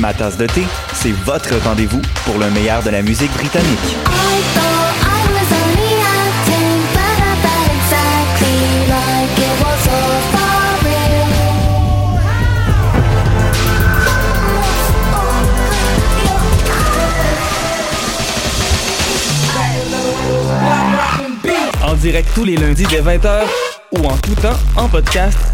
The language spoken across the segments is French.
Ma tasse de thé, c'est votre rendez-vous pour le meilleur de la musique britannique. En direct tous les lundis dès 20h ou en tout temps en podcast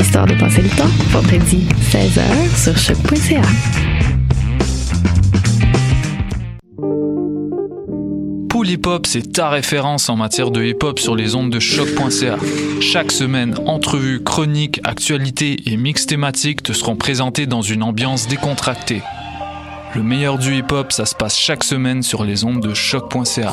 Histoire de passer le temps, vendredi 16h sur choc.ca. Pool Hip Hop, c'est ta référence en matière de hip hop sur les ondes de choc.ca. Chaque semaine, entrevues, chroniques, actualités et mix thématiques te seront présentés dans une ambiance décontractée. Le meilleur du hip hop, ça se passe chaque semaine sur les ondes de choc.ca.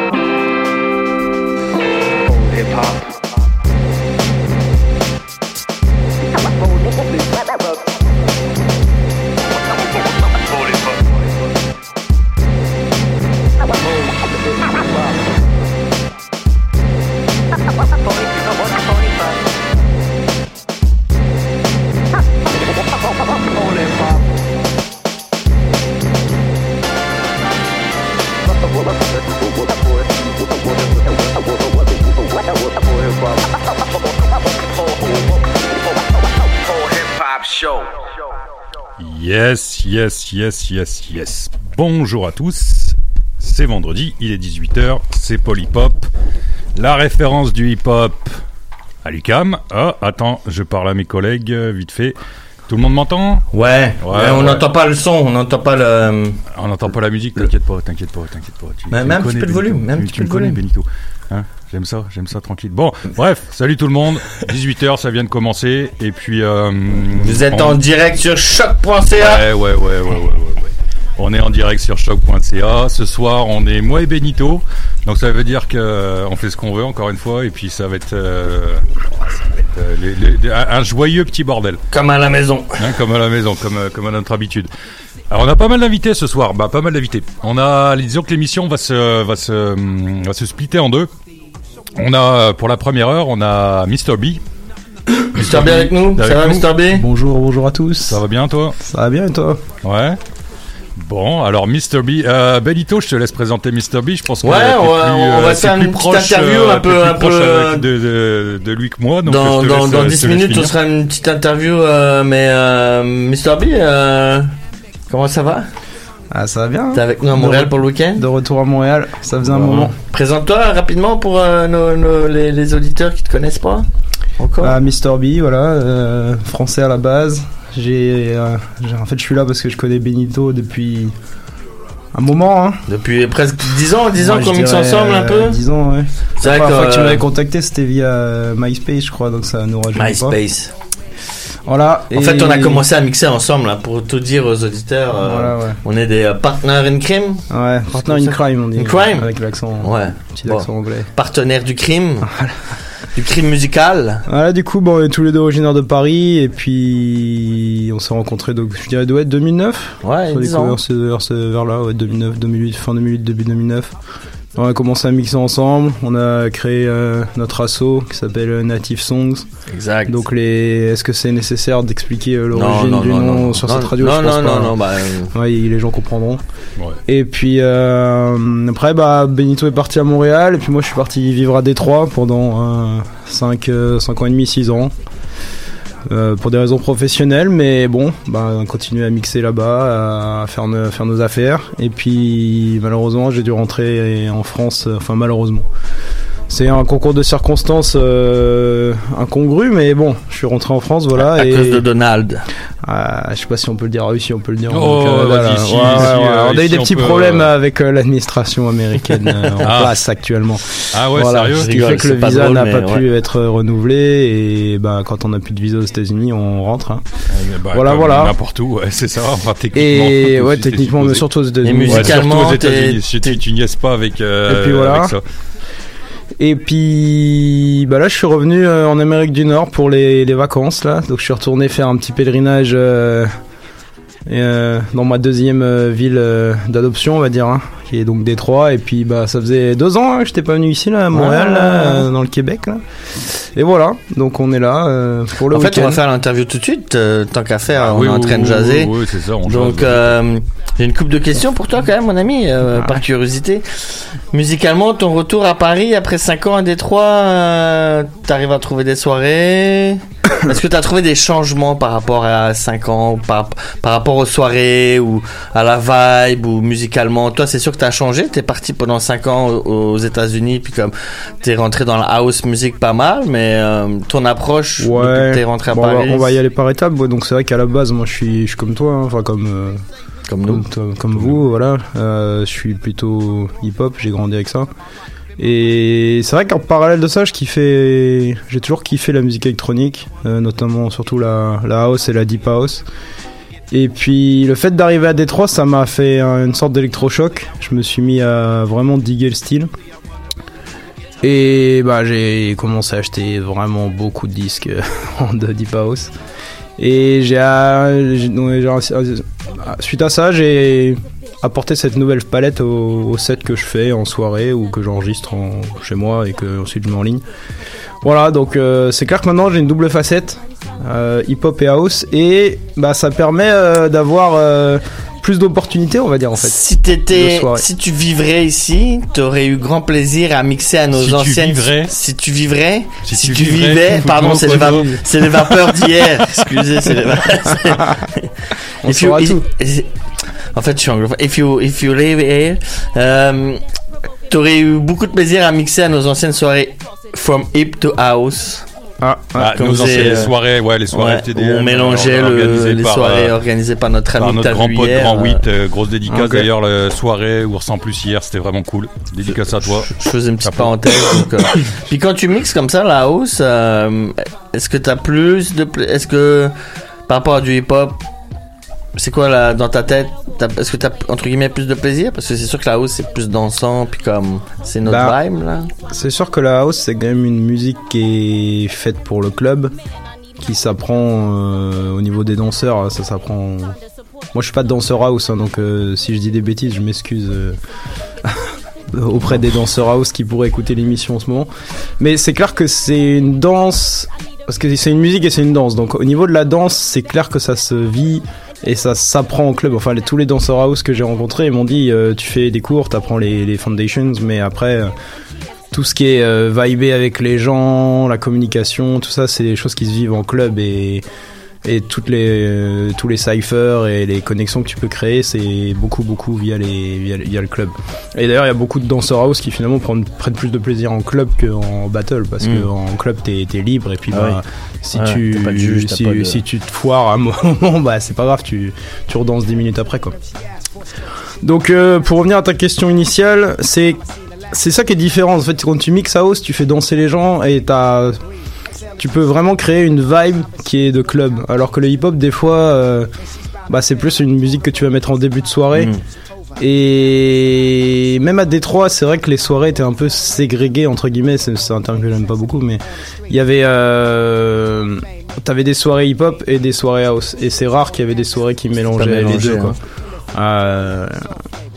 Yes, yes, yes, yes, yes. Bonjour à tous. C'est vendredi, il est 18h, c'est Polypop. La référence du hip-hop à l'UCAM. Ah, attends, je parle à mes collègues euh, vite fait. Tout le monde m'entend? Ouais, Ouais, ouais, on ouais. n'entend pas le son, on n'entend pas le. On n'entend pas la musique, t'inquiète pas, t'inquiète pas, t'inquiète pas. Tu- Mais- tu mais un petit peu de volume, mais un Tu- petit peu me de connais, volume. Benito. Hein? J'aime ça, j'aime ça tranquille. Bon, bref, salut tout le monde. 18h, ça vient de commencer. Et puis. euh, Vous êtes on- en direct sur choc.ca. Ouais, ouais, ouais, ouais, ouais, ouais, ouais. On est en direct sur choc.ca. Ce soir, on est moi et Benito. Donc ça veut dire que euh, on fait ce qu'on veut encore une fois. Et puis ça va être, euh, ça va être, euh, les- les- un, un joyeux petit bordel. Comme à la maison. Hein, comme à la maison, comme, comme à notre habitude. Alors on a pas mal d'invités ce soir, bah pas mal d'invités. On a, disons que l'émission va se, va se, hum, va se splitter en deux. On a pour la première heure, on a Mr B. Mr. B avec nous Ça va, avec nous Mr. B Bonjour, bonjour à tous. Ça va bien toi Ça va bien et toi Ouais. Bon, alors Mr. B, euh, Benito, je te laisse présenter Mr. B. Je pense que Ouais, on va- plus, on va euh, faire t'es plus une petite proche, interview euh, un peu- un peu, euh, de, de, de lui que moi. Donc Dans, je te dans, laisse, dans euh, 10 je te laisse minutes, ce sera une petite interview, euh, mais euh, Mr. B, euh, comment ça va? Ah, ça va bien. T'es avec nous à Montréal pour le week-end De retour à Montréal, ça faisait un Bon. moment. Présente-toi rapidement pour euh, nos, nos- les, les auditeurs qui te connaissent pas. Encore Ah, Mr. B, voilà, euh, français à la base. J'ai, euh, en fait, je suis là parce que je connais Benito depuis un moment. Hein. Depuis presque 10 ans, 10 ans qu'on mixe ensemble un peu euh, 10 ans, ouais. C'est La première fois que tu m'avais contacté, c'était via MySpace, je crois, donc ça nous rajeunit pas. MySpace. Voilà. En et- fait, on a commencé à mixer ensemble, hein, pour tout dire aux auditeurs. euh, Voilà, ouais. On est des euh, partners in crime. Ouais, partner in crime, on dit. In crime Avec l'accent. Ouais. Petit Bon. accent anglais. Partenaires du crime. du crime musical. Voilà, du coup, bon, on est tous les deux originaires de Paris, et puis on s'est rencontrés, donc je dirais, doit être 2009. Ouais, On s'est 10 ans. découvert vers là, ouais, 2009, 2008, fin 2008, début 2009. On a commencé à mixer ensemble. On a créé euh, notre asso qui s'appelle Native Songs. Exact. Donc, les... est-ce que c'est nécessaire d'expliquer euh, l'origine du non, nom non, sur non, cette radio non, Je pense non, pas. non, non, bah, euh, Ouais, les gens comprendront. Ouais. Et puis euh, après, bah, Benito est parti à Montréal. Et puis moi, je suis parti vivre à Détroit pendant 5, ans et demi, 6 ans. Euh, pour des raisons professionnelles, mais bon, bah, on continue à mixer là-bas, à faire, nos- faire nos affaires. Et puis malheureusement, j'ai dû rentrer en France, enfin malheureusement. C'est un concours de circonstances euh, incongru, mais bon, je suis rentré en France, voilà. à et... cause de Donald. Ah, je sais pas si on peut le dire. Ah oui, si on peut le dire. Oh, Donc, euh, vas-y, voilà. si, Ouais, si, ouais, ouais. euh, On a eu ici, des petits peut, problèmes avec euh, l'administration américaine euh, en Ah. place actuellement. Ah ouais, Voilà, sérieux Ce qui rigole, fait que le visa n'a pas ouais. pu être renouvelé et bah quand on a plus de visa aux États-Unis, on rentre. hein. Euh, bah, Voilà, voilà. N'importe où, ouais, c'est ça. Enfin, techniquement. Et ouais, techniquement, mais surtout aux États-Unis. Et Ouais, musicalement, surtout aux États-Unis. Si tu, niaises pas avec, euh, Et puis voilà. Et puis bah là, je suis revenu euh, en Amérique du Nord pour les, vacances là. Donc je suis retourné faire un petit pèlerinage euh, euh, dans ma deuxième ville d'adoption, on va dire, hein, qui est donc Détroit. Et puis bah ça faisait deux ans hein, que j'étais pas venu ici là, à Montréal, là, dans le Québec. Là. Et voilà, donc on est là euh, pour le En fait, on week-end. va faire l'interview tout de suite, euh, tant qu'à faire, Ah on oui, est en oui, train de jaser. Oui, oui, c'est ça. On Donc, euh, j'ai une coupe de questions pour toi quand même, mon ami, euh, Ah. par curiosité. Musicalement, ton retour à Paris après 5 ans à Détroit, euh, t'arrives à trouver des soirées? Est-ce que t'as trouvé des changements par rapport à 5 ans, par, par rapport aux soirées ou à la vibe ou musicalement? Toi, c'est sûr que t'as changé? T'es parti pendant 5 ans aux États-Unis, puis comme t'es rentré dans la house music pas mal, mais euh, ton approche que t'es rentré à Bon, on va- Paris, on va y aller par étapes. ouais. Donc c'est vrai qu'à la base, moi, je suis, je suis comme toi, hein, enfin comme euh, comme nous. comme, comme vous, voilà. Euh, je suis plutôt hip-hop. J'ai grandi avec ça. Et c'est vrai qu'en parallèle de ça, je kiffais, j'ai toujours kiffé la musique électronique, euh, notamment surtout la, la house et la deep house. Et puis le fait d'arriver à Détroit, ça m'a fait un- une sorte d'électrochoc. Je me suis mis à vraiment diguer le style. Et bah j'ai commencé à acheter vraiment beaucoup de disques euh, de Deep House. Et j'ai, euh, j'ai- suite à ça, j'ai apporté cette nouvelle palette au, au set que je fais en soirée ou que j'enregistre en- chez moi et que ensuite je mets en ligne. Voilà, donc euh, c'est clair que maintenant j'ai une double facette, euh, hip-hop et house, et bah ça permet euh, d'avoir euh, plus d'opportunités, on va dire en fait. Si t'étais, tu vivrais ici, t'aurais eu grand plaisir à mixer à nos Si tu anciennes. vivrais. Si tu vivrais. Si Si, tu tu vivrais, vivais. Pardon, c'est les, vapeurs d'hier. Excusez, c'est les vapeurs. On If you- saura tout. En fait, je suis anglophone. If you, if you live here, euh, t'aurais eu beaucoup de plaisir à mixer à nos anciennes soirées from hip to house. Ah, Ah, nos c'est, anciennes euh, soirées, ouais, les soirées Ouais, on mélangeait euh, le- les par, soirées euh, organisées par notre ami par notre grand pote hier, Grand 8, euh, grosse dédicace d'ailleurs, la soirée où ressemble plus hier, c'était vraiment cool. Dédicace à toi. Je faisais une petite parenthèse. donc, euh, Puis quand tu mixes comme ça la house, euh, est-ce que t'as plus de, est-ce que par rapport à du hip-hop, c'est quoi là dans ta tête Est-ce que t'as entre guillemets plus de plaisir? Parce que c'est sûr que la house c'est plus dansant, puis comme c'est notre Bah, vibe là. C'est sûr que la house, c'est quand même une musique qui est faite pour le club, qui s'apprend euh, au niveau des danseurs. Ça s'apprend. Moi, je suis pas danseur house, hein, donc euh, si je dis des bêtises, je m'excuse euh, auprès des danseurs house qui pourraient écouter l'émission en ce moment. Mais c'est clair que c'est une danse. Parce que c'est une musique et c'est une danse. Donc au niveau de la danse, c'est clair que ça se vit et ça s'apprend en club. Enfin, tous les danseurs house que j'ai rencontrés m'ont dit euh, tu fais des cours, t'apprends les, les foundations, mais après euh, tout ce qui est euh, avec les gens, la communication, tout ça, c'est des choses qui se vivent en club et et toutes les euh, tous les cyphers et les connexions que tu peux créer, c'est beaucoup beaucoup via les via, via le club. Et d'ailleurs, il y a beaucoup de danseurs house qui finalement prennent, prennent plus de plaisir en club qu'en battle parce Mm. que en club t'es es libre et puis Ah bah, si Ouais, tu t'as pas de juge, t'as si, pas de- si tu te foires à un moment, bah c'est pas grave, tu tu redanses 10 minutes après quoi. Donc euh, pour revenir à ta question initiale, c'est c'est ça qui est différent. En fait, quand tu mixes house, tu fais danser les gens et t'as tu peux vraiment créer une vibe qui est de club. Alors que le hip-hop, des fois, euh, bah, c'est plus une musique que tu vas mettre en début de soirée. Mm. Et même à Détroit, c'est vrai que les soirées étaient un peu ségrégées, entre guillemets, c'est un terme que j'aime pas beaucoup, mais il y avait... Euh, T'avais des soirées hip-hop et des soirées house. Et c'est rare qu'il y avait des soirées qui mélangeaient les deux, quoi. hein. Euh,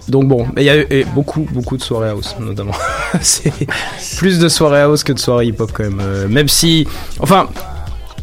donc bon, il y a eu et beaucoup, beaucoup de soirées house, notamment. c'est plus de soirées house que de soirées hip-hop quand même. Euh, même si, enfin,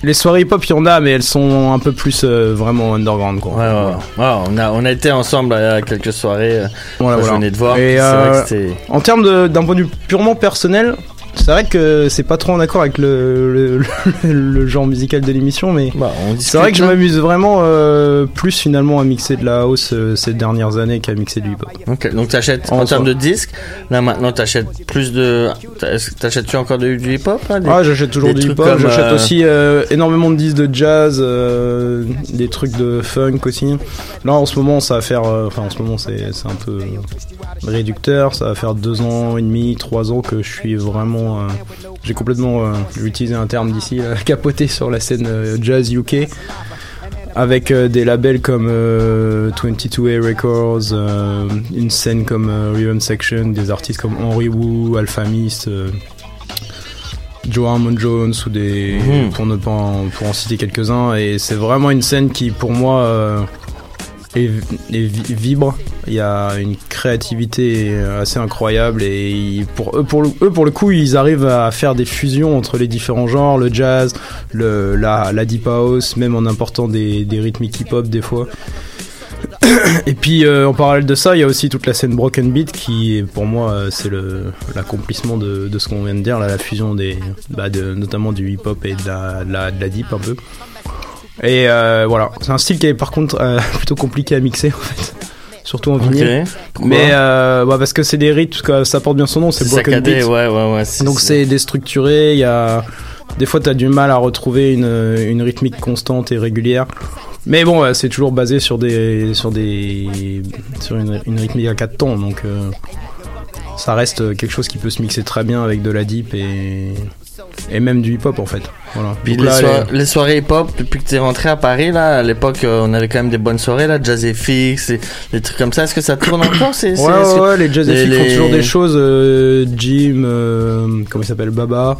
les soirées hip-hop, il y en a, mais elles sont un peu plus euh, vraiment underground, quoi. Ouais, ouais, ouais. on, a, on a été ensemble à quelques soirées. euh, Voilà, voilà. Je venais de voir. Et, vrai euh, que. En termes d'un point de vue purement personnel, c'est vrai que c'est pas trop en accord avec le, le, le- le genre musical de l'émission, mais Bah, c'est vrai que je m'amuse vraiment euh, plus finalement à mixer de la house euh, ces dernières années qu'à mixer du hip-hop. Ok, donc t'achètes En en, termes de disques. Là maintenant t'achètes plus de. T'achètes-tu encore du, du hip-hop des- Ah, j'achète toujours du hip-hop, j'achète euh, aussi énormément de disques de jazz, des trucs de funk aussi. Là en ce moment ça va faire, enfin en ce moment c'est c'est un peu réducteur, ça va faire deux ans et demi, trois ans que je suis vraiment, euh, j'ai complètement, euh, utiliser un terme d'ici, euh, capoté sur la scène jazz UK. Avec euh, des labels comme euh, 22A Records, euh, une scène comme Rhythm Section, des artistes comme Henry Wu, Alpha Mist, euh, Joe Harmon Jones ou des Mhm. pour ne pas en, pour en citer quelques-uns et c'est vraiment une scène qui pour moi est vi- vibre il y a une créativité assez incroyable et pour eux pour le, eux pour le coup ils arrivent à faire des fusions entre les différents genres le jazz la, deep house même en important des, rythmiques hip hop des fois et puis euh, en parallèle de ça, il y a aussi toute la scène Broken Beat qui, pour moi, euh, c'est l'accomplissement de, ce qu'on vient de dire, la fusion des, bah, notamment du hip hop et de la deep un peu. Et euh, voilà, c'est un style qui est par contre euh, plutôt compliqué à mixer en fait, surtout en vinyle. Mais euh, bah, parce que c'est des rythmes, que ça porte bien son nom, c'est Broken saccadé, Beat. ouais, ouais, ouais. Donc c'est déstructuré, il y a des fois t'as du mal à retrouver une, une rythmique constante et régulière. Mais bon, c'est toujours basé sur des sur des sur une, une rythmique à 4 temps, donc euh, ça reste quelque chose qui peut se mixer très bien avec de la deep et et même du hip hop en fait. Voilà. Puis les, là, les soirées hip-hop, depuis que t'es rentré à Paris, là, à l'époque, euh, on avait quand même des bonnes soirées, là, Jazz FX, et des trucs comme ça. Est-ce que ça tourne encore c'est, Ouais, c'est- ouais, les Jazz les- FX font les- toujours des choses. euh, Jim, euh, comment il s'appelle, Baba.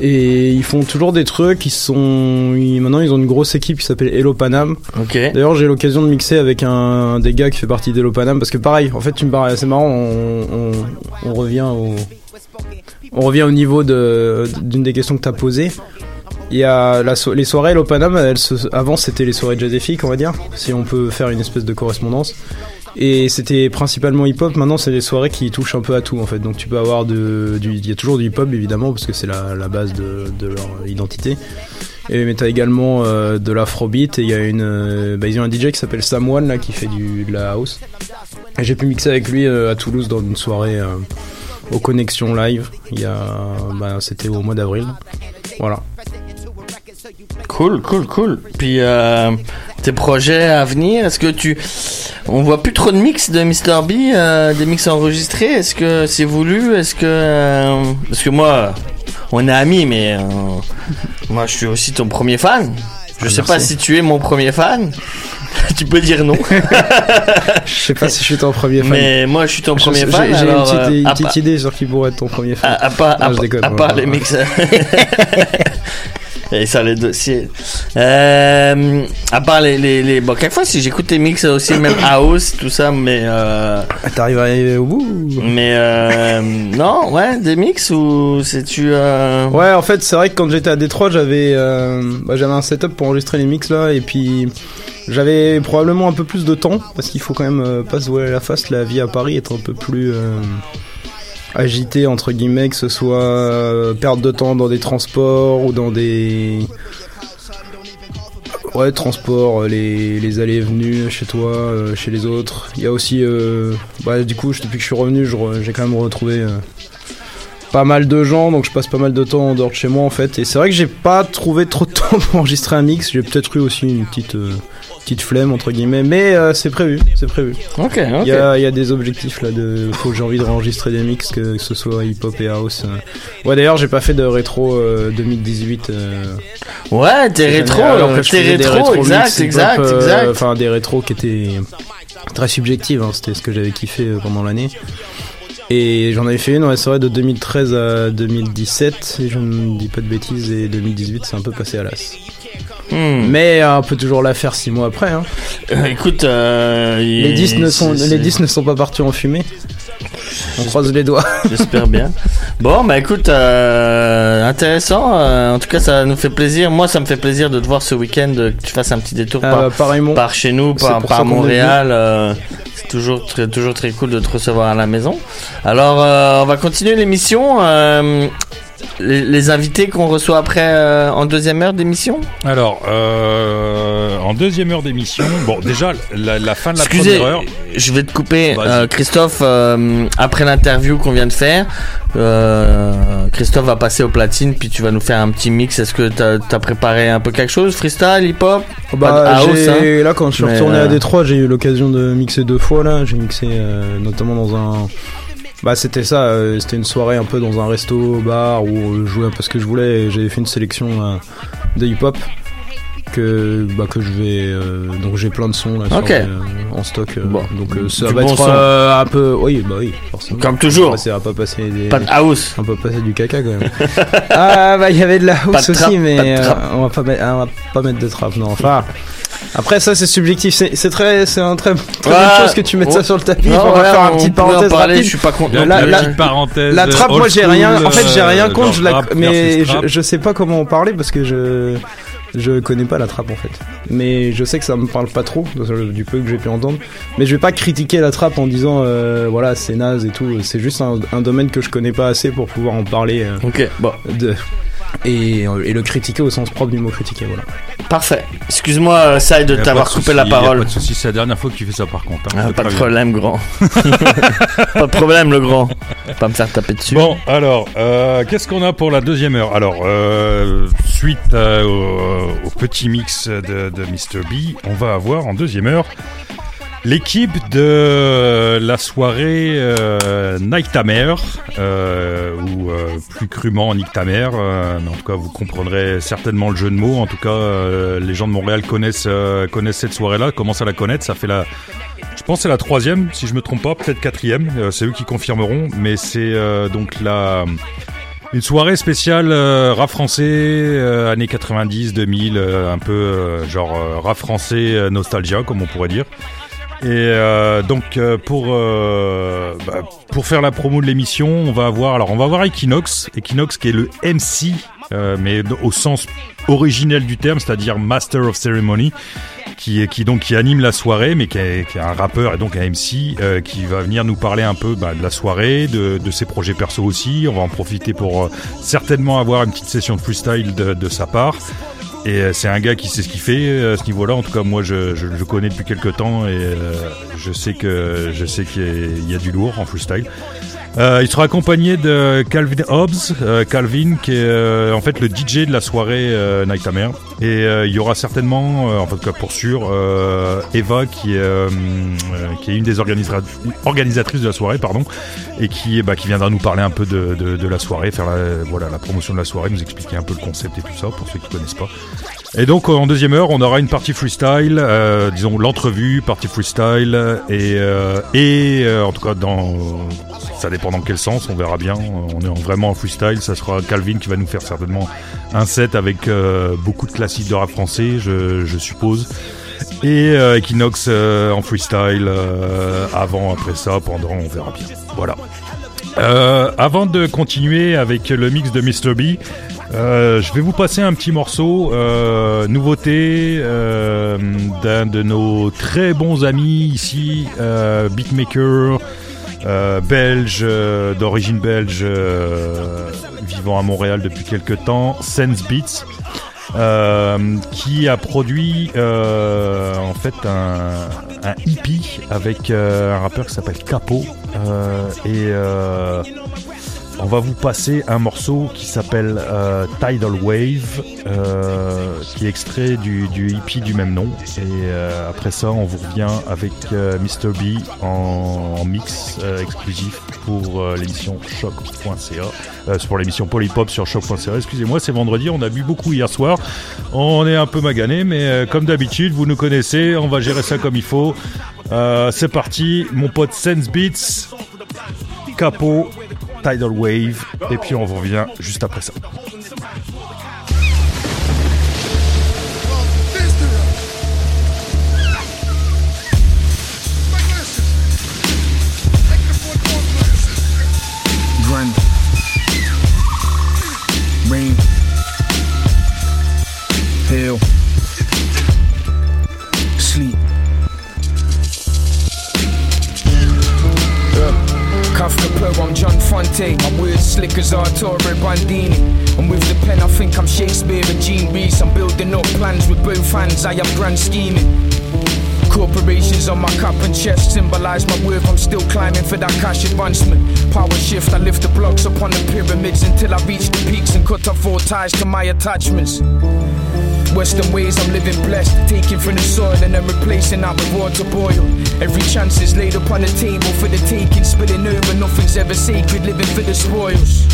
Et ils font toujours des trucs. Ils sont, ils- maintenant ils ont une grosse équipe qui s'appelle Hello Panam. Ok. D'ailleurs, j'ai l'occasion de mixer avec un des gars qui fait partie d'Hello Panam parce que pareil, en fait, tu me parles, c'est marrant. On, on, on revient au, on revient au niveau de d'une des questions que t'as posées. Il y a les soirées Hello Panam. Elles se- avant, c'était les soirées jazzifiques, on va dire, si on peut faire une espèce de correspondance. Et c'était principalement hip-hop. Maintenant, c'est des soirées qui touchent un peu à tout, en fait. Donc, tu peux avoir de, du, il y a toujours du hip-hop, évidemment, parce que c'est la, base de, leur identité. Et mais t'as également euh, de l'afrobeat. Et il y a une, euh, bah, ils ont un DJ qui s'appelle Sam là, qui fait du, de la house. Et j'ai pu mixer avec lui euh, à Toulouse dans une soirée aux Connexions Live. Il y a, bah, c'était au mois d'avril. Voilà. Cool, cool, cool. Puis euh, tes projets à venir, est-ce que tu, on voit plus trop de mix de Mr B, euh, des mix enregistrés. Est-ce que c'est voulu? Est-ce que, euh, parce que moi, on est amis, mais moi je suis aussi ton premier fan. Je Ah, sais pas merci. si tu es mon premier fan. tu peux dire non. Je sais pas si je suis ton premier fan. Mais moi, je suis ton Je- premier fan, J'ai une petite, euh, une petite idée sur qui pourrait être ton premier fan. À, à Non, à, je déconne, à ouais, part ouais. les mix. Et ça, les dossiers. Euh, à part les, les, les, bon, quelquefois, si j'écoute tes mix aussi, même house, tout ça, mais, euh, Ah, T'arrives à arriver au bout mais, euh, non, ouais, des mix ou c'est-tu, euh, Ouais, en fait, c'est vrai que quand j'étais à Détroit, j'avais bah, j'avais un setup pour enregistrer les mix là, et puis j'avais probablement un peu plus de temps parce qu'il faut quand même euh, pas se voiler la face. La vie à Paris est un peu plus euh, agitée entre guillemets, que ce soit euh, perte de temps dans des transports ou dans des Ouais, transport, euh, les, les allées et venues chez toi, chez les autres. Il y a aussi, bah, du coup, depuis que je suis revenu, j'ai quand même retrouvé pas mal de gens, donc je passe pas mal de temps en dehors de chez moi en fait. Et c'est vrai que j'ai pas trouvé trop de temps pour enregistrer un mix. J'ai peut-être eu aussi une petite, petite flemme entre guillemets, mais euh, c'est prévu, c'est prévu. Ok. Il y a, il y a des objectifs là de, faut que j'ai envie de enregistrer des mix, que, que ce soit hip hop et house. euh. Ouais, d'ailleurs, j'ai pas fait de rétro euh, 2018. euh, Ouais, t'es rétro, t'es rétro, exact, mix exact, exact. Enfin, des rétros qui étaient très subjectives. hein, C'était ce que j'avais kiffé pendant l'année. Et j'en avais fait une, ouais, c'est vrai, de 2013 à 2017, si je ne dis pas de bêtises, et 2018, c'est un peu passé à l'as. Hmm. Mais euh, on peut toujours la faire six mois après. Hein. Euh, écoute, euh, Les 10 ne sont, c'est- les c'est- 10 ne sont pas partis en fumée. On croise les doigts. J'espère bien. Bon, bah écoute, euh, intéressant. euh, en tout cas, ça nous fait plaisir. Moi, ça me fait plaisir de te voir ce week-end, que tu fasses un petit détour Ah, par, chez nous, par, par Montréal. euh, c'est toujours très, toujours très cool de te recevoir à la maison. Alors, euh, on va continuer l'émission. Les, les invités qu'on reçoit après euh, en deuxième heure d'émission. Alors, euh, en deuxième heure d'émission, bon, déjà, la, la fin de la Excusez, première heure. je vais te couper. Euh, Christophe, euh, après l'interview qu'on vient de faire, euh, Christophe va passer au platine, puis tu vas nous faire un petit mix. Est-ce que t'as as préparé un peu quelque chose? Freestyle, hip-hop? Bah, house, hein? là, quand je suis Mais, retourné euh, à Détroit, j'ai eu l'occasion de mixer deux fois. Là, j'ai mixé euh, notamment dans un. Bah, c'était ça. euh, c'était une soirée un peu dans un resto bar où je jouais un peu ce que je voulais. et J'avais fait une sélection euh, de hip-hop que bah que je vais. euh, donc j'ai plein de sons là sur euh, en stock. euh, Bon. donc euh, ça Du va bon être euh, un peu. Oui, bah oui, forcément. Comme toujours. Ça va pas passer des. Pas de house. On peut passer du caca quand même. ah bah il y avait de la house aussi, mais euh, on va pas mettre, on va pas mettre de trap, non. Enfin, après ça c'est subjectif. C'est très, c'est un très, très Ouais. bonne chose que tu mettes Oh. ça sur le tapis. Non, on va faire une petite parenthèse parler, rapide. je suis pas con- La, La- la la- petite parenthèse. La trappe, moi j'ai rien. En fait, j'ai rien euh, contre. genre Je la, mais je, je sais pas comment en parler parce que je, je connais pas la trappe en fait. Mais je sais que ça me parle pas trop du peu que j'ai pu entendre. Mais je vais pas critiquer la trappe en disant euh, voilà c'est naze et tout. C'est juste un, un domaine que je connais pas assez pour pouvoir en parler. euh, Ok, bon. de et, euh, et le critiquer au sens propre du mot critiquer voilà. Parfait. Excuse-moi, euh, Sai, de t'avoir coupé souci, la y a parole. Pas de soucis, c'est la dernière fois que tu fais ça par contre. hein. Ah, pas de problème, grand. pas de problème, le grand. Pas me faire taper dessus. Bon, alors, euh, qu'est-ce qu'on a pour la deuxième heure? Alors, euh, suite euh, au, au petit mix de, de Mr. B, on va avoir en deuxième heure l'équipe de la soirée euh, Nightmare, euh, ou euh, plus crûment Nightmare, euh, mais en tout cas, vous comprendrez certainement le jeu de mots. En tout cas, les gens de Montréal connaissent, connaissent cette soirée-là, commencent à la connaître. Ça fait la, je pense c'est la troisième, si je me trompe pas, peut-être quatrième. C'est eux qui confirmeront, mais c'est donc la une soirée spéciale euh, rap français années 90, 2000, euh, un peu genre rap français nostalgia comme on pourrait dire. Et euh, donc euh, pour euh, bah, pour faire la promo de l'émission, on va avoir alors on va avoir Equinox, Equinox qui est le MC euh, mais au sens originel du terme, c'est-à-dire Master of Ceremony qui, qui donc qui anime la soirée, mais qui est, qui est un rappeur et donc un MC euh, qui va venir nous parler un peu bah, de la soirée, de, de ses projets perso aussi. On va en profiter pour euh, certainement avoir une petite session de freestyle de, de sa part. Et euh, c'est un gars qui sait ce qu'il fait euh, à ce niveau-là. En tout cas, moi, je, je, connais depuis quelques temps et euh, je sais que je sais qu'il y, a- il y a du lourd en freestyle. Euh, il sera accompagné de Calvin Hobbs, euh, Calvin qui est euh, en fait le DJ de la soirée euh, Nightmare. Et euh, il y aura certainement, euh, en tout cas pour sûr, Eva qui est, qui est une des organisatrices de la soirée, pardon, et qui, bah, qui viendra nous parler un peu de, de, de la soirée, faire la, voilà, la promotion de la soirée, nous expliquer un peu le concept et tout ça pour ceux qui connaissent pas. Et donc en deuxième heure, on aura une partie freestyle, euh, disons l'entrevue, partie freestyle, et, euh, et euh, en tout cas dans, ça dépend dans quel sens, on verra bien. On est en- vraiment en freestyle, ça sera Calvin qui va nous faire certainement un set avec beaucoup de classiques de rap français, je, suppose. Et Equinox en freestyle, avant, après ça, pendant, on verra bien. Voilà. Avant de continuer avec le mix de Mr. B, euh, je vais vous passer un petit morceau, euh, nouveauté euh, d'un de nos très bons amis ici, beatmaker, belge, d'origine belge, vivant à Montréal depuis quelques temps, Sense Beats. qui a produit en fait un, un EP avec un rappeur qui s'appelle Capo et on va vous passer un morceau qui s'appelle euh, Tidal Wave, euh, qui est extrait du, du EP du même nom. Et euh, après ça, on vous revient avec Mr. B en, mix exclusif pour l'émission choc.ca, pour l'émission Polypop sur choc.ca. Excusez-moi, c'est vendredi, on a bu beaucoup hier soir. On est un peu magané, mais comme d'habitude, vous nous connaissez, on va gérer ça comme il faut. C'est parti, mon pote Sense Beats, Capo, Tidal Wave, et puis on revient juste après ça. Dante. My words slick as Arturo Bandini. And with the pen, I think I'm Shakespeare and Gene Reese. I'm building up plans with both hands, I am grand scheming. Corporations on my cup and chest symbolize my worth. I'm still climbing for that cash advancement. Power shift, I lift the blocks upon the pyramids until I reach the peaks and cut off all ties to my attachments. Western ways, I'm living blessed. Taking from the soil and then replacing that with water boil. Every chance is laid upon the table for the taking, spilling over. Nothing's ever sacred, living for the spoils.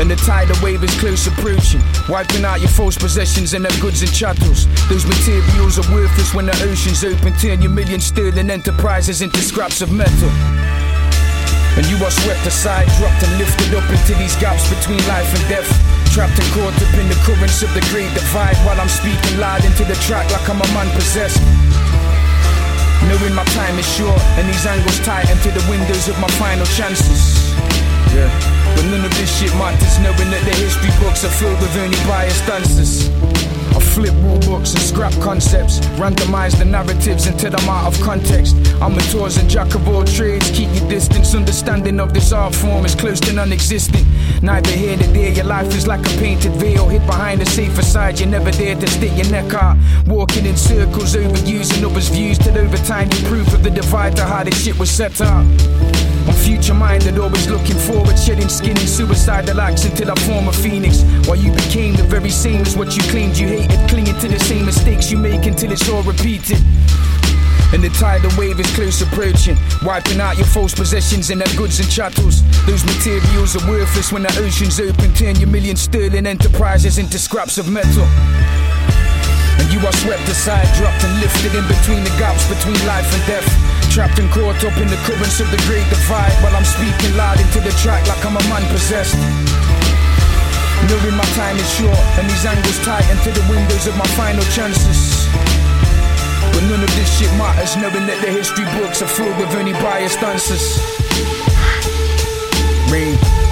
And the tidal wave is close approaching, wiping out your false possessions and their goods and chattels. Those materials are worthless when the ocean's open. Turn your million sterling enterprises into scraps of metal. And you are swept aside, dropped and lifted up into these gaps between life and death. Trapped and caught up in the currents of the great divide while I'm speaking loud into the track like I'm a man possessed. Knowing my time is short and these angles tighten to the windows of my final chances. Yeah. But none of this shit matters, knowing that the history books are filled with only biased answers. I flip rule books and scrap concepts, randomize the narratives until I'm out of context. I'm a tours and jack of all trades, keep your distance. Understanding of this art form is close to non existent. Neither here nor there, your life is like a painted veil, hid behind a safe facade. You never dare to stick your neck out. Walking in circles, overusing others' views, till over time you proof of the divide to how this shit was set up. I'm future minded, always looking forward, shedding skin in suicidal acts until I form a phoenix. While you became the very same as what you claimed you hated, clinging to the same mistakes you make until it's all repeated. And the tidal wave is close approaching, wiping out your false possessions and their goods and chattels. Those materials are worthless when the ocean's open, turn your million sterling enterprises into scraps of metal. And you are swept aside, dropped and lifted in between the gaps between life and death. Trapped and caught up in the currents of the great divide while I'm speaking loud into the track like I'm a man possessed. Knowing my time is short and these angles tighten to the windows of my final chances. But none of this shit matters, knowing that the history books are filled with any biased answers. Rain.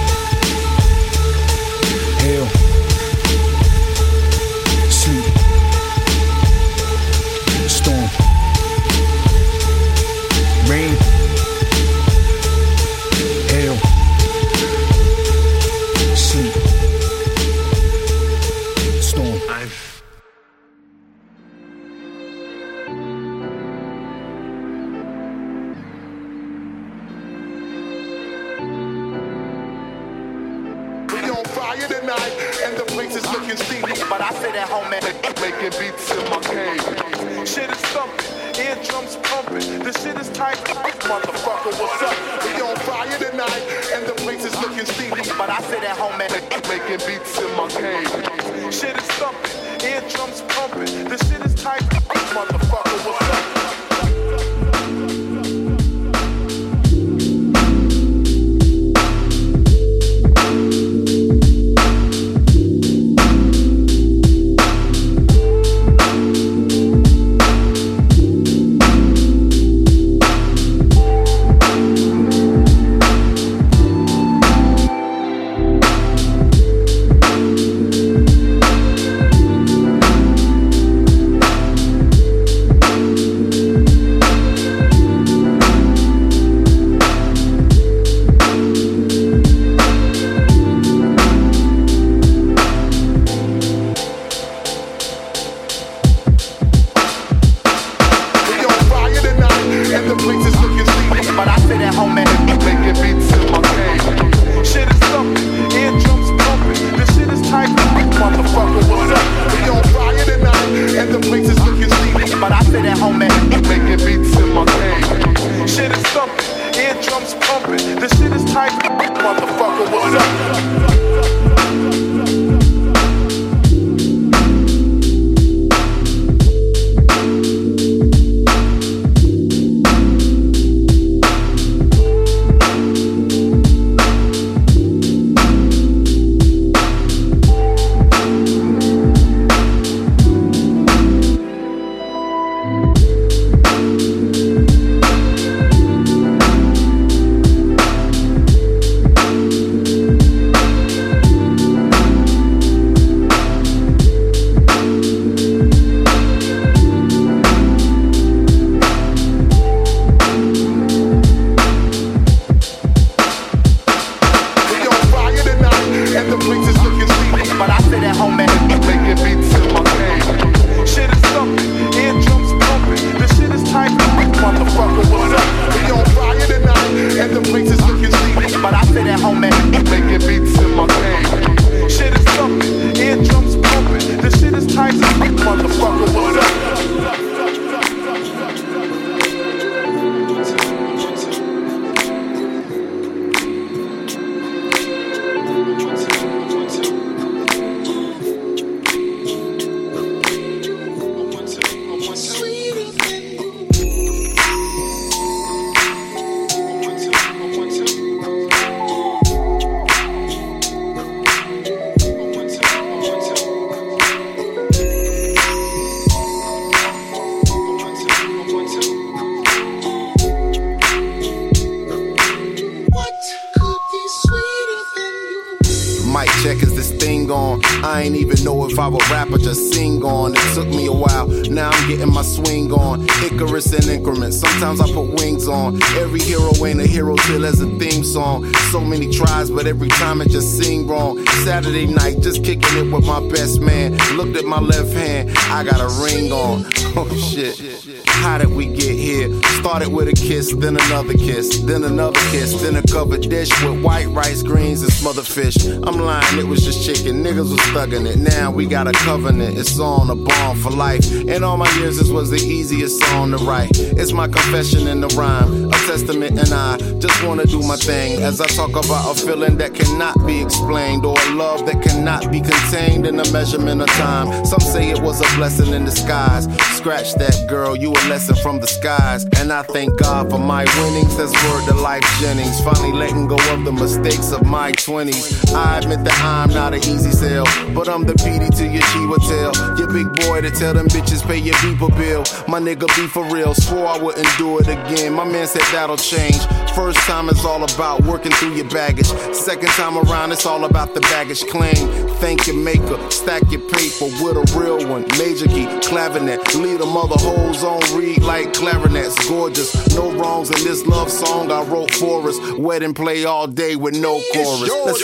If I were rapper, just sing on. It took me a while, now I'm getting my swing on. Icarus in increments, sometimes I put wings on. Every hero ain't a hero till there's a theme song. So many tries, but every time it just sing wrong. Saturday night, just kicking it with my best man. Looked at my left hand, I got a ring on. Oh shit. How did we get here? Started with a kiss, then another kiss, then another kiss, then a covered dish with white rice, greens, and smothered fish. I'm lying, it was just chicken. Niggas was in it. Now we got a covenant. It's on a bond for life. In all my years, this was the easiest song to write. It's my confession in the rhyme, a testament, and I just wanna do my thing as I talk about a feeling that cannot be explained or a love that cannot be contained in a measurement of time. Some say it was a blessing in disguise. Scratch that, girl, you a lesson from the skies. And I thank God for my winnings. That's word to Life Jennings. Finally letting go of the mistakes of my 20s. I admit that I'm not an easy sell, but I'm the PD to your Chiwa tell. Your big boy to tell them bitches pay your people bill. My nigga be for real, swore I wouldn't do it again. My man said that'll change. First time it's all about working through your baggage. Second time around, it's all about the baggage claim. Thank your maker, stack your paper with a real one. Major key, clavinet, lead a mother hoes on read like clarinets. Gorgeous, no wrongs in this love song I wrote for us. Wedding play all day with no chorus. Let's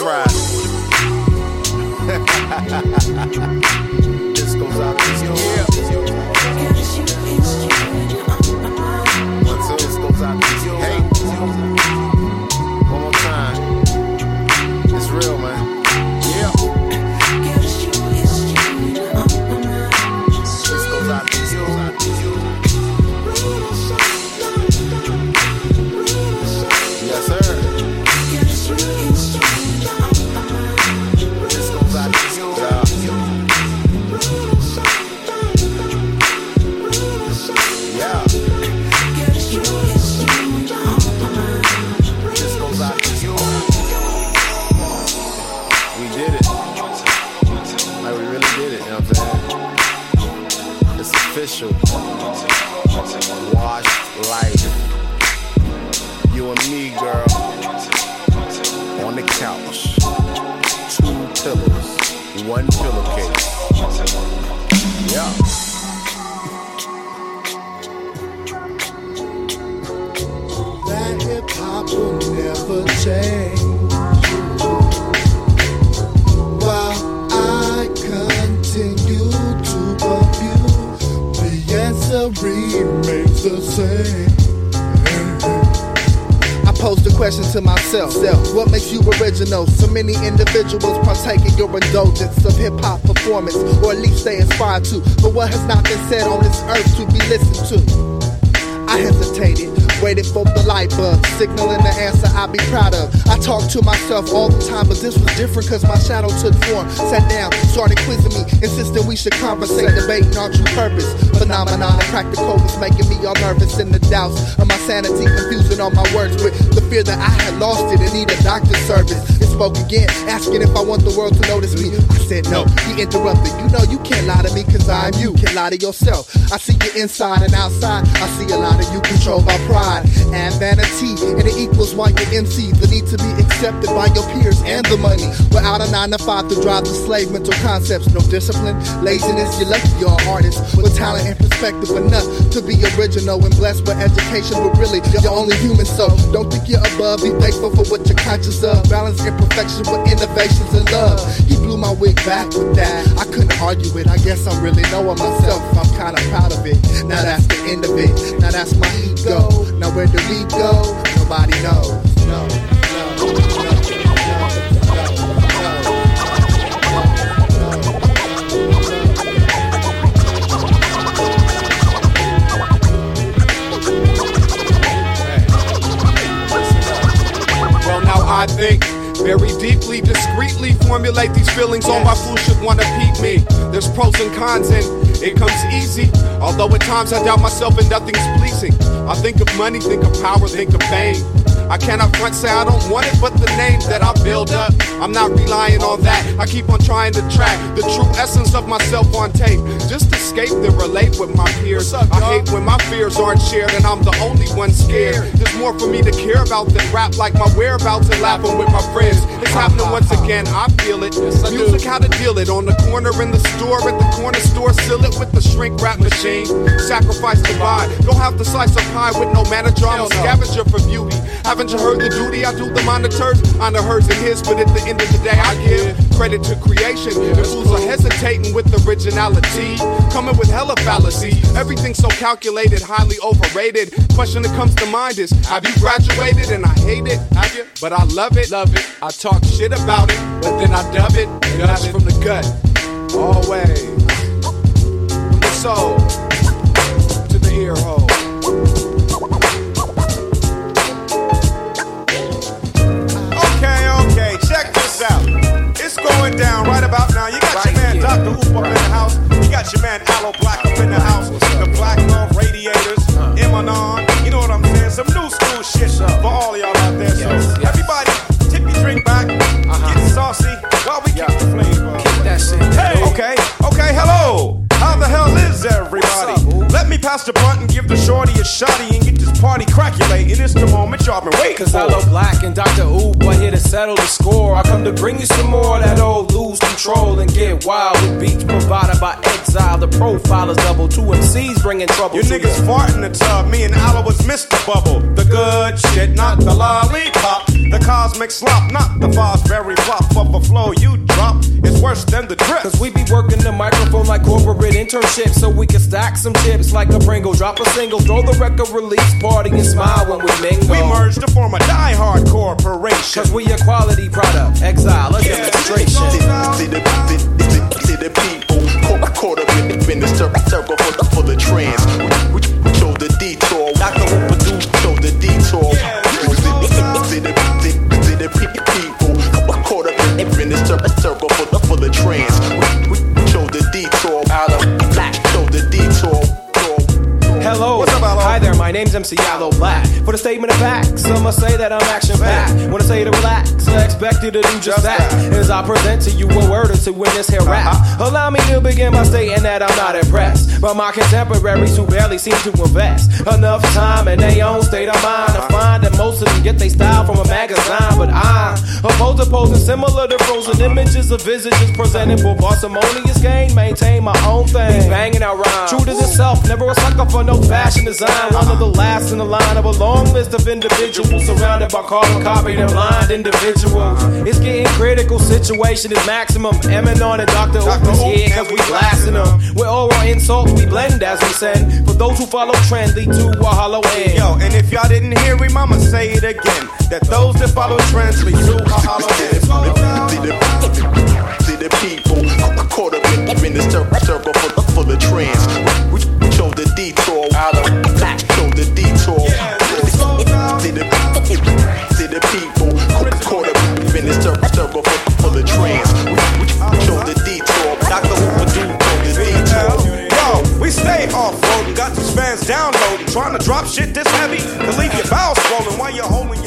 ride. One pillowcase. Yeah. That hip hop will never change. While I continue to abuse, the answer remains the same. Pose the question to myself What makes you original? So many individuals partake in your indulgence of hip hop performance, or at least they aspire to. But what has not been said on this earth to be listened to? I hesitated, waited for the light bulb, signaling the answer I'd be proud of. I talk to myself all the time, but this was different cause my shadow took form. Sat down, started quizzing me, insisting we should conversate, debating our true purpose. Phenomenon and practical was making me all nervous in the doubts of my sanity, confusing all my words with the fear that I had lost it and need a doctor's service. It spoke again, asking if I want the world to notice me. I said no. He interrupted, you know you can't lie to me cause I'm you. Can't lie to yourself. I see you inside and outside. I see a lot of you controlled by pride and vanity. And it equals why you're MC. The need to be accepted by your peers and the money. Without a nine to five to drive the slave mental concepts. No discipline, laziness. You're lucky you're an artist with talent and perspective enough to be original and blessed with education. But really, you're only human, so don't think you're above. Be thankful for what you're conscious of. Balance imperfection with innovations and love. He blew my wig back with that. I couldn't argue it. I guess I'm really knowing myself. I'm kinda proud of it. Now that's the end of it. Now that's my ego. Now where do we go? Nobody knows. No, no, no. Well, now I think very deeply, discreetly formulate these feelings on my fools should wanna peep me. There's pros and cons, and it comes easy. Although at times I doubt myself and nothing's pleasing. I think of money, think of power, think of fame. I cannot front say I don't want it, but the name that I build up, I'm not relying on that. I keep on trying to track the true essence of myself on tape. Just escape then relate with my peers. I hate when my fears aren't shared and I'm the only one scared. There's more for me to care about than rap like my whereabouts and laughing with my friends. It's happening once again, I feel it. Music, how to deal it. On the corner in the store, at the corner store, seal it with the shrink wrap machine. Sacrifice divide. Don't have to slice a pie with no manager. I'm a scavenger for beauty. Haven't you heard the duty? I do the monitors on the hers and his, but at the end of the day, I give credit to creation. The fools are hesitating with originality, coming with hella fallacy. Everything so calculated, highly overrated. Question that comes to mind is, have you graduated? And I hate it, have you? But I love it, love it. I talk shit about it, but then I dub it, that's from the gut. Always. From the soul to the ear hole. Down right about now. You got your man Dr. Oop up in the house. You got your man Aloe Black up in the house. The Black Love Radiators, uh-huh. Emanon. You know what I'm saying? Some new school shit for all y'all out there. So everybody, tip your drink back, uh-huh. get saucy while we keep the flavor. Keep that shit. Hey, okay, okay, hello. How the hell is everybody? Pass the blunt and give the shorty a shotty and get this party crackulating. It's the moment y'all been waiting Cause for. I love Black and Dr. Are here to settle the score. I come to bring you some more of that old lose control and get wild with beats provided by Exile. The profile is double. Two MCs bringing trouble. You to niggas fart in the tub. Me and Aloe was Mr. Bubble. The good shit, not the lollipop. The cosmic slop, not the Fosberry flop But a flow you drop. It's worse than the drip. Cause we be working the microphone like corporate internships so we can stack some chips like a Pringle. Drop a single, throw the record release party and smile when we mingle. We merge to form a die-hard corporation. Cause we a quality product, exile, a demonstration. See the, see, see, see the people caught, caught up in the, in the cir- circle full, full of trends. We, we, we chose the detour. Dr. Hooper chose the detour. See, see see, see the people caught up in, in the circle full, full my name's MC Yellow Black. For the statement of facts, some must say that I'm action packed. When I say to relax, I expect you to do just that. As I present to you a word or two in this here rap. Uh-huh. Allow me to begin by stating that I'm not impressed by my contemporaries who barely seem to invest enough time in their own state of mind to find that most of them get their style from a magazine. But I'm opposed to posing similar to frozen uh-huh. images of visages presented for parsimonious gain. Maintain my own thing, banging out rhymes. True to self, never a sucker for no fashion design. The last in the line of a long list of individuals surrounded by carbon copied and blind individuals. It's getting critical, situation is maximum. Eminon and Dr. Is here cause we blasting them. With oral insults, we blend as we send. For those who follow trend, lead to a hollow end. Yo, and if y'all didn't hear him, I'ma say it again. That those that follow trends lead to a hollow end. See the, people caught up in, in cir- circle full of trends. Cir- circle full, of we, we the detour. Dr. Hooper do chose the detour. Yo, we stay off-roading, got these fans downloading, trying to drop shit this heavy to leave your bowels swollen while you're holding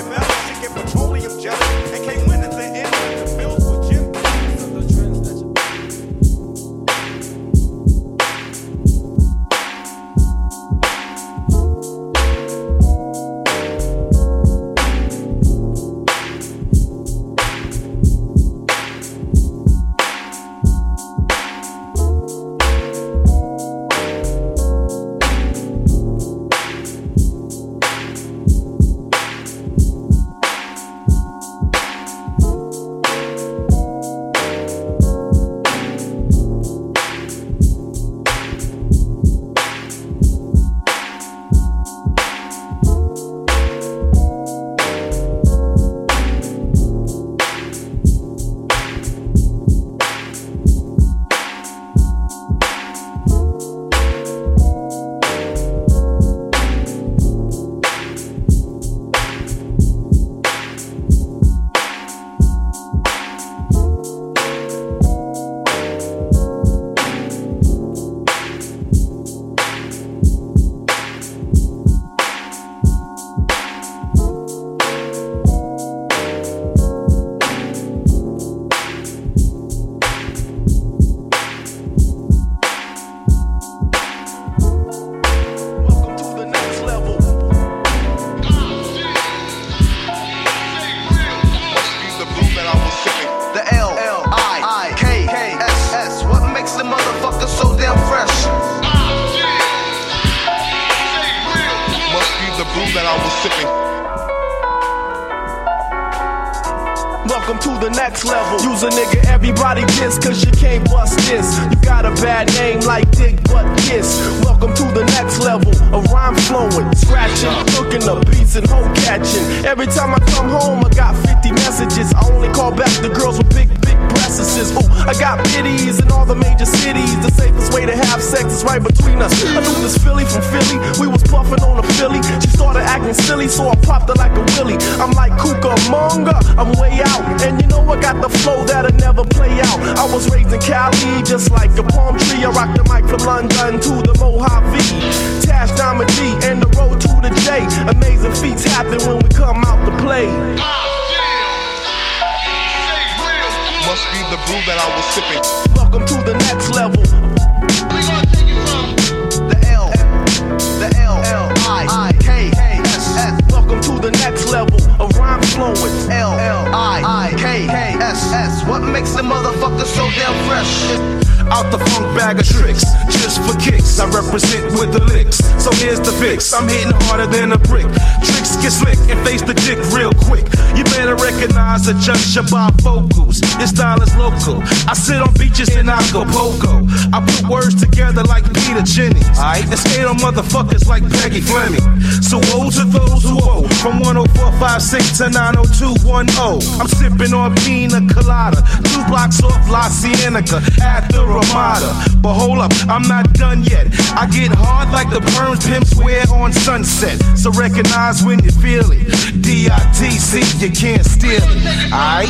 fresh? Out the funk bag of tricks, just for kicks. I represent with the licks. So here's the fix. I'm hitting harder than a brick. Tricks get slick and face the dick real quick. You better recognize the judge by vocals. Your style is local. I sit on beaches in Acapulco. I put words together like Peter Jennings. Alright, and skate on motherfuckers like Peggy Fleming. So woe to those who owe. From 10456 to 90210. I'm sipping on pina colada. Two blocks off La Cienega at the Ramada. But hold up, I'm not done yet. I get hard like the perms pimps wear on sunset. So recognize when you feel it. D-I-T-C, you can't steal it. Alright?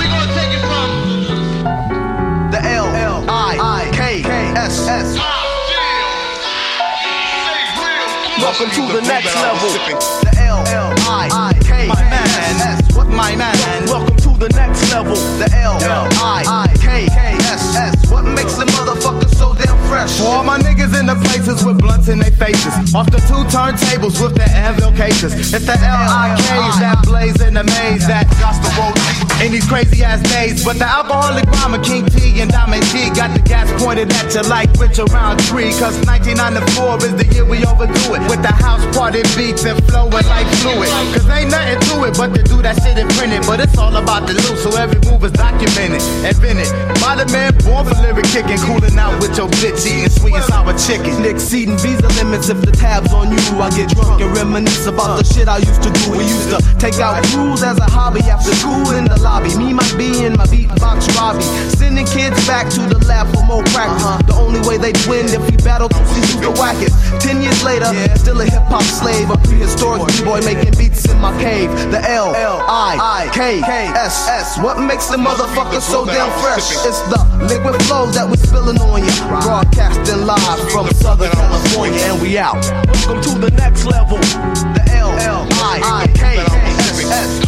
The L, L, I, I, K, S, S. Welcome to the next level. The L, L, I, I, K, my man. What my man? Welcome to the next level. The L, L, I, I, K, K, S, S. What makes the motherfucker so damn fresh? For all my niggas in the places with blunts in their faces. Off the two turntables with the anvil cases. It's the L-I-Ks that blaze in the maze that the roll in these crazy ass days. But the alcoholic mama, King T and Diamond G got the gas pointed at you like Richard Roundtree. Cause 1994 is the year we overdo it. With the house party beats and flowing like fluid. Cause ain't nothing to it but to do that shit and print it. But it's all about the loot, so every move is documented. Invented by the man born for lyric kicking, cooling out with your bitch eating sweet and sour chicken. Exceeding visa limits if the tab's on you. I get drunk and reminisce about the shit I used to do. We used to take out rules as a hobby after school in the lobby. Me my be and my beatbox Robbie. Sending kids back to the lab for more practice. Uh-huh. The only way they'd win if we battled who's the wackest. Ten years later, still a hip hop slave, a prehistoric b-boy making beats in my cave. The L, L, I, K, K, S, S. What makes the motherfucker so damn fresh? It's the liquid flow that we spilling on you. Broadcasting live from Southern California, and we out. Welcome to the next level. The L, L, I, K, S, S.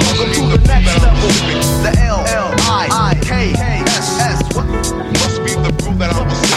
Welcome to the next level. The. Must be the brew that I was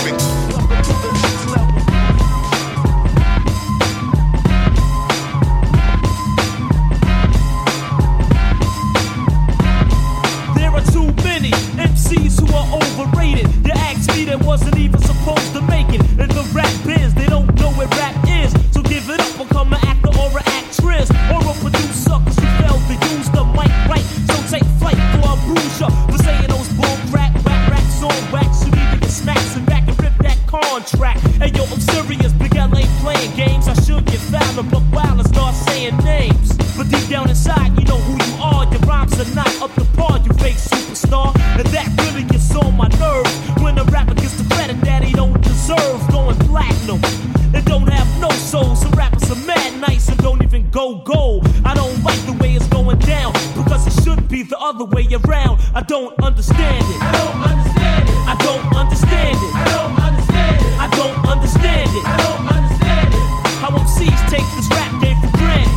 are overrated. You asked me that wasn't even supposed to make it. In the rap biz, they don't know what rap is. So give it up, become an actor or an actress. Or a producer, cause you failed to use the mic right. So take flight for a bruiser. For saying those bull rap, rap, raps on wax. Contract. Hey yo, I'm serious, Big L ain't playing games. I should get and buck wild and start saying names. But deep down inside, you know who you are. Your rhymes are not up to par, you fake superstar. And that really gets on my nerves. When a rapper gets the credit that he don't deserve, going platinum. They don't have no soul. Some rappers are mad nice and don't even go gold. I don't like the way it's going down because it should be the other way around. I don't understand it. I don't understand it. I don't understand it. I don't understand it. I don't understand it. How MCs take this rap game for granted.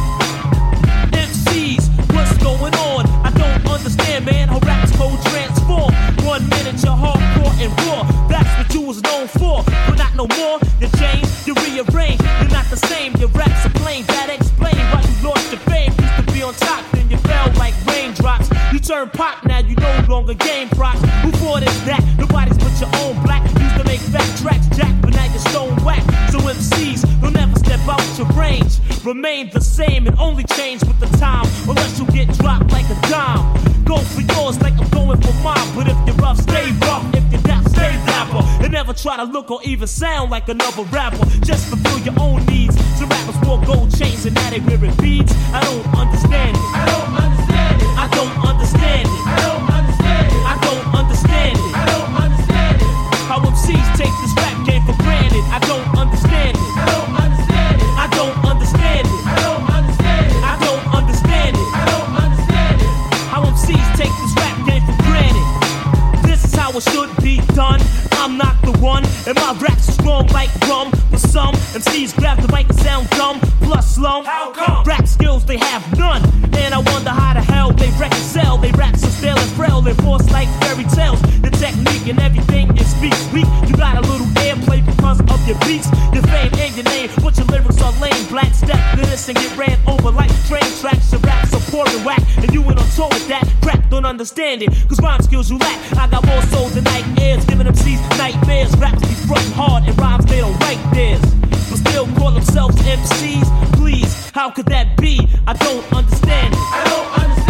MCs, what's going on? I don't understand, man. How raps code transform. One minute you're hardcore and raw. That's what you was known for. But not no more. You change, you rearrange. You're not the same. Your raps are plain. That explain why you lost your fame. Used to be on top, then you fell like raindrops. You turn pop, now you no longer game props. Who fought is remain the same and only change with the time, unless you get dropped like a dime. Go for yours like I'm going for mine, but if you're rough, stay rough. If you're dap, stay dapper. And never try to look or even sound like another rapper, just fulfill your own needs. Some rappers wore gold chains and now they wearing beads. I don't understand it. I don't understand it. I don't understand it. MCs grab the mic and sound dumb, plus slum. How come? Rap skills they have none, and I wonder how the hell they reconcile. They rap so stale and frail, and force like fairy tales. The technique and everything is speaks weak. You got a little airplay because of your beats, your fame and your name. But your lyrics are lame. Black this and get ran over like train tracks. Your raps are poor and whack, and you ain't on tour with that. Crap, don't understand it, cause rhyme skills you lack. I got more soul than nightmares, giving MCs nightmares. Raps be front hard and rhymes they don't write theirs. But still call themselves MCs. Please, how could that be? I don't understand it. I don't understand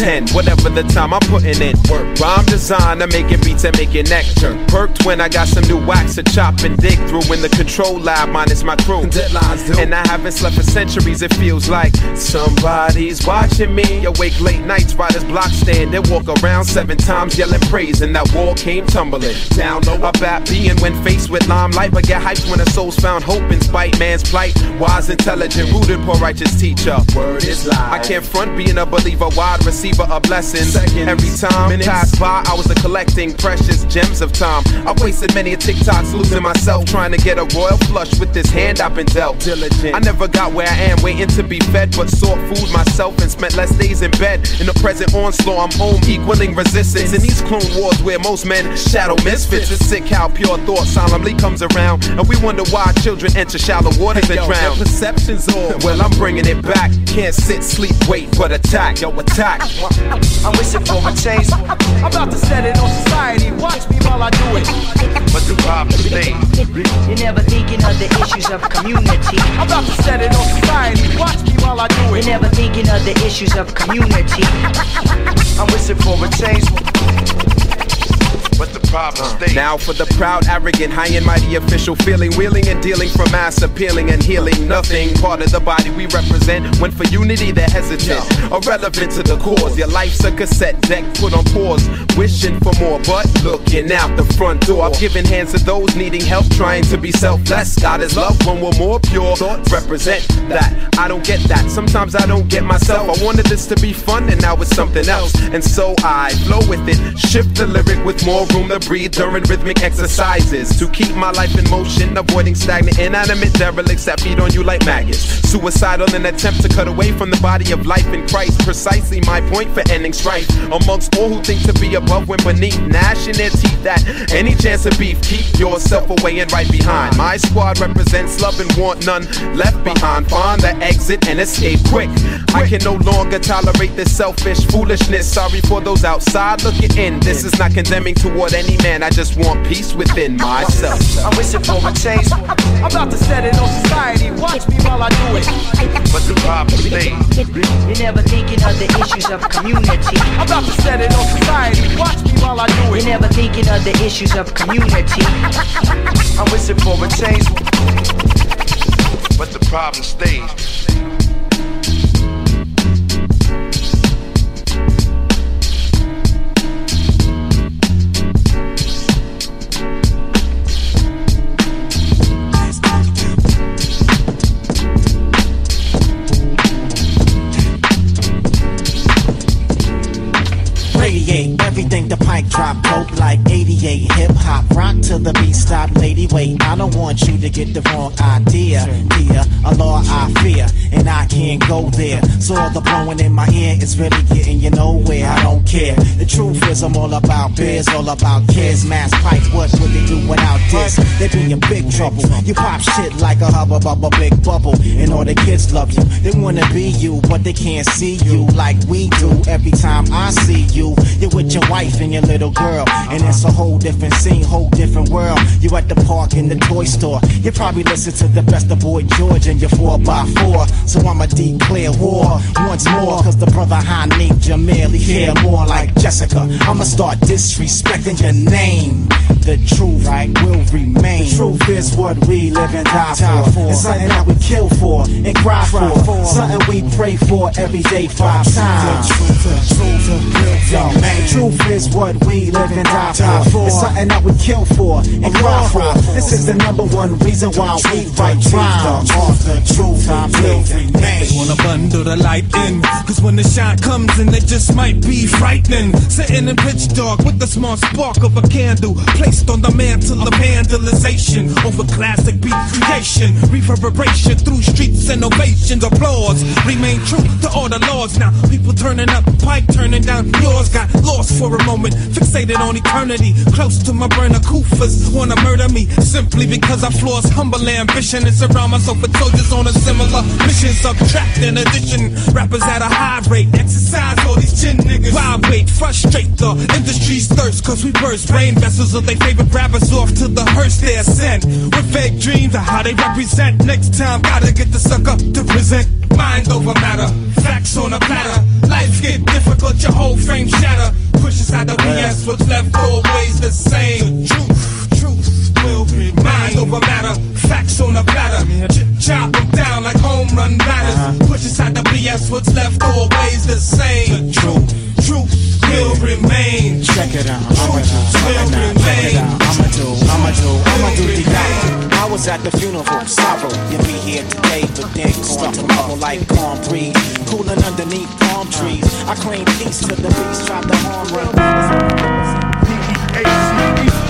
10, whatever the time I'm putting in. Work, rhyme design, I'm making beats and making nectar. Perked when I got some new wax to chop and dig through in the control lab, minus my crew. Deadlines, and I haven't slept for centuries, it feels like somebody's watching me. Awake late nights, riders block stand and walk around seven times yelling praise, and that wall came tumbling. Down low, about being when faced with limelight, but get hyped when a soul's found hope in spite, man's plight. Wise, intelligent, rooted, poor, righteous teacher. Word is life. I can't front being a believer, wide receiver of blessings. Every time passed by, I was a collecting precious gems of time. I've wasted many a TikToks, losing myself, trying to get a royal flush with this hand I've been dealt. Diligent. I never got where I am, waiting to be fed, but sought food myself and spent less days in bed. In the present onslaught, I'm home, equaling resistance. In these clone wars where most men shadow misfits, it's sick how pure thought solemnly comes around, and we wonder why children enter shallow waters and drown. Perceptions all. Well, I'm bringing it back. Can't sit, sleep, wait, but attack. Yo, attack. I'm wishing for a change. I'm about to set it on society. Watch me while I do it. But the problem stays. You're never thinking of the issues of community. I'm about to set it on society. Watch me while I do it. You're never thinking of the issues of community. I'm wishing for a change. But the problem uh, stays. Now for the proud, arrogant, high and mighty official feeling, wheeling and dealing from mass appealing and healing. Nothing part of the body we represent. When for unity they're hesitant, irrelevant to the cause. Your life's a cassette deck put on pause, wishing for more, but looking out the front door. I've given hands to those needing help, trying to be selfless. God is love when we're more pure. Thoughts represent that. I don't get that. Sometimes I don't get myself. I wanted this to be fun, and now it's something else. And so I flow with it, shift the lyric with more room to breathe during rhythmic exercises to keep my life in motion, avoiding stagnant, inanimate derelicts that feed on you like maggots. Suicidal in attempt to cut away from the body of life in Christ. Precisely my point for ending strife amongst all who think to be above when beneath, gnashing their teeth at any chance of beef. Keep yourself away and right behind. My squad represents love and want none left behind. Find the exit and escape quick. I can no longer tolerate this selfish foolishness. Sorry for those outside looking in. This is not condemning toward any man. I just want peace within myself. I'm wishing for a change. I'm about to set it on society. Watch me while I do it. But the problem stays. You're never thinking of the issues of community. I'm about to set it on society. Watch me while I do it. You're never thinking of the issues of community. I'm wishing for a change. But the problem stays. Everything the pike drop dope like 88 hip hop. Rock to the beat, stop, lady, wait. I don't want you to get the wrong idea. Dear, a law I fear, and I can't go there. So all the blowing in my ear is really getting you nowhere. I don't care. The truth is, I'm all about biz, all about kids, mass pipe. What would they do without this? They'd be in big trouble. You pop shit like a hubba bubba big bubble, and all the kids love you. They wanna be you, but they can't see you like we do. Every time I see you, you're with your wife and your little girl, and it's a whole different scene, whole different world. You at the park in the toy store. You probably listen to the best of Boy George and your 4x4. So I'ma declare war once more, cause the brother high named Jamil, he care more like Jessica. I'ma start disrespecting your name. The truth right will remain. The truth is what we live and die for. It's something that we kill for and cry for. Something we pray for every day five times. The truth will remain. Truth is what we live and die for. It's something that we kill for and cry for. This is the number one reason why we write rhymes. The truth will remain. They wanna bundle the light in, cause when the shine comes in, it just might be frightening. Sitting in pitch dark with the small spark of a candle, placed on the mantle of vandalization over classic beat creation, reverberation through streets and ovations, applause. Remain true to all the laws. Now people turning up, pipe turning down. Yours got lost for a moment, fixated on eternity, close to my burner. Kufas wanna murder me simply because I flaws humble ambition and surround myself with soldiers on a similar mission. Subtract in addition, rappers at a high rate, exercise all these chin niggas. Vibrate, frustrate the industry's thirst, cause we burst brain vessels of their favorite rappers off to the hearse they're sent. With fake dreams of how they represent. Next time, gotta get the sucker to present. Mind over matter, facts on a platter. Life get difficult, your whole frame shatter. Push aside the BS, what's left always the same. Truth, truth will be mind over matter. Facts on a platter. Ch- chop them down like home run batters. Uh-huh. Push aside the BS, what's left always the same. Truth, truth will remain. Check it out. Truth will remain. I'ma do, I'ma do, I'ma do the guy. I was at the funeral, sorrow. You'll be here today, but then gone tomorrow like palm breeze. Cooling underneath palm trees. I claim peace to the beast, drop the horn. Peace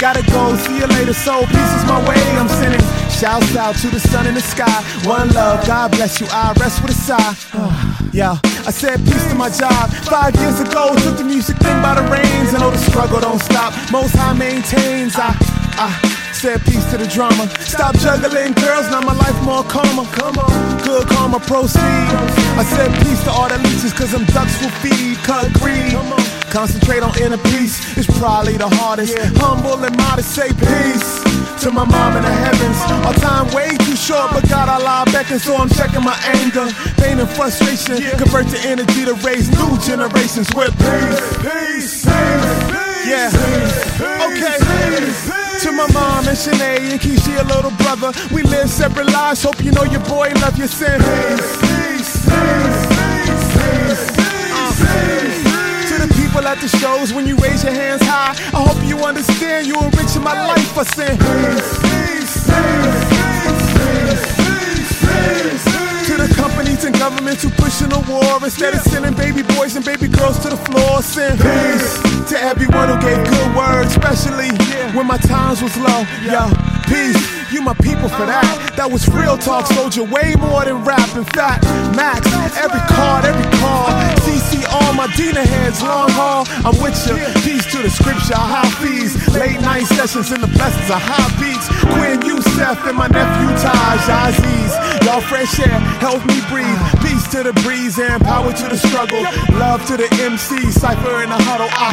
gotta go, see you later, so peace is my way, I'm sending shouts out to the sun in the sky, one love, God bless you, I rest with a sigh. Yeah, I said peace to my job. Five years ago, took the music thing by the reins. I know the struggle don't stop. Most high maintains. I, I said peace to the drama. Stop juggling girls, now my life more calmer. Come on, good karma proceed. I said peace to all the leeches, cause them ducks will feed, cut greed. Concentrate on inner peace, it's probably the hardest. Humble and modest, say peace to my mom in the heavens. Our time way too short, but God Allah beckons, so I'm checking my anger. Pain and frustration convert to energy to raise new generations with peace. Peace, peace, peace. yeah. Okay. To my mom and Shanae and Kishi, a little brother. We live separate lives. Hope you know your boy love your sin. Peace, peace, peace, peace, people at the shows, when you raise your hands high, I hope you understand you enriching my life. I sing peace, peace, peace, To the companies and governments who pushing a war instead of sending baby boys and baby girls to the floor. Send peace to everyone who gave good words, especially when my times was low. Yo, peace. You my people for that. That was real talk, soldier. Way more than rap. In fact, Max, every card, every call. CC all my Dina heads, long haul. I'm with you. Peace to the scripture, high fees. Late night sessions in the blessings of high beats. Quinn Youssef and my nephew Taj Aziz. Y'all fresh air, help me breathe. Peace to the breeze and power to the struggle. Love to the MC, cipher in the huddle. I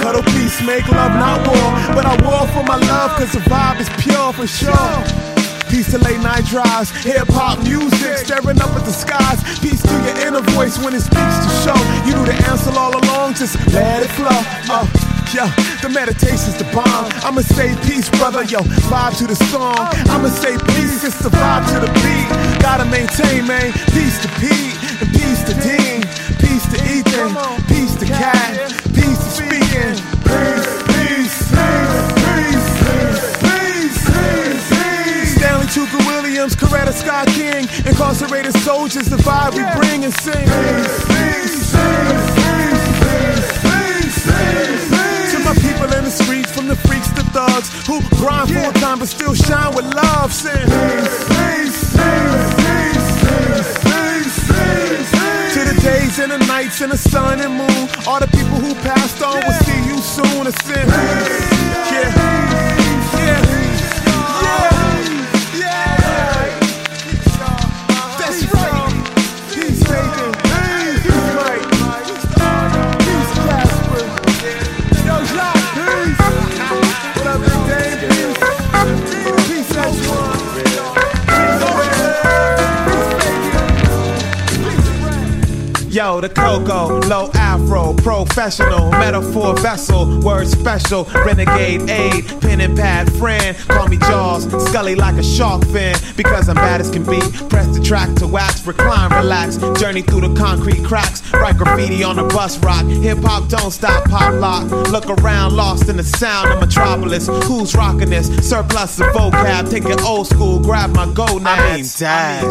cuddle peace, make love, not war. But I war for my love, cause the vibe is pure for sure. Peace to late night drives, hip hop music, staring up at the skies. Peace to your inner voice when it speaks to show. You knew the answer all along, just let it flow. Oh, yo, the meditation's the bomb. I'ma say peace, brother, yo, vibe to the song. I'ma say peace, it's the vibe to the beat. Gotta maintain, man. Peace to Pete, and peace to Dean, peace to Ethan, peace to Cat, soldiers, the vibe we bring and sing. To my people in the streets, from the freaks to thugs who grind full time but still shine with love. Sing. To the days and the nights and the sun and moon, all the people who passed on will see you soon. Sing. Yeah. Yeah. Yo, the Coco, low afro, professional, metaphor vessel, word special, renegade aid, pen and pad friend. Call me Jaws, scully like a shark fin, because I'm bad as can be. Press the track to wax, recline, relax, journey through the concrete cracks, write graffiti on the bus rock. Hip hop don't stop, pop lock. Look around, lost in the sound of metropolis. Who's rocking this? Surplus of vocab, take it old school, grab my gold nads.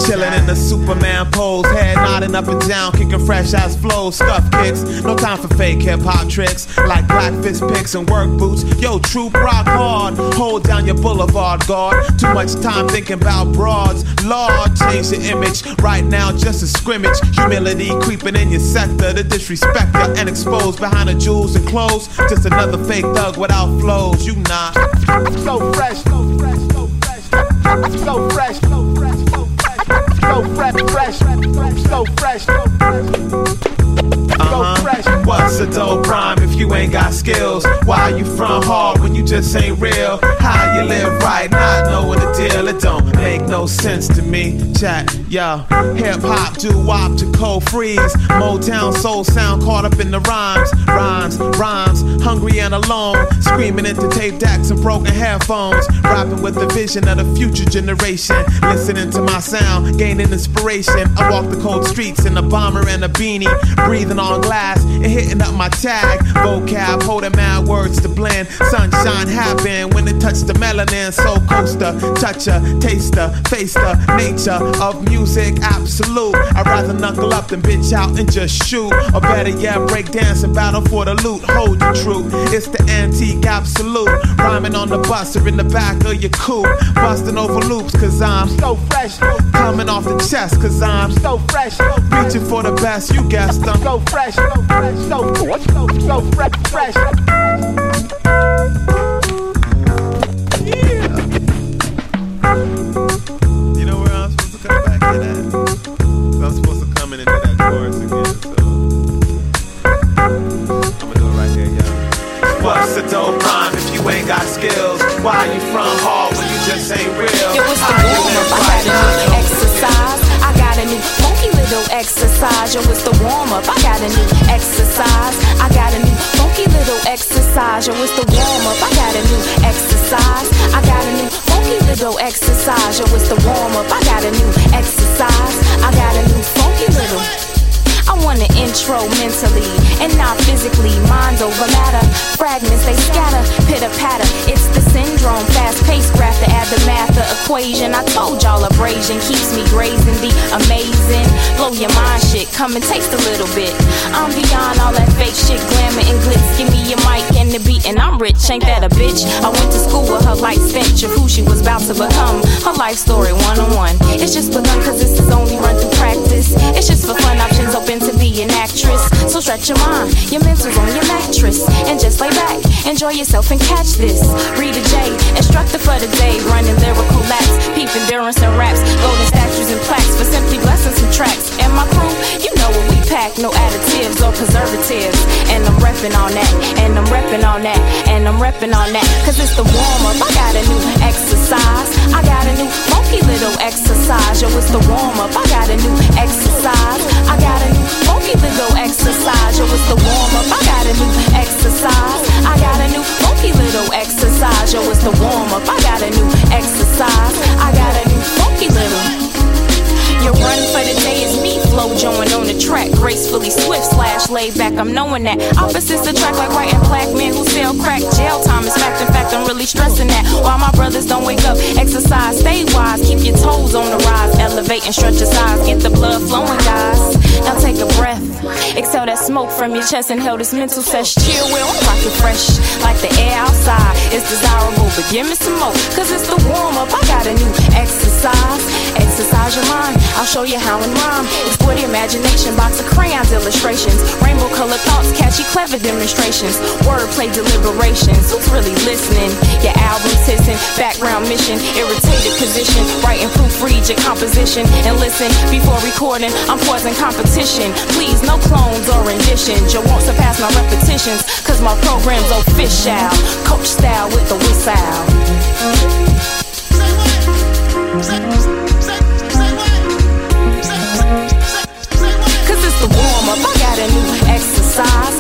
Chilling in the Superman pose, head nodding up and down, kicking fresh ass flows, stuff kicks. No time for fake hip hop tricks like black fist picks and work boots. Yo, troop rock hard, hold down your boulevard guard. Too much time thinking about broads. Lord, change the image. Right now, just a scrimmage. Humility creeping in your sector. The disrespecter and exposed behind the jewels and clothes. Just another fake thug without flows. You not. So fresh, so fresh, so fresh, so fresh, so fresh, so fresh, so fresh, fresh, so fresh, so fresh uh-huh. so fresh. What's a dope rhyme if you ain't got skills? Why you front hard when you just ain't real? How you live right, not knowing the deal? It don't make no sense to me. Chat, yo, hip hop, do wop to cold freeze. Motown soul sound caught up in the rhymes, rhymes, rhymes. Hungry and alone, screaming into tape decks and broken headphones. Rapping with the vision of the future generation. Listening to my sound, gaining inspiration. I walk the cold streets in a bomber and a beanie, breathing on glass and hitting up my tag. Vocab, holding mad words to blend. Sunshine happen when it touch the melanin. Soul coaster, toucher, taster, face the nature of music, absolute. I'd rather knuckle up than bitch out and just shoot. Or better yet, break dance and battle for the loot. Hold the truth. It's the antique absolute. Rhyming on the bus or in the back of your coupe. Busting over loops, cause I'm so fresh. Coming off the chest, cause I'm so fresh. Reaching for the best, you guessed I'm so fresh, so fresh, so so so fresh, fresh. You know where I'm supposed to come back in at? So I'm supposed to come in into that chorus again. So I'm gonna do right here, y'all. What's a dope rhyme if you ain't got skills? Why you from hard when you just ain't real? Yo, it's the How you warm live up. I right, got little exercise. Yo, it's the warm up. I got a new exercise. I got a new funky little exercise. Yo, it's the warm up. I got a new exercise. I got a new funky little exercise. Yo, it's the warm up. I got a new exercise. I got a new funky little. I want an intro mentally and not physically. Mind over matter. Fragments they scatter, pitter patter. It's the syndrome. Fast paced graph to add the math, the equation. I told y'all abrasion keeps me grazing the amazing. Blow your mind shit. Come and taste a little bit. I'm beyond all that fake shit, glamour and glitz. Give me your mic and the beat, and I'm rich. Ain't that a bitch? I went to school with her light stench who she was about to become. Her life story one on one. It's just begun cause this is only run through practice. It's just for fun options open to be an actress. So stretch your mind, your mental on your mattress. And just lay back, enjoy yourself and catch this. Rita J, instructor for the day, running lyrical laps, peep endurance and raps, golden statues and plaques for simply blessing some tracks. And my crew, you know what we pack, no additives or preservatives. And I'm repping on that, and I'm repping on that, and I'm repping on that. Cause it's the warm up, I got a new exercise. I got a new funky little exercise. Yo, it's the warm up, I got a new exercise. I got a new funky little exercise. Yo, it's the warm up, I got a new exercise. I got a new funky little exercise. Yo, it's the warm up, I got a new exercise. I got a new funky little. Your run for the day is me, flow join on the track, gracefully swift slash laid back. I'm knowing that opposites attract like writing black men who sell crack. Jail time is fact. In fact, I'm really stressing that. While my brothers don't wake up, exercise, stay wise, keep your toes on the rise, elevate and stretch your size, get the blood flowing, guys. Now take a breath, exhale that smoke from your chest, inhale this mental sesh. Chill, I'm rocking fresh, like the air outside. It's desirable, but give me some more, cause it's the warm up. I got a new exercise, exercise your mind. I'll show you how in rhyme. Explore the imagination, box of crayons, illustrations, rainbow colored thoughts, catchy, clever demonstrations, wordplay deliberations. Who's really listening? Your album's hissing, background mission, irritated position, writing proofread your composition, and listen before recording. I'm pausing competition. Please, no clones or renditions. You won't surpass my repetitions, cause my program's official. Coach style with the whistle. Cause it's the warm up. I got a new exercise.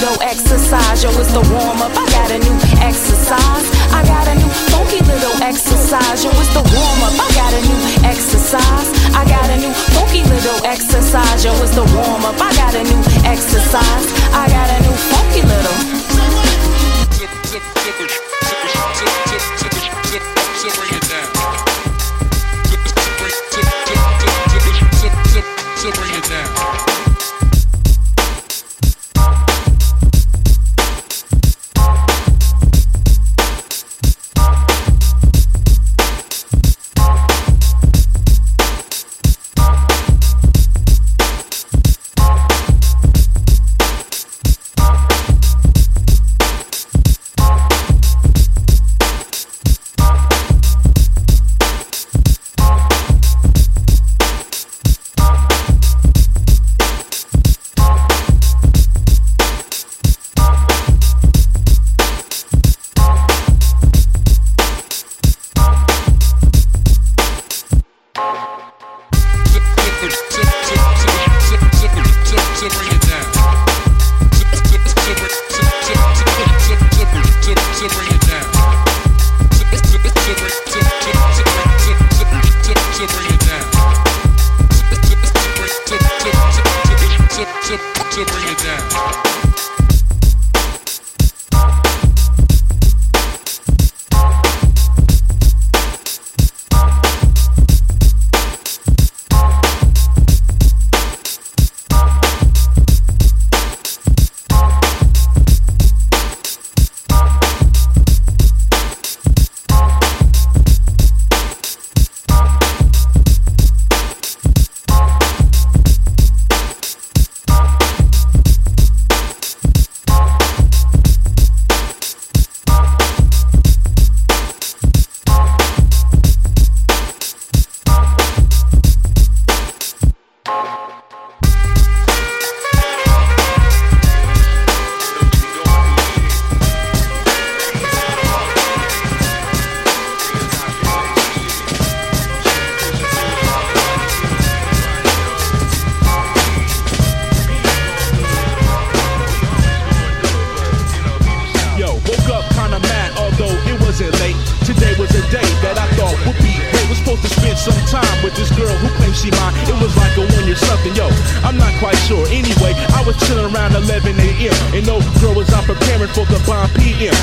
Little exercise. Yo, it's the warm up. I got a new exercise. I got a new funky little exercise. Yo, it's the warm up. I got a new exercise. I got a new funky little exercise. Yo, it's the warm up. I got a new exercise. I got a new funky little. So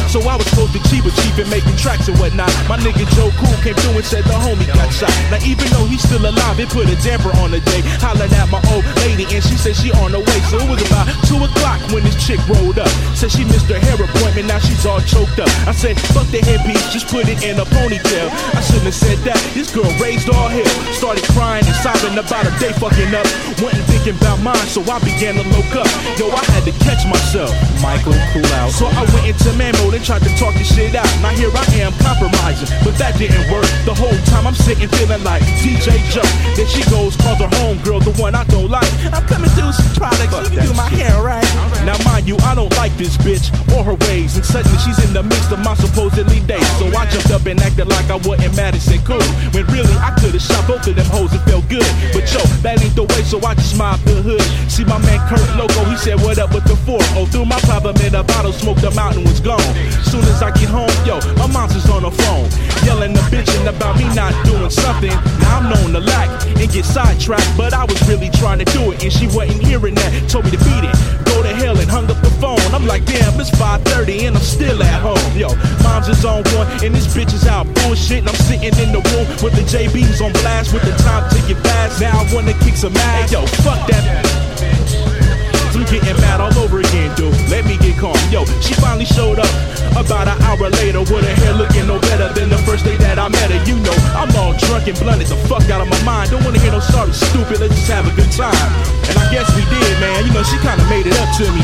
So I was supposed to cheap a cheap and making tracks and whatnot. My nigga Joe Cool came through and said the homie got shot. Now even though he's still alive, it put a damper on the day. Hollered at my old lady and she said she on the way. So it was about two o'clock when this chick rolled up. Said she missed her hair appointment, now she's all choked up. I said, fuck the headpiece, just put it in a ponytail. I shouldn't have said that. This girl raised all hell. Started crying and sobbing about her day fucking up. Wasn't thinking about mine, so I began to look up. Yo, I had to catch myself. Michael, cool out. So I went into man mode and tried to talk this shit out. Now here I am compromising, but that didn't work. The whole time I'm sitting feeling like DJ Joe. Then she goes, calls her homegirl, the one I don't like. I'm coming through some products, you can do my hair right. Now mind you, I don't like this bitch or her ways. And suddenly she's in the midst of my supposedly days. So I jumped up and acted like I wasn't mad and said cool. When really I could've shot both of them hoes and felt good. But yo, that ain't the way, so I just smiled the hood. See my man Kurt Loco, he said what up with the four. Oh, threw my problem in a bottle, smoked them out and was gone. Soon as I get home, yo, my mom's is on the phone. Yelling and bitching about me not doing something. Now I'm known to lack and get sidetracked. But I was really trying to do it and she wasn't hearing that. Told me to beat it. Go to hell and hung up the phone. I'm like, damn, it's 5:30 and I'm still at home. Yo, mom's is on one, and this bitch is out bullshit. I'm sitting in the room with the JBs on blast, with the time ticking fast. Now I wanna kick some ass. Yo, fuck that. I'm getting mad all over again, dude. Let me get calm. Yo, she finally showed up about an hour later with her hair looking no better than the first day that I met her. You know, I'm all drunk and blunted the fuck out of my mind. Don't wanna hear no sorry, stupid. Let's just have a good time. And I guess we did, man. You know, she kinda made it up to me.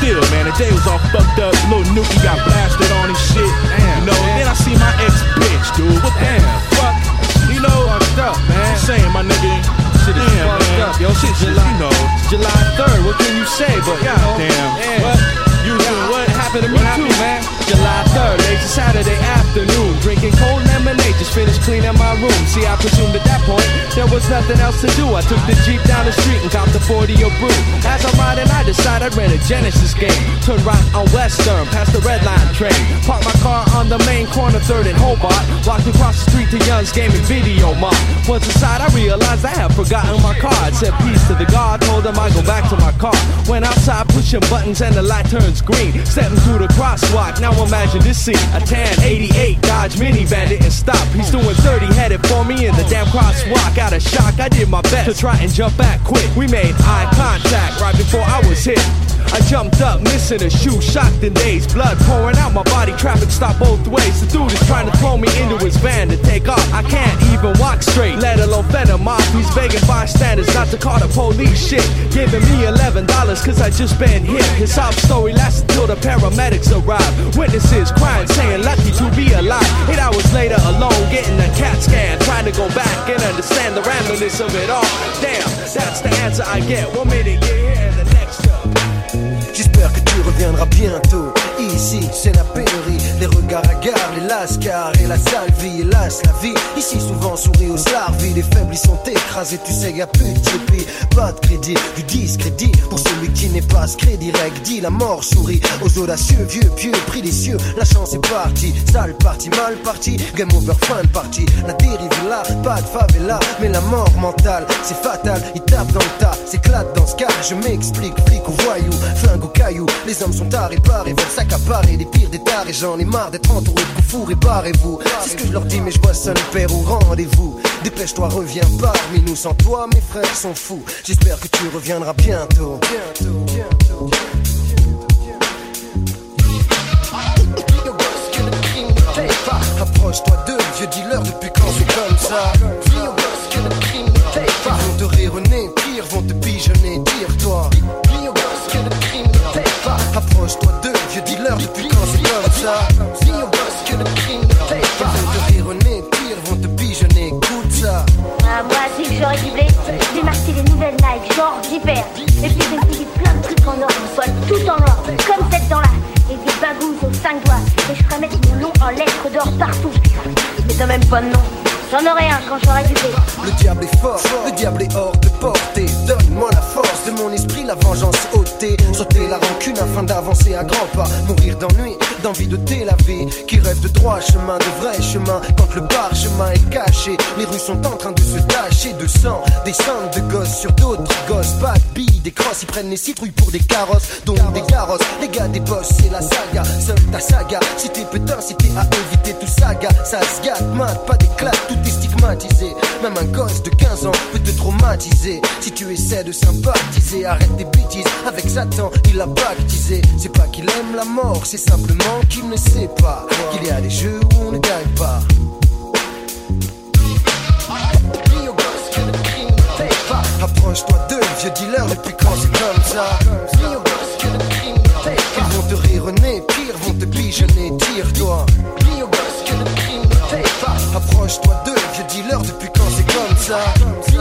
Still, man, the day was all fucked up. Little Nuki got blasted on and shit. you know, then I see my ex bitch, dude. What the fuck? You know, fucked up, man. Saying my nigga. Shit is Damn, man. Up, yo. Shit, July- you know. July 3rd, what can you say? But Goddamn. Yeah. What? You what happened to me too, man? July 3rd, late Saturday afternoon, drinking cold lemonade, just finished cleaning my room. See, I presumed at that point there was nothing else to do. I took the Jeep down the street and copped the 40 of brew. As I'm riding, I decide I'd rent a Genesis game. Turn right on Western, past the red line train. Park my car on the main corner, 3rd and Hobart. Walked across the street to Young's Gaming Video Mart. Once inside, I realized I had forgotten my card. Said peace to the guard, told him I go back to my car. Went outside, pushing buttons, and the light turns green. Stepping through the crosswalk, now imagine this scene. A tan 88 Dodge minivan didn't stop. He's doing 30 headed for me in the damn crosswalk. Out of shock, I did my best to try and jump back quick. We made eye contact right before I was hit. I jumped up, missing a shoe, shocked in days. Blood pouring out my body, traffic stopped both ways. The dude is trying to throw me into his van to take off. I can't even walk straight, let alone fend him off. He's begging bystanders not to call the police shit. Giving me $11 cause I just been hit. His sob story lasted till the paramedics arrived. Witnesses crying, saying lucky to be alive. Eight hours later, alone, getting a CAT scan. Trying to go back and understand the randomness of it all. Damn, that's the answer I get. One minute you're and the next J'espère que tu reviendras bientôt. Ici, c'est la pénurie. Les regards hagards, les lascars et la sale vie. Hélas, la vie. Ici, souvent sourit aux larvis. Les faibles, ils sont écrasés. Tu sais, y a plus de tipi. Pas de crédit, du discrédit. Pour celui qui n'est pas ce crédit direct. Dit la mort sourit aux audacieux, vieux, pieux, pris des cieux. La chance est partie. Sale partie, mal partie. Game over, fin de partie. La dérive est là, pas de favela. Mais la mort mentale, c'est fatal. Il tape dans le tas, s'éclate dans ce cas. Je m'explique, flic ou voyou, flingue au caillou. Les hommes sont à réparer, veulent s'accaparer les pires des tares. Et j'en ai marre d'être entouré de fours et barrez-vous. C'est ce que je leur dis, mais je vois ça ne perd au rendez-vous. Dépêche-toi, reviens parmi nous. Sans toi, mes frères sont fous. J'espère que tu reviendras bientôt. Bientôt, bientôt. Approche-toi d'eux, vieux dealer, depuis quand c'est comme ça? Vont te rire au pire, vont te pigeonner, tire-toi Approche-toi d'eux, vieux dealer, depuis quand c'est comme ça Dis aux gosses que le crime ne paye pas Ils vont te rire au nez, pire, vont te pigeonner, écoute ça Ah, moi, si j'aurais du blé, j'ai marqué les nouvelles Nike, genre j'hyper. Et puis j'ai mis plein de trucs en or, une toile tout en or, comme cette dent-là. Et des bagouses aux cinq doigts. Et je ferais mettre mon nom en lettres d'or partout. Mais t'as même pas de nom. J'en aurai un quand j'aurai du blé. Le diable est fort, le diable est hors de portée. Donne-moi la force de mon esprit, la vengeance ôtée. Sauter la rancune afin d'avancer à grands pas. Mourir d'ennui, d'envie de délaver. Qui rêve de droit chemin, de vrai chemin. Quand le parchemin est caché, les rues sont en train de se tacher de sang. Des cendres de gosses sur d'autres gosses. Pas de billes, des crosses, ils prennent les citrouilles pour des carrosses. Donc des carrosses, les gars des boss, c'est la saga. Seule ta saga, si t'es putain, si t'es à éviter tout saga. Ça se gâte, mate, pas d'éclat, Même un gosse de 15 ans peut te traumatiser. Si tu essaies de sympathiser, arrête tes bêtises. Avec Satan, il a baptisé. C'est pas qu'il aime la mort, c'est simplement qu'il ne sait pas qu'il y a des jeux où on ne gagne pas. Approche-toi d'eux, vieux dealer, depuis quand c'est comme ça. Ils vont te rire au nez, pire, vont te pigeonner, tire-toi. Gosses que le ne. Approche-toi d'eux, vieux dealer, depuis quand c'est comme ça? Dis.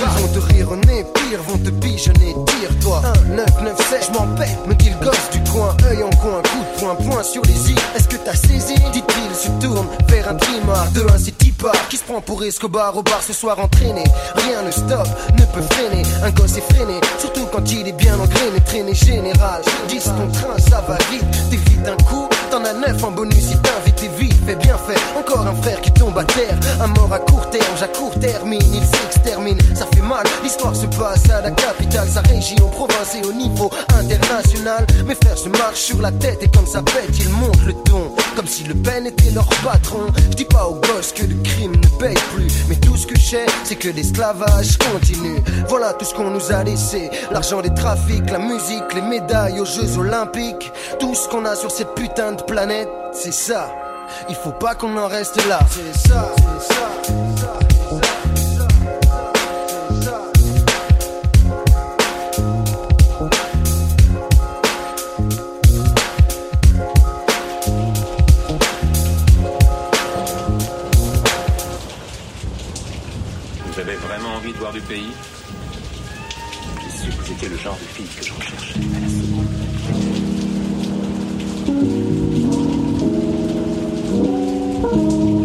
Ils vont te rire au nez, pire, vont te pigeonner, tire-toi. 1, 9, 9, 7, je m'en pète, me dit le gosse du coin, œil en coin, coup de poing, point sur les i. Est-ce que t'as saisi? Dit-il, se tourne vers un trimar. De un, c'est qui se prend pour Escobar au bar ce soir entraîné. Rien ne stoppe, ne peut freiner. Un gosse est freiné, surtout quand il est bien engrainé, traîné général. 10 ton train, ça va vite, t'évites un coup. T'en as neuf en bonus si t'invites, t'es vite, fais bien fait. Encore un frère qui tombe à terre. Un mort à court terme, j'accourt termine, il s'extermine. Ça fait mal, l'histoire se passe à la capitale, sa région, province et au niveau international. Mes frères se marchent sur la tête et comme ça pète, ils montent le ton. Comme si le peine était leur patron. Je dis pas aux gosses que le crime ne paye plus. Mais tout ce que je sais, c'est que l'esclavage continue. Voilà tout ce qu'on nous a laissé. L'argent des trafics, la musique, les médailles aux Jeux Olympiques. Tout ce qu'on a sur cette putain de planète, c'est ça. Il faut pas qu'on en reste là. C'est ça, c'est ça. Vous avez vraiment envie de voir du pays? Je suis que vous étiez le genre de fille que je recherchais. Música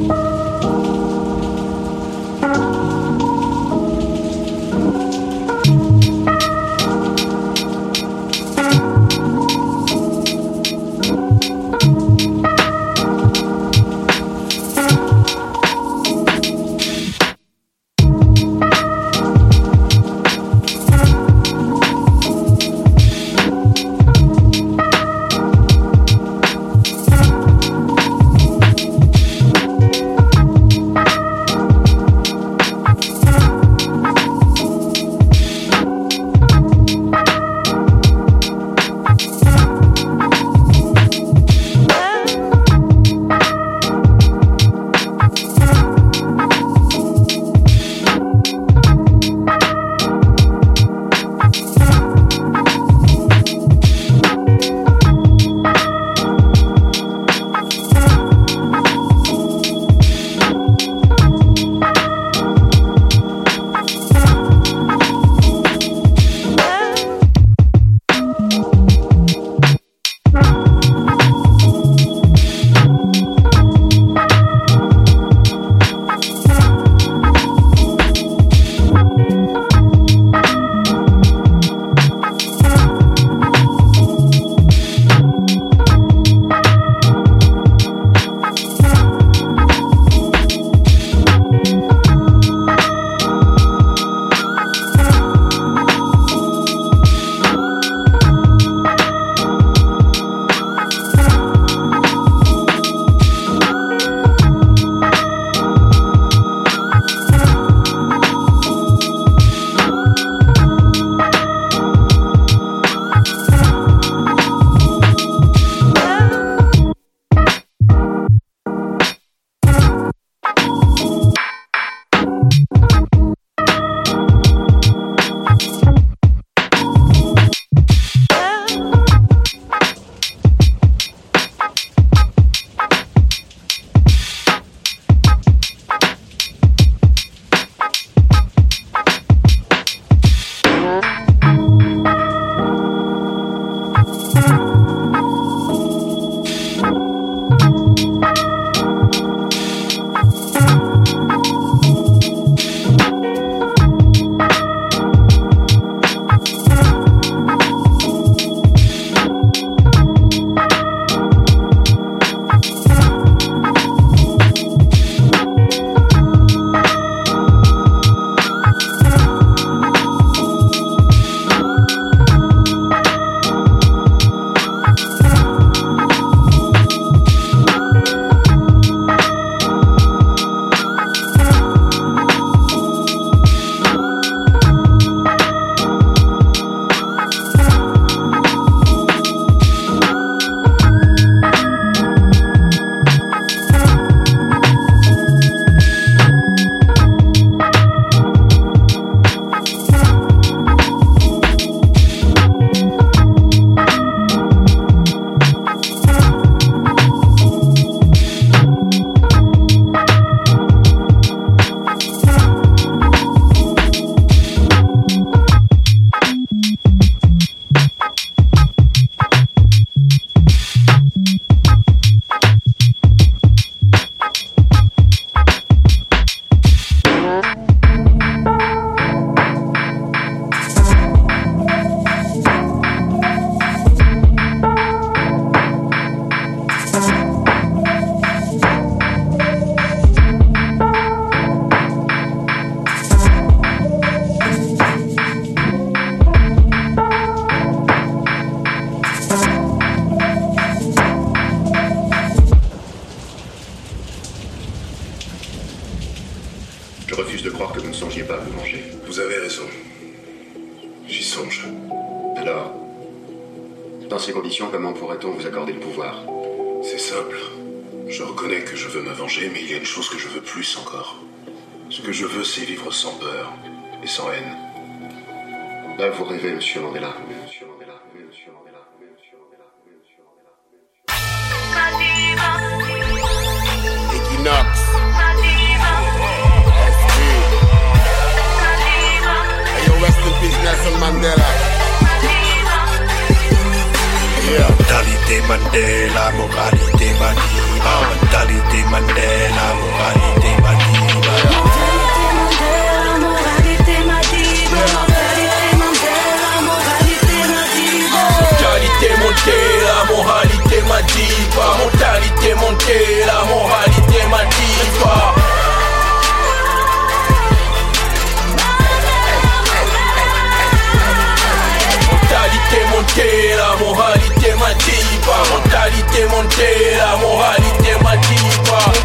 croire que vous ne songiez pas à vous venger. Vous avez raison. J'y songe. Alors, dans ces conditions, comment pourrait-on vous accorder le pouvoir? C'est simple. Je reconnais que je veux me venger, mais il y a une chose que je veux plus encore. Ce que je veux, c'est vivre sans peur et sans haine. Là, vous rêvez, monsieur Mandela. Monsieur Mandela. Equinox. SP. Mandela. Yeah. Mentalité Mandela, moralité Madiba. Mentalité Mandela, moralité Madiba. Mentalité Mandela, moralité Madiba. Mentalité Mandela, moralité Madiba. Mentalité Mandela, moralité Madiba. Mentalité Mandela, moralité Madiba.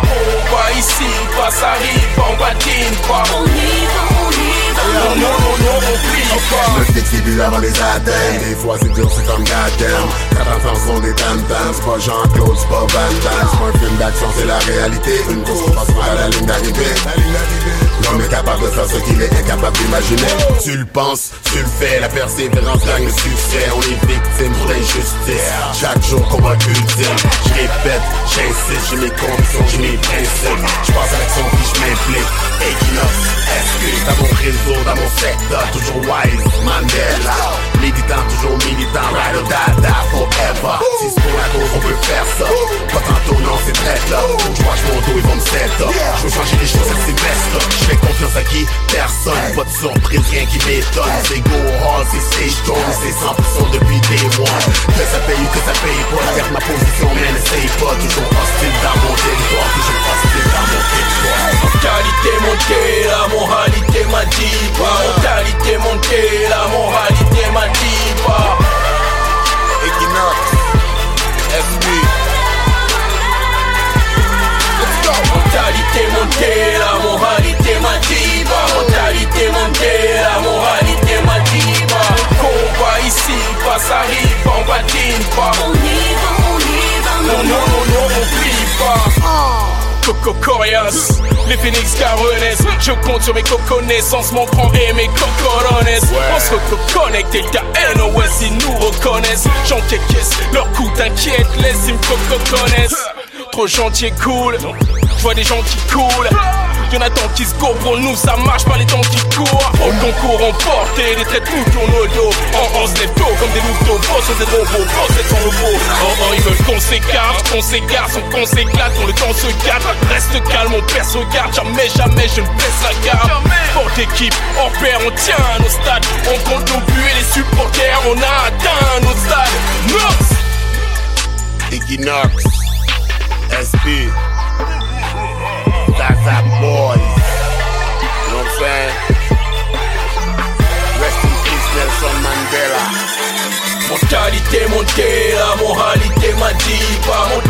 On va ici, pas ça arrive, on patine pas. On y va, on y va. Non, non, non, non, on plie pas. Le détruit avant les atteintes Des fois c'est dur, c'est comme goddamn Quatre enfants sont des tam C'est pas Jean-Claude, c'est pas Van Damme. C'est pas un film d'action, c'est la réalité. Une course on passe à la ligne d'arrivée L'homme est capable de faire ce qu'il est incapable d'imaginer. Tu le penses, tu le fais La persévérance gagne le succès. On est victime d'injustice Chaque jour combat ultime Je répète, j'insiste, j'ai mes convictions, j'ai mes principes. Je passe à l'action puis je m'implique. Equinox, SQ Dans mon réseau, dans mon secteur Toujours wise, Mandela. Méditant, toujours militant Ride or die, die forever. Si c'est pour la cause, on peut faire ça. Pas tantôt, non, c'est très là. Je watch mon dos, ils vont me set Je veux changer les choses, c'est best confiance à qui? Personne, pas de surprise, rien qui m'étonne. C'est go c'est stage C'est 100% depuis day one Que ça paye ou que ça paye pas garde ma position, mais n'essaye pas. Toujours hostile dans mon territoire Toujours hostile dans mon territoire. Mentalité Mandela, moralité Madiba. Mentalité Mandela, moralité Madiba. Equinox, Let's go. Mentalité Mandela, moralité Madiba. Mentalité Mandela, moralité Madiba. Combat ici, pas ça arrive, on patine pas. On y va, on y va. Non, non, non, non, on plie pas. Coco Corias, les phoenix caronesses Je compte sur mes connaissances, mon cran et mes cocorones On se reconnecte et ta NOS ils nous reconnaissent J'encaisse, leur coup t'inquiète, ils me coco connaissent Trop gentil et cool, je vois des gens qui coulent. Y'en a tant qui se gourent pour nous, ça marche pas les temps qui courent. Au concours emporté, des traits tout tournent au dos. On, on se lève tôt comme des louveteaux, boss on des robots, boss c'est son robot Oh oh ils veulent qu'on s'écarte, qu'on s'égare, sans qu'on s'éclate, on le temps se gâte. Reste calme, on perd se garde, jamais jamais je ne baisse la garde. Sport d'équipe, on perd, on tient à nos stades. On compte nos buts et les supporters, on a atteint notre stade Nox! Equinox, SP, Zaza Boys. You know what I'm saying? Rest in peace, Nelson Mandela. Mentalité Mandela, moralité Madiba Mentalité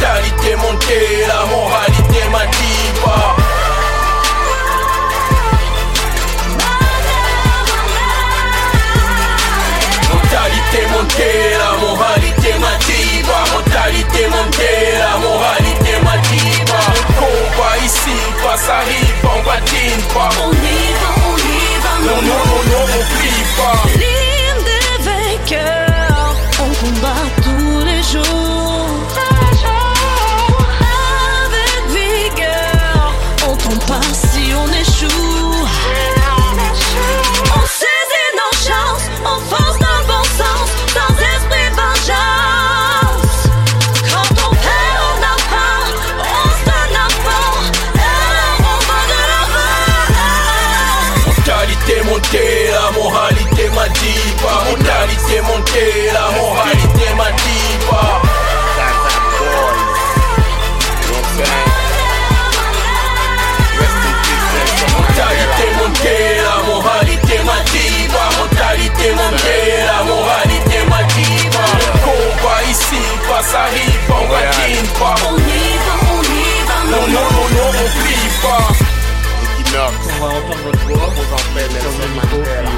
Nelson Mandela.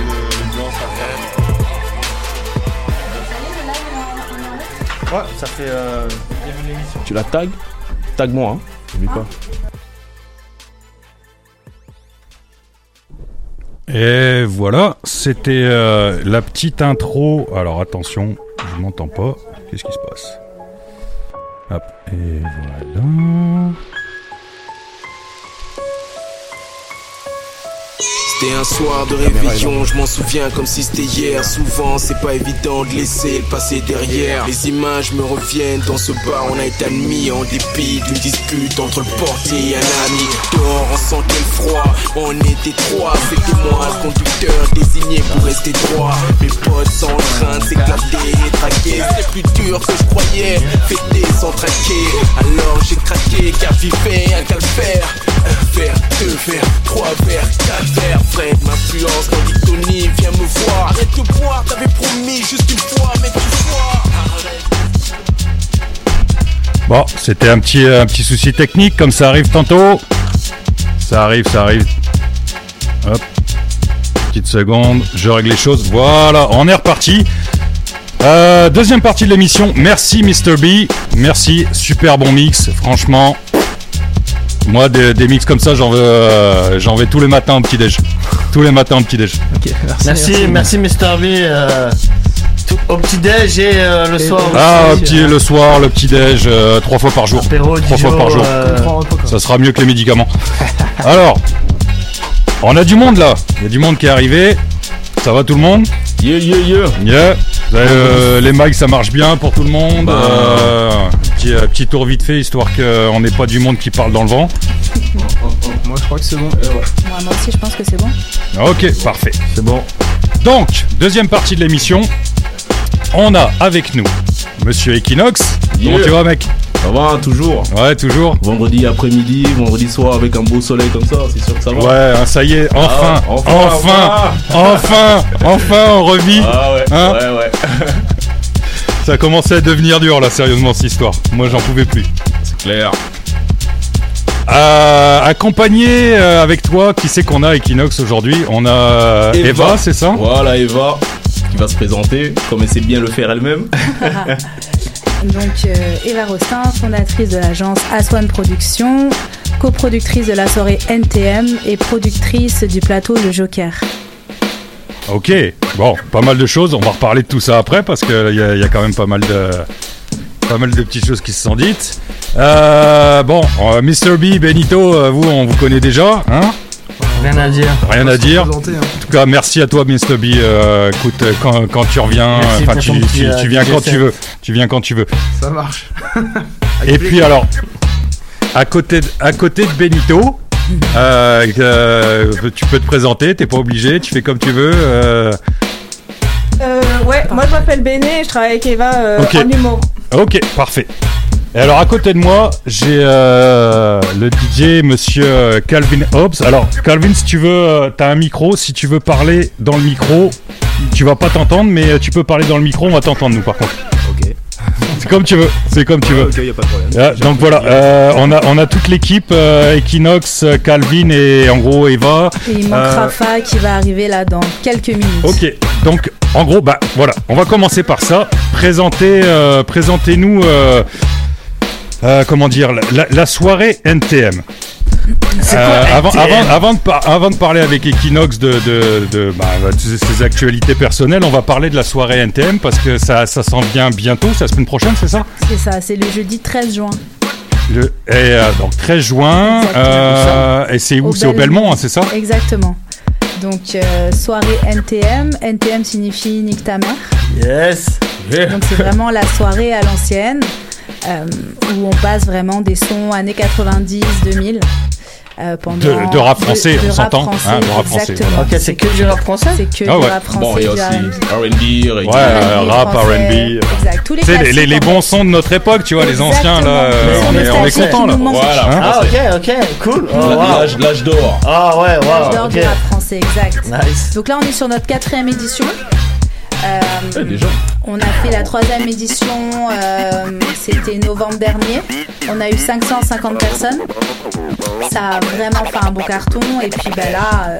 Ouais, ça fait. Euh... Tu la tags? Tag moi, hein. N'oublie pas. Et voilà, c'était euh, la petite intro. Alors attention, je m'entends pas. Qu'est-ce qui se passe? Hop, et voilà. C'était un soir de réveillon, je m'en souviens comme si c'était hier. Souvent, c'est pas évident de laisser le passé derrière. Les images me reviennent dans ce bar, on a été admis en dépit d'une dispute entre le portier et un ami. Dehors, on sentait le froid, on était trois. C'était moi le conducteur désigné pour rester droit. Mes potes sont en train de s'éclater et traquer. C'est plus dur que je croyais, fêter sans traquer. Alors j'ai craqué, car vivait un calvaire. Deux verres, trois verres, quatre verres. Fred viens me voir. Arrête de boire, t'avais promis juste une fois, mais tu. Bon, c'était un petit, un petit souci technique, comme ça arrive tantôt. Ça arrive, ça arrive. Hop. Petite seconde, je règle les choses. Voilà, on est reparti. Euh, deuxième partie de l'émission. Merci Mr. B. Merci, super bon mix. Franchement, moi des, des mix comme ça, j'en veux, euh, j'en vais tous les matins au petit déj. Tous les matins au petit déj. Merci, merci, Mr. B. euh, tout- au petit déj et euh, le soir. Ah, aussi, au petit, euh, le soir, le petit déj, euh, trois fois par jour. Apéro, trois fois par jour. euh, Ça sera mieux que les médicaments. Alors, on a du monde là. Il y a du monde qui est arrivé. Ça va tout le monde? Yeah, yeah, yeah. Yeah. Vous avez, euh, les mics, ça marche bien pour tout le monde. Bah. Euh, petit, euh, petit tour vite fait, histoire qu'on n'ait pas du monde qui parle dans le vent. Moi, je crois que c'est bon. Moi, moi aussi, je pense que c'est bon. Ok, parfait. C'est bon. Donc, deuxième partie de l'émission. On a avec nous Monsieur Equinox. Comment Yeah. tu vas, mec? Ça va, toujours. Ouais, toujours. Vendredi après-midi, vendredi soir avec un beau soleil comme ça, c'est sûr que ça va. Ouais, hein, ça y est, enfin, Ah, enfin, enfin, enfin, enfin, on revit. Ah ouais, Hein ouais, ouais. Ça commençait à devenir dur là, sérieusement, cette histoire. Moi, j'en pouvais plus. C'est clair. Euh, accompagné euh, avec toi, qui c'est qu'on a à Equinox aujourd'hui On a euh, Eva, c'est ça? Voilà, Eva, qui va se présenter, comme elle sait bien le faire elle-même. Donc, euh, Eva Rostin, fondatrice de l'agence Aswan Productions, coproductrice de la soirée NTM et productrice du plateau Le Joker. Ok, bon, pas mal de choses. On va reparler de tout ça après parce qu'il y, a- y a quand même pas mal de, pas mal de petites choses qui se sont dites. Euh, bon, euh, Mr. B, Benito, euh, vous, on vous connaît déjà, hein? Rien à dire. Rien à dire. présenter, hein. En tout cas, merci à toi, Mr. B. Euh, écoute, quand, quand tu reviens, enfin, tu, tu- tu viens quand tu veux. Tu viens quand tu veux. Ça marche. Et puis alors, à côté de, à côté de Benito, euh, euh, tu peux te présenter, t'es pas obligé, tu fais comme tu veux. euh, Euh, ouais, moi je m'appelle Béné et je travaille avec Eva en humour. Ok, parfait. Et alors à côté de moi, j'ai euh, le DJ Monsieur Calvin Hobbs. Alors Calvin, si tu veux, euh, t'as un micro. Si tu veux parler dans le micro, tu vas pas t'entendre, mais tu peux parler dans le micro. On va t'entendre nous par contre. C'est comme tu veux. C'est comme tu veux. Ok, y a pas de problème. Ah, donc voilà, euh, on a on a toute l'équipe euh, Equinox, euh, Calvin et en gros Eva. Et il manque Euh, Rafa qui va arriver là dans quelques minutes. Ok, donc en gros, bah voilà, on va commencer par ça. Présentez, euh, présentez-nous, euh, euh, comment dire, la soirée NTM. Euh, avant, NTM? avant, avant, de par- avant de parler avec Equinox de, de, de bah, de ses actualités personnelles, on va parler de la soirée NTM parce que ça, ça s'en vient bientôt, c'est la semaine prochaine, c'est ça? C'est ça, c'est le jeudi 13 juin. Le, et, euh, Donc 13 juin, euh, et c'est où? C'est au Belmont, hein, c'est ça? Exactement. Donc, euh, soirée NTM. NTM signifie Nique ta mère. Yes. Donc, c'est vraiment la soirée à l'ancienne euh, où on passe vraiment des sons années 90, 2000. euh, pendant De- de rap français, on rap s'entend, hein, de rap français, exactement. voilà. Ok, c'est que du rap français C'est que Ah du rap français. Bon, il y a du aussi R&B. Ouais, euh, rap, R&B. exact, tous les bons sons de notre époque, tu vois, les anciens, là, on, est, on est contents, là. Voilà. Hein Ah, ok, ok, cool. Oh, wow. L'âge l'âge d'or. Ah, ouais, L'âge wow. d'or ok. du rap français, exact. Nice. Donc là, on est sur notre quatrième édition. Euh, déjà. On a fait la troisième édition, euh, c'était novembre dernier. On a eu 550 personnes. Ça a vraiment fait un bon carton. Et puis bah, là, euh,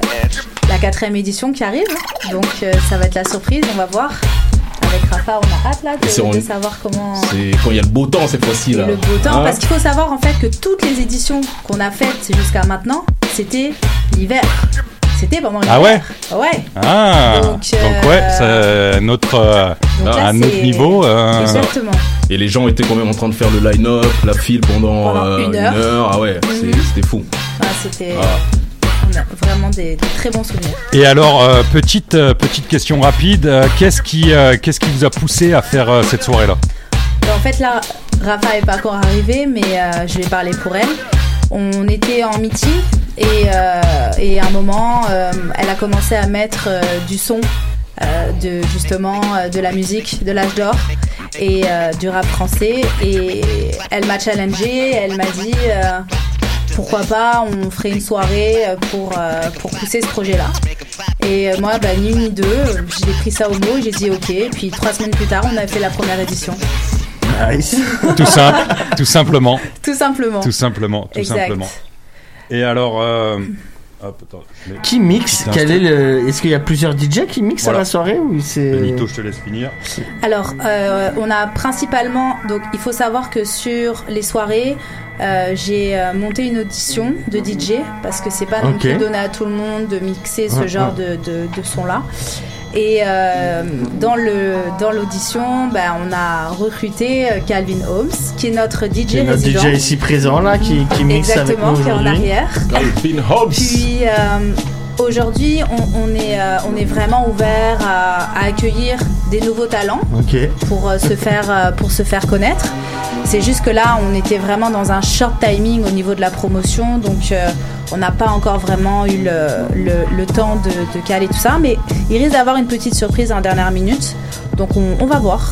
la quatrième édition qui arrive. Donc ça va être la surprise, on va voir. Avec Rafa, on a hâte là de savoir comment... C'est quand il y a le beau temps cette fois-ci là. Le beau temps, Hein parce qu'il faut savoir en fait que toutes les éditions qu'on a faites jusqu'à maintenant, c'était l'hiver. C'était pendant l'hiver. Ah ouais Ouais. Ah, Donc, donc, euh, ouais, c'est notre, euh, Donc là, à notre c'est- niveau. euh, Exactement. Et les gens étaient quand même en train de faire le line-up, la file pendant, Pendant euh, une heure. Ah ouais, c'est- Mhm. c'était fou. Ah, c'était. Ah. On a vraiment des, des très bons souvenirs. Et alors, euh, petite, euh, petite question rapide, euh, qu'est-ce qui, euh, qu'est-ce qui vous a poussé à faire euh, cette soirée-là? En fait, là, Rafa n'est pas encore arrivée, mais euh, je vais parler pour elle. On était en meeting et, euh, et à un moment, euh, elle a commencé à mettre euh, du son, de, justement de la musique de l'âge d'or et du rap français. Et elle m'a challengé, elle m'a dit pourquoi pas, on ferait une soirée pour, pousser ce projet-là. Et euh, moi, bah, ni une ni deux, j'ai pris ça au mot et j'ai dit ok. Et puis trois semaines plus tard, on a fait la première édition. Nice. tout simple, tout simplement. Tout simplement. Tout simplement, tout Exact. simplement. Et alors, euh, hop, attends, je mets- Qui mixe Quel est le... Est-ce qu'il y a plusieurs DJ qui mixent Voilà. à la soirée ou c'est Benito, je te laisse finir. Alors, euh, on a principalement, donc il faut savoir que sur les soirées, euh, j'ai euh, monté une audition de DJ parce que c'est pas non plus donné à tout le monde de mixer ce Ouais, genre de, de, de son là. Et euh, dans le dans l'audition, ben, on a recruté euh, Calvin Holmes, qui est notre DJ Qui est notre résident. DJ ici présent là qui, qui mixe avec Exactement, nous qui est en aujourd'hui arrière. Calvin Hobbs. Puis euh, aujourd'hui, on, on est, euh, on est vraiment ouvert à, à accueillir des nouveaux talents pour euh, se faire euh, pour se faire connaître. C'est juste que là, on était vraiment dans un short timing au niveau de la promotion, donc euh, on n'a pas encore vraiment eu le, le- le temps de, de caler tout ça, mais il risque d'avoir une petite surprise en dernière minute, donc on, on va voir.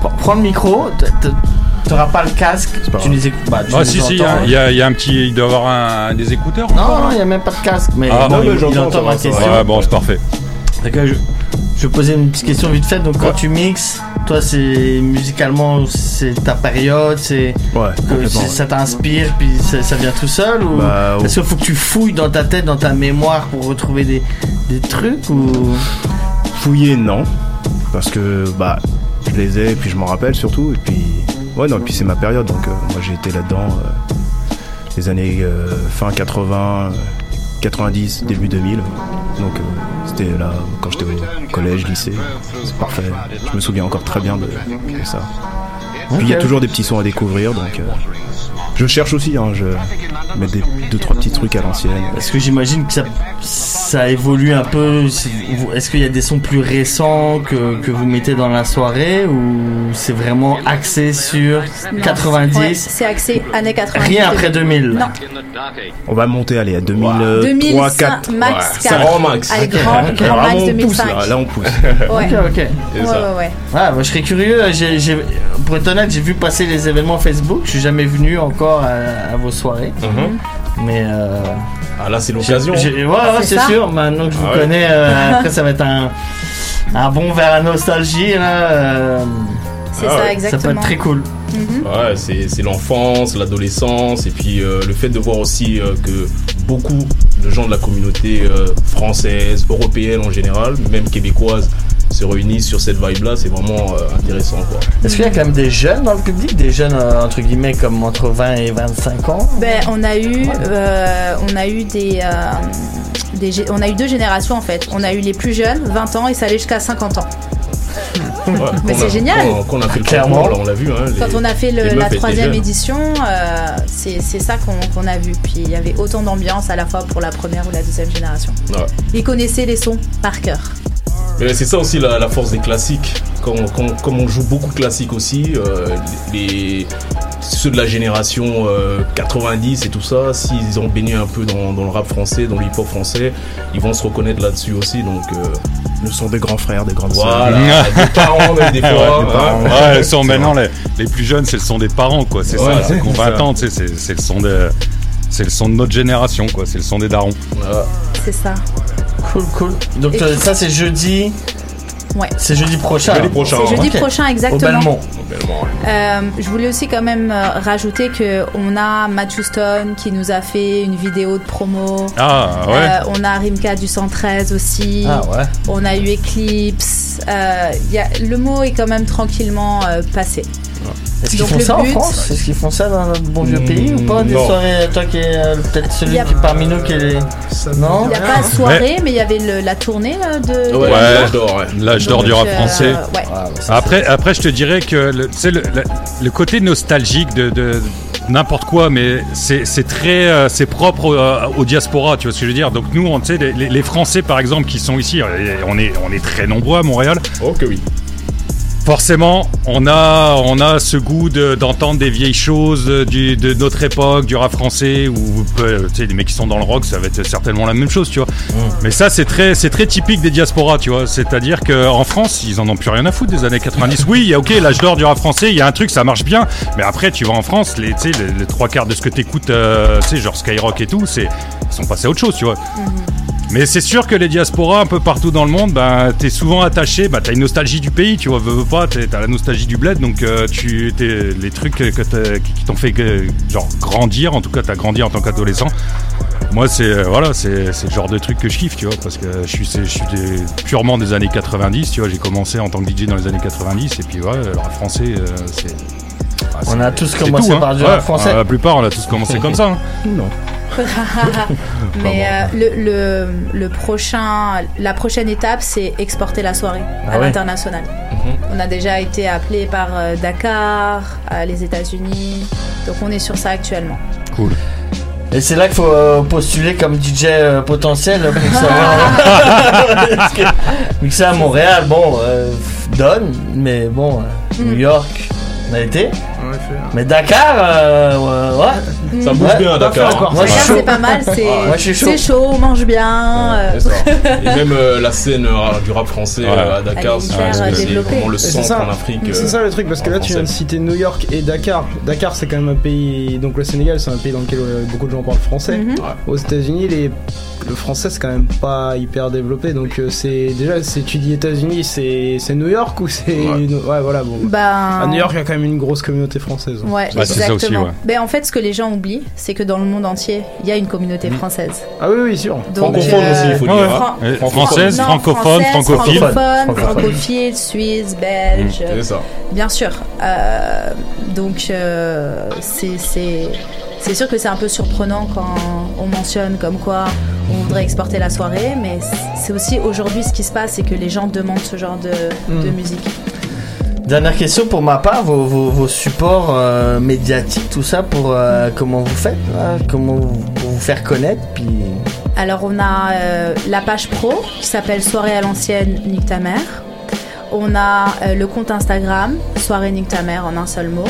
Prends- le micro, t'auras pas le casque, tu nous écoutes. Bah, tu Ah si si, il y, entends. a- il y a- il y a un petit, il doit y avoir un, des écouteurs. ou Non, pas, non, il n'y a même pas de casque, mais Ah, bon, non, mais il, j'entends, il entend ça ma question. Ouais, bon, c'est parfait. D'accord, je, je vais poser une petite question vite fait. Donc, quand Ouais. tu mixes, toi, c'est musicalement, c'est ta période, c'est Ouais, ça t'inspire, puis ça, ça vient tout seul ou Bah, est-ce qu'il faut que tu fouilles dans ta tête, dans ta mémoire pour retrouver des, des trucs ou? Fouiller, non. Parce que, bah, je les ai et puis je m'en rappelle surtout. Et puis, ouais, non, et puis c'est ma période. Donc, euh, moi, j'ai été là-dedans euh, les années euh, fin 80, euh, 90, début 2000. Donc, c'était là quand j'étais au collège, lycée. C'est parfait. Je me souviens encore très bien de, de ça. Puis, il y a toujours des petits sons à découvrir. Donc, je cherche aussi. Hein, je mets des, deux, trois petits trucs à l'ancienne. Parce que j'imagine que ça, ça évolue un peu. Est-ce qu'il y a des sons plus récents que, que vous mettez dans la soirée ou c'est vraiment axé sur Non, 90 ouais, c'est axé années 90. Rien après 2000. Non, On va monter, allez, à 2003, 2005, 4. max Ouais, 4. grand max. Allez, Ok. grand- Là, max on pousse, 2005. là, là, on pousse. Ouais. Ok, ok. Ouais, ouais, moi, je serais curieux. pour être honnête, j'ai vu passer les événements Facebook. Je suis jamais venu encore à, à vos soirées. Mais. euh, Ah là, c'est l'occasion. Ouais, Ah, ouais, c'est sûr. Maintenant que je vous Ah ouais. connais, euh, après, ça va être un, un bon vers la nostalgie. Là, euh, C'est Ah ça, ouais. Ça peut exactement. être très cool. Mhm. Ouais, c'est c'est l'enfance, l'adolescence, et puis euh, le fait de voir aussi euh, que beaucoup de gens de la communauté euh, française, européenne en général, même québécoise, se réunissent sur cette vibe-là, c'est vraiment euh, intéressant. Quoi. Est-ce qu'il y a quand même des jeunes dans le public Des jeunes, euh, entre guillemets, comme entre 20 et 25 ans? Ben, on a eu, euh, on a eu des, euh, on a eu deux générations en fait. On a eu les plus jeunes, 20 ans, et ça allait jusqu'à 50 ans. Ouais, Mais c'est génial. qu'on- Qu'on a fait le Clairement. concours, là, on l'a vu. Hein, Quand on a fait le- la troisième édition, euh, c'est c'est ça qu'on a vu. Puis il y avait autant d'ambiance à la fois pour la première ou la deuxième génération. Ouais. Ils connaissaient les sons par cœur. Mais c'est ça aussi la, la force des classiques. Quand, quand- comme on joue beaucoup de classiques aussi, euh, les, ceux de la génération euh, 90 et tout ça, s'ils ont baigné un peu dans, dans le rap français, dans le hip-hop français, ils vont se reconnaître là-dessus aussi. Donc, euh, Nous sont des grands frères, des grandes Voilà, sœurs. des parents des fois. Ouais, des parents. hein. Ouais, le son maintenant, les, les plus jeunes, c'est le son des parents, quoi. C'est ça, c'est qu'on ça. 20 ans, tu sais, c'est c'est le son de. C'est le son de notre génération, quoi. C'est le son des darons. C'est ça. Cool, cool. Donc euh, puis- ça c'est jeudi Ouais. C'est jeudi prochain. Jeudi prochain. C'est jeudi Ok. prochain, Au exactement. Belmont. Euh, je voulais aussi quand même euh, rajouter que on a Matt Houston qui nous a fait une vidéo de promo. Ah, ouais. Euh, on a Rimka du 113 aussi. Ah, ouais. On a eu Eclipse. Euh, y a, le mot est quand même tranquillement euh, passé. Est-ce qu'ils font ça en France Est-ce qu'ils font ça dans notre bon vieux pays ou pas Des non. soirées, toi qui es euh, peut-être celui a- qui parmi nous qui est. Non? Il n'y a pas de soirée, mais il y avait le- la tournée là, de. Ouais, l'âge d'or, ouais. L'âge d'or Donc, du rap euh, français. ouais. Après, après, je te dirais que le, le, le- le côté nostalgique de, de n'importe quoi, mais c'est c'est très, euh, c'est propre euh, au diaspora, tu vois ce que je veux dire? Donc nous, on, tu sais, les, les- Français par exemple qui sont ici, on est, on est très nombreux à Montréal. Oh que oui. Forcément, on a, on a ce goût de- d'entendre des vieilles choses euh, du, de notre époque, du rap français, ou euh, tu sais, les mecs qui sont dans le rock, ça va être certainement la même chose, tu vois. Mais ça, c'est très, c'est très typique des diasporas, tu vois. C'est-à-dire qu'en France, ils en ont plus rien à foutre des années 90. Oui, il y a ok, l'âge d'or du rap français, il y a un truc, ça marche bien. Mais après, tu vas en France, les, tu sais, les, les trois quarts de ce que t'écoutes, euh, tu sais, genre Skyrock et tout, c'est, ils sont passés à autre chose, tu vois. Mais c'est sûr que les diasporas un peu partout dans le monde, ben, t'es souvent attaché, ben, t'as une nostalgie du pays, tu vois, veux, veux pas, t'as la nostalgie du bled, donc euh, tu, t'es- les trucs que qui qui t'ont fait genre grandir, en tout cas t'as grandi en tant qu'adolescent. Moi c'est euh, voilà, c'est c'est le genre de truc que je kiffe, tu vois, parce que je suis je suis des- purement des années 90, tu vois, j'ai commencé en tant que DJ dans les années 90 et puis ouais, le rap français euh, c'est ah, On a tous commencé tout, hein. par du Ouais, rap français. La plupart, on a tous commencé comme ça. hein. Non. Mais euh, le, le, le prochain, la prochaine étape, c'est exporter la soirée Ah à ouais. l'international. On a déjà été appelé par euh, Dakar, euh, les États-Unis. Donc on est sur ça actuellement. Cool. Et c'est là qu'il faut postuler comme DJ potentiel pour savoir. Vu que c'est à Montréal, bon, euh, donne, mais bon, New York, on a été. Mais Dakar, euh, ouais, ouais. Ça bouge Ouais, bien à Dakar. Moi, Dakar, c'est pas mal, c'est chaud. c'est chaud, on mange bien. euh, C'est ça. Et même euh, la scène euh, du rap français euh, à Dakar, c'est euh, vraiment le centre ça. en Afrique. C'est euh, ça le truc, parce que là tu viens de citer New York et Dakar. Dakar c'est quand même un pays, donc le Sénégal c'est un pays dans lequel euh, beaucoup de gens parlent français. Mhm. Aux États-Unis, les... le français c'est quand même pas hyper développé, donc euh, c'est déjà, c'est tu dis États-Unis, c'est c'est New York ou c'est. Ouais. une- ouais, voilà, bon. Ben, À New York, il y a quand même une grosse communauté française. Ouais, Ouais, c'est ça aussi, exactement. ouais. Ben, en fait, ce que les gens oublient, c'est que dans le monde entier, il y a une communauté française. Ah oui, oui, sûr. Donc, Francophone euh, aussi, il faut Ouais, dire. hein. Euh, Francophone. Française, Non, francophone, francophile. francophone, Francophone. francophile, suisse, belge. C'est ça. Bien sûr. Euh, donc, euh, c'est c'est- sûr que c'est un peu surprenant quand on mentionne comme quoi on voudrait exporter la soirée, mais c'est aussi aujourd'hui ce qui se passe, c'est que les gens demandent ce genre de, de Mm. musique. Dernière question pour ma part, vos, vos, vos supports euh, médiatiques, tout ça, pour euh, comment vous faites, là, comment vous, pour vous faire connaître, puis Alors on a euh, la page pro qui s'appelle Soirée à l'ancienne Nique ta mère. On a euh, le compte Instagram Soirée Nique ta mère en un seul mot.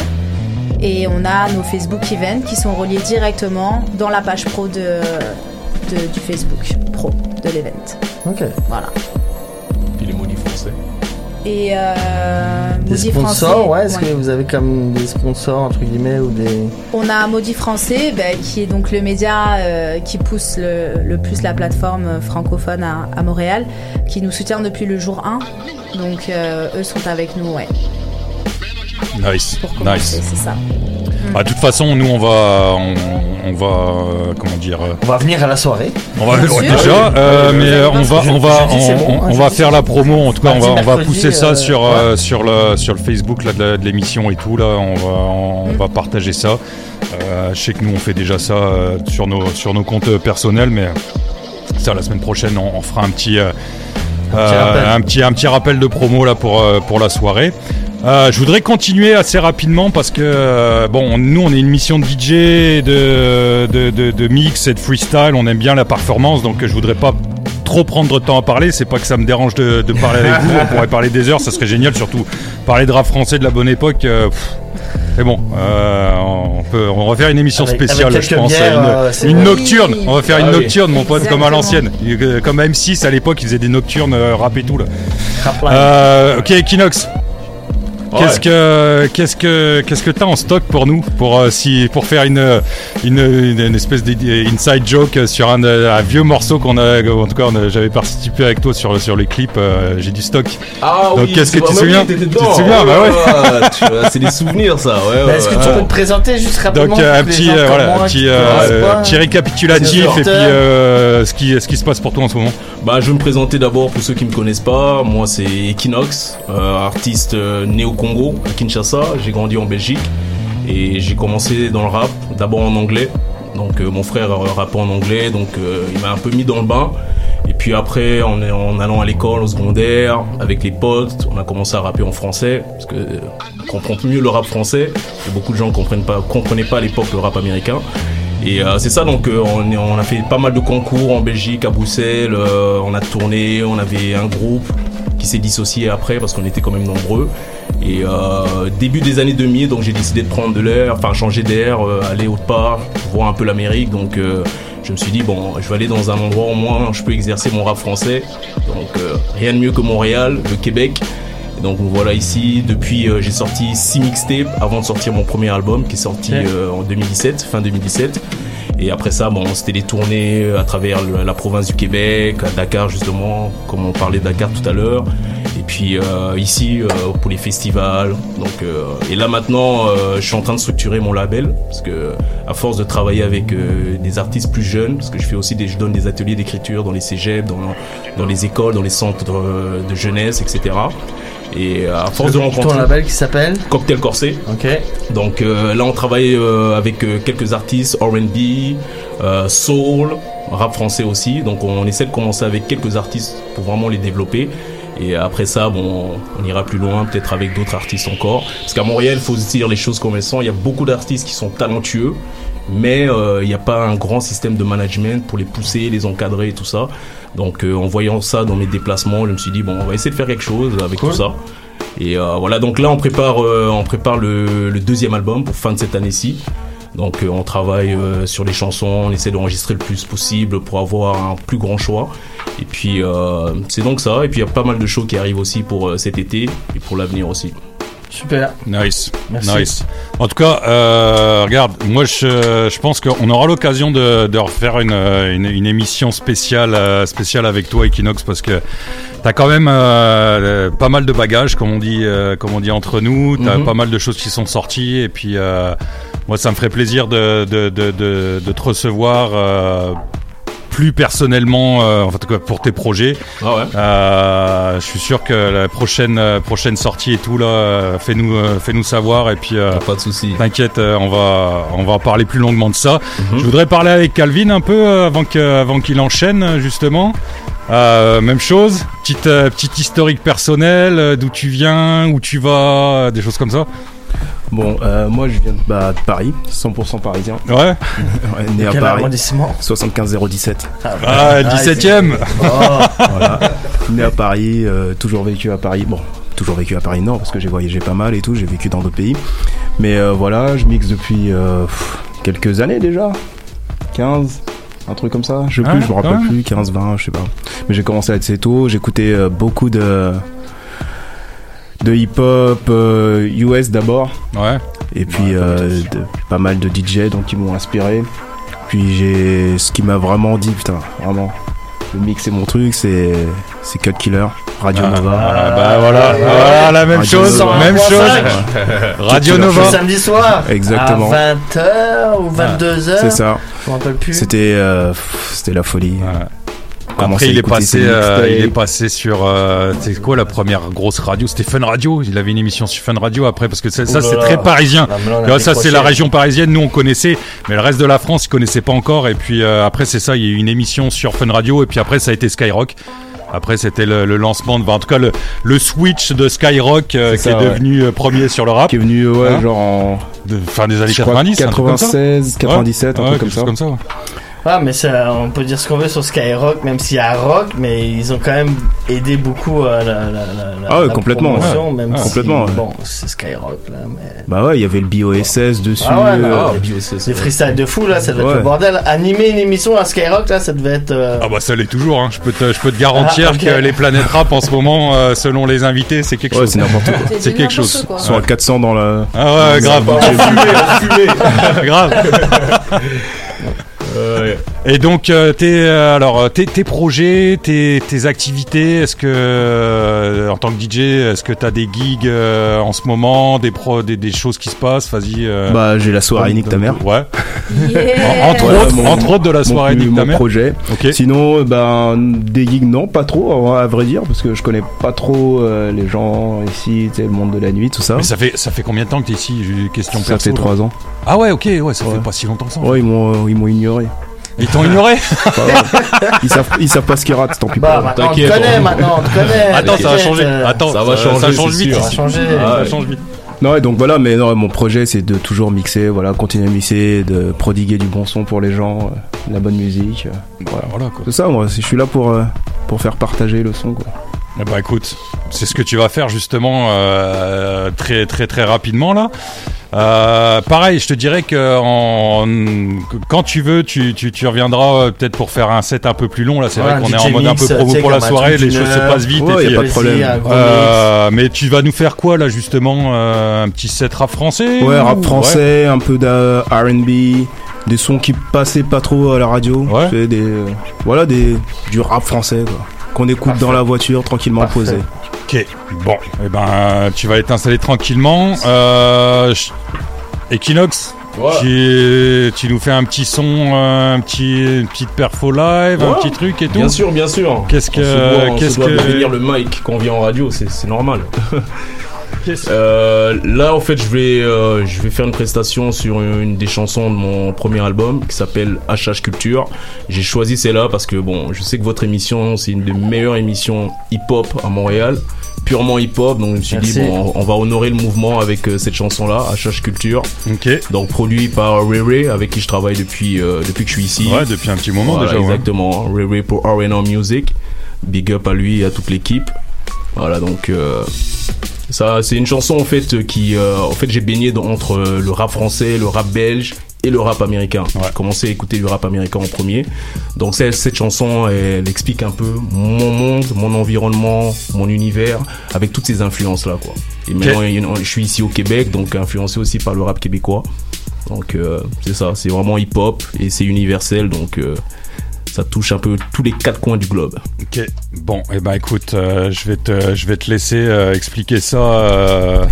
Et on a nos Facebook events qui sont reliés directement dans la page pro de, de- du Facebook pro de l'event. Ok. Voilà. Puis les maudits français. Et euh, des Maudit sponsors, Français, ouais, est-ce ouais. que vous avez comme des sponsors, entre guillemets, ou des... On a Maudit Français, ben, qui est donc le média euh, qui pousse le, le plus la plateforme francophone à, à Montréal, qui nous soutient depuis le jour 1. Donc euh, eux sont avec nous, ouais. Nice, Pour nice. c'est ça. Ah, de toute façon, nous on va, on, on va, euh, comment dire, euh, On va venir à la soirée. on va ouais, sûr. déjà, euh, mais euh, on va, on va, on, bon, on- hein, on va faire la promo. En tout cas, on va, on va mercredi, pousser ça sur, euh, sur le, sur le Facebook là, de, l'émission et tout là. On va, on, Mm. va partager ça. Euh, je sais que nous on fait déjà ça euh, sur nos, sur nos comptes personnels, mais ça la semaine prochaine on, on fera un petit. euh, euh, rappel. un petit un petit rappel de promo là pour euh, pour la soirée. Euh, je voudrais continuer assez rapidement parce que euh, bon, nous on est une mission de DJ, de, de, de, de mix et de freestyle. On aime bien la performance, donc je voudrais pas trop prendre de temps à parler. C'est pas que ça me dérange de, de parler avec vous. On pourrait parler des heures, ça serait génial. Surtout parler de rap français de la bonne époque. euh, mais bon, euh, on peut, on va faire une émission Avec- spéciale, avec je pense, bières, une, euh, nocturne. On va faire une Ah oui. nocturne, mon pote, comme à l'ancienne, comme à M6 à l'époque, ils faisaient des nocturnes rap et tout là. Euh, ok, Qu'est-ce que qu'est-ce que qu'est-ce que t'as en stock pour nous pour euh, si pour faire une une, une, une espèce d'inside joke sur un, un vieux morceau qu'on a en tout cas j'avais participé avec toi sur le- sur les clips euh, j'ai du stock. Ah donc oui, qu'est-ce que tu te souviens tu te souviens bah ouais. Ah, c'est des souvenirs ça, ouais. Bah, ouais, Est-ce que tu peux te présenter juste rapidement donc euh, un petit euh, voilà un petit euh, petit récapitulatif et puis euh, ce qui ce qui se passe pour toi en ce moment. Bah, je vais me présenter d'abord pour ceux qui me connaissent pas. Moi, c'est Equinox, euh, artiste euh, né au Congo, à Kinshasa. J'ai grandi en Belgique et j'ai commencé dans le rap, d'abord en anglais. Donc, euh, mon frère rappait en anglais, donc euh, il m'a un peu mis dans le bain. Et puis après, en, en allant à l'école, au secondaire, avec les potes, on a commencé à rapper en français, parce que euh, comprend mieux le rap français. Beaucoup de gens ne comprennent comprenaient pas à l'époque le rap américain. Et c'est ça, donc on, a fait pas mal de concours en Belgique, à Bruxelles, on a tourné, on avait un groupe qui s'est dissocié après parce qu'on était quand même nombreux. Et euh, début des années 2000, donc j'ai décidé de prendre de l'air, enfin changer d'air, euh, aller autre part, voir un peu l'Amérique. Donc euh, je me suis dit, bon, je vais aller dans un endroit au moins je peux exercer mon rap français. Donc rien de mieux que Montréal, le Québec. Donc voilà ici, depuis euh, j'ai sorti 6 mixtapes avant de sortir mon premier album qui est sorti euh, en 2017, fin 2017. Et après ça, bon, c'était des tournées euh, à travers la province du Québec, à Dakar justement, comme on parlait de Dakar tout à l'heure. Et puis euh, ici euh, pour les festivals. Donc euh, et là maintenant, euh, je suis en train de structurer mon label parce que à force de travailler avec euh, des artistes plus jeunes, parce que je fais aussi des, je donne des ateliers d'écriture dans les cégeps, dans, dans les écoles, dans les centres de jeunesse, etc. Et euh, à force de rencontrer Ton label qui s'appelle Cocktail Corsé. Ok. Donc euh, là, on travaille euh, avec quelques artistes R&B, soul, rap français aussi. Donc on essaie de commencer avec quelques artistes pour vraiment les développer. Et après ça, bon, on ira plus loin, peut-être avec d'autres artistes encore. Parce qu'à Montréal, il faut se dire les choses comme elles sont. Il y a beaucoup d'artistes qui sont talentueux, mais euh, il n'y a pas un grand système de management pour les pousser, les encadrer et tout ça. Donc euh, en voyant ça dans mes déplacements, je me suis dit bon, on va essayer de faire quelque chose avec tout ça. Et euh, voilà, donc là on prépare, on prépare le, le deuxième album pour fin de cette année-ci. Donc euh, on travaille euh, sur les chansons, on essaie d'enregistrer le plus possible pour avoir un plus grand choix. Et puis euh, c'est donc ça. Et puis il y a pas mal de shows qui arrivent aussi pour cet été et pour l'avenir aussi. Super. Nice. Merci. Nice. En tout cas, euh, regarde, moi je, je pense qu'on aura l'occasion de, de refaire une, une, une émission spéciale, euh, spéciale avec toi, Equinox, parce que t'as quand même euh, pas mal de bagages, comme on dit, euh, comme on dit entre nous. T'as Mhm. pas mal de choses qui sont sorties, et puis euh, moi ça me ferait plaisir de, de, de, de te recevoir. Plus personnellement, euh, en pour tes projets. Ah ouais. Euh, je suis sûr que la prochaine euh, prochaine sortie et tout là, fais-nous fais-nous savoir et puis euh, pas de souci. T'inquiète, on va on va parler plus longuement de ça. Mhm. Je voudrais parler avec Calvin un peu avant que avant qu'il enchaîne justement. Euh, même chose, petite euh, petite historique personnelle, euh, d'où tu viens, où tu vas, des choses comme ça. Bon, euh, moi je viens de, bah, de Paris, 100% parisien. Ouais. Ouais, né à Quel Paris. arrondissement 75 017. Ah, 17ème. Voilà. Né à Paris, euh, toujours vécu à Paris. Bon, toujours vécu à Paris, non, parce que j'ai voyagé pas mal et tout, j'ai vécu dans d'autres pays. Mais euh, voilà, je mixe depuis euh, pff, quelques années déjà. 15, un truc comme ça. Je sais Ah, plus, je me rappelle plus, 15, 20, je sais pas. Mais j'ai commencé assez tôt, j'écoutais euh, beaucoup de de hip-hop euh, US d'abord. Ouais. Et puis euh, de- pas mal de DJ donc qui m'ont inspiré. Puis j'ai ce qui m'a vraiment dit putain vraiment le mix c'est mon truc c'est c'est Cut Killer Radio Ah, Nova. ah, bah voilà, voilà, la même Radio chose, Nova. même chose. Radio Nova. Samedi soir. Exactement. À 20h ou 22h. C'est ça. Je me rappelle plus. C'était euh, c'était la folie. Après, il est passé, euh, il est passé sur, euh, c'est quoi la première grosse radio? C'était Fun Radio. Il avait une émission sur Fun Radio après, parce que ça, c'est très parisien. Là, ça, c'est la région parisienne. Nous, on connaissait, mais le reste de la France, ils connaissaient pas encore. Et puis euh, après, c'est ça. Il y a eu une émission sur Fun Radio, et puis après, ça a été Skyrock. Après, c'était le, le lancement, de, en tout cas, le, le switch de Skyrock euh, qui ça, est ouais. devenu euh, premier sur le rap. Qui est venu ouais Hein genre en de fin des années je crois 90, un truc comme ça. 96, 97 Ouais, un ouais, truc comme ça. comme. Ah, mais ça, on peut dire ce qu'on veut sur Skyrock, même s'il y a rock, mais ils ont quand même aidé beaucoup à la, la, la, la- Ah ouais, la complètement, promotion, ouais. même Ah, si, complètement, ouais. Bon, c'est Skyrock là, mais. Bah ouais, il y avait le BOSS dessus. Ah ouais, non, euh, les freestyles de fou là, ça devait être Ouais. le bordel. Animer une émission à Skyrock là, ça devait être. euh, Ah bah ça l'est toujours, hein. je, peux te, je peux te garantir Ah, ok. que les planètes rap en ce moment, euh, selon les invités, c'est quelque Ouais, chose. c'est n'importe quoi. C'est quelque chose. Ils sont à 400 dans la. Ah ouais, grave. grave. Et donc, euh, tes, euh, alors, euh, tes, tes projets, tes, tes activités, est-ce que, euh, en tant que DJ, est-ce que tu as des gigs euh, en ce moment, des, pro, des, des choses qui se passent? Vas-y. euh, Bah, j'ai la soirée Nique ta mère. Ouais. En- Entre autres- entre autres de la soirée Nique ta mon mère. projet. Sinon, ben, des gigs, non, pas trop, à vrai dire, parce que je connais pas trop euh, les gens ici, le monde de la nuit, tout ça. Mais ça fait, ça fait combien de temps que t'es ici? Question Ça perso, fait là. trois ans. Ah ouais, ok, ouais, ça fait pas si longtemps que ça. Ouais, ils m'ont, ils m'ont ignoré. Ils t'ont ignoré ils, savent, ils savent pas ce qu'ils ratent, tant pis. Bah, pour eux. maintenant, on te connaît, maintenant, on te connaît. Attends, ça va changer. euh, Attends, ça va ça, changer, ça change vite. Ça change vite. Non, et donc voilà, mais non, mon projet c'est de toujours mixer, voilà, continuer à mixer, de prodiguer du bon son pour les gens, euh, de la bonne musique. euh, voilà. Voilà, quoi. C'est ça, moi, je suis là pour, euh, pour faire partager le son, quoi. Eh bah écoute, c'est ce que tu vas faire justement euh, très très très rapidement là. Euh, pareil, je te dirais que en, quand tu veux, tu, tu, tu reviendras euh, peut-être pour faire un set un peu plus long. Là, c'est Ouais, vrai qu'on est en mode un peu promo pour la soirée, les choses se passent vite. Ouais, et y a puis, pas de problème. euh, mais tu vas nous faire quoi là justement Un petit set rap français Ouais, rap français, un peu de RB, des sons qui passaient pas trop à la radio. Des, voilà, des, du rap français, quoi. Qu'on écoute dans la voiture, tranquillement posé. Ok, bon, et ben euh, tu vas être installé tranquillement. Euh, Equinox, Ouais. tu, tu nous fais un petit son, euh, un petit, une petite perfo live, un Ouais. petit truc et tout. Bien sûr, bien sûr. Qu'est-ce que, qu'est-ce que, de venir le mic quand on vient en radio, c'est c'est Euh, là, en fait, je vais, euh, je vais faire une prestation sur une des chansons de mon premier album qui s'appelle HH Culture. J'ai choisi celle-là parce que bon, je sais que votre émission, c'est une des meilleures émissions hip-hop à Montréal, purement hip-hop. Donc, je me suis dit bon, on va honorer le mouvement avec euh, cette chanson-là, HH Culture. Ok. Donc, produit par Ray Ray, avec qui je travaille depuis euh, depuis que je suis ici. Ouais, depuis un petit moment Voilà, déjà. ouais. Exactement. Ray Ray pour R&R Music. Big up à lui et à toute l'équipe. Voilà, donc euh, ça, c'est une chanson en fait qui, euh, en fait, j'ai baigné dans- entre euh, le rap français, le rap belge et le rap américain. J'ai commencé à écouter du rap américain en premier. Donc cette, cette chanson, elle explique un peu mon monde, mon environnement, mon univers, avec toutes ces influences là, quoi. Et maintenant, je suis ici au Québec, donc influencé aussi par le rap québécois. Donc euh, c'est ça, c'est vraiment hip-hop et c'est universel, donc euh, ça touche un peu tous les quatre coins du globe. Ok. Bon, et ben écoute, euh, je vais te, je vais te laisser euh, expliquer ça euh,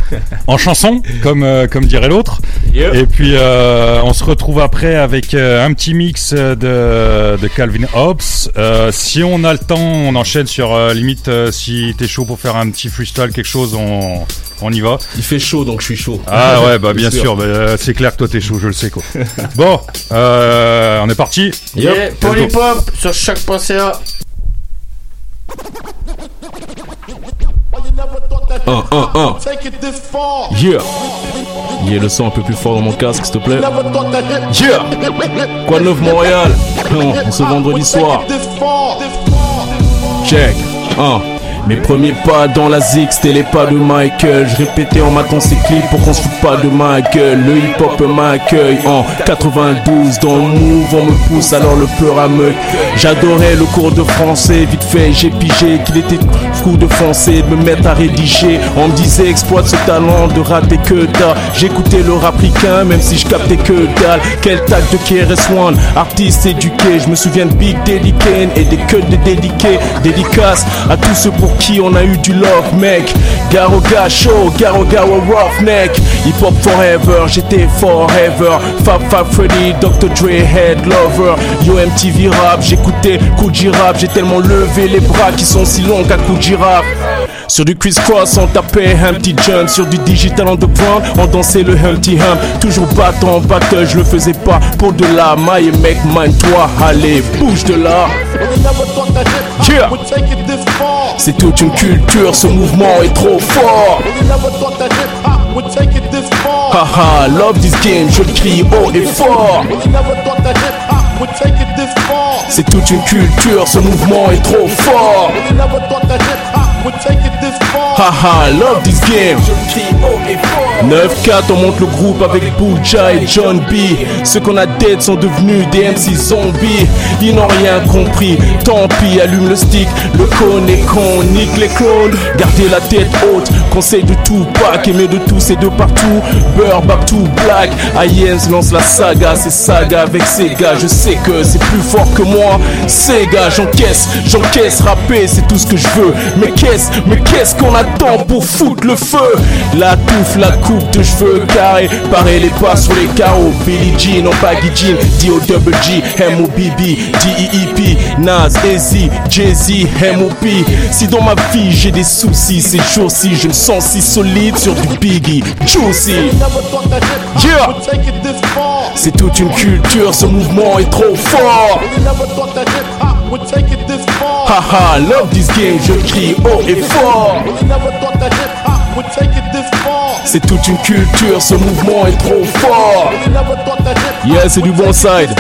en chanson, comme comme dirait l'autre. Et puis on se retrouve après avec un petit mix de, de Calvin Hobbes. Euh, si on a le temps, on enchaîne sur limite. si t'es chaud pour faire un petit freestyle, quelque chose, on on y va. Il fait chaud, donc je suis chaud. Ah ouais, bah bien sûr. sûr, bah, euh, c'est clair que toi t'es chaud, je le sais quoi. bon, euh, on est parti. Yeah. Polypop sur choc.ca. Un, un, un. Yeah. Yeah, le son un peu plus fort dans mon casque, s'il te plaît. Yeah. Quoi de neuf, Montréal? Non, on ce vendredi soir. Check. Un. Mes premiers pas dans la zig, c'était les pas de Michael. Je répétais en matant ces clips pour qu'on se foute pas de ma gueule. Le hip hop m'accueille en 92. Dans le move, on me pousse, alors le peur à me. J'adorais le cours de français, vite fait, j'ai pigé qu'il était fou de de me mettre à rédiger. On me disait exploite ce talent de rater que dalle. J'écoutais le rapricain, même si je captais que dalle. Quel tag de KRS-One, artiste éduqué. Je me souviens de Big Kane et des queues de dédiqués. Dédicace à tous ceux pour qui on a eu du love, mec? Garoga Show, Garoga Roughneck. Hip Hop Forever, j'étais Forever. Fab Fab Freddy, Dr. Dre, Head Lover. Yo MTV Rap, j'écoutais Coogee Rap. J'ai tellement levé les bras qui sont si longs qu'à Coogee Rap. Sur du criss-cross, on tapait Humpty Jump. Sur du digital underground, on dansait le Humpty Hump. Toujours battant en battle, je le faisais pas pour de la maille. Mec, mind-toi, allez, bouge de là. Yeah. C'est toute une culture, ce mouvement est trop fort. Haha, love this game, je le crie haut et fort. this. C'est toute une culture, ce mouvement est trop fort. We never thought that hip hop would take it this far. Haha, love this game. 9-4, on monte le groupe avec Buja et John B. Ceux qu'on a dead sont devenus des MC zombies. Ils n'ont rien compris. Tant pis, allume le stick. Le con est con, nique les clones. Gardez la tête haute. Conseil de tout pack, aimer de tous et de partout. Beurre, back to black. Ayens lance la saga. C'est saga avec Sega. Je sais que c'est plus fort que moi. Sega, j'encaisse, j'encaisse. Rapper, c'est tout ce que je veux. Mais qu'est-ce, mais qu'est-ce qu'on attend pour foutre le feu? La touffe, la de cheveux carrés. Pareil les pas sur les carreaux. Billy G, non pas Jean. D.O. G, M.O.B.B. D.E.E.P. Nas, Easy, Jay-Z, M.O.P. Si dans ma vie j'ai des soucis, ces jours-ci je me sens si solide sur du Biggie. Juicy. Yeah. C'est toute une culture, ce mouvement est trop fort. Haha, love this game, je crie haut et fort. C'est toute une culture, ce mouvement est trop fort. Yeah, c'est du bon side.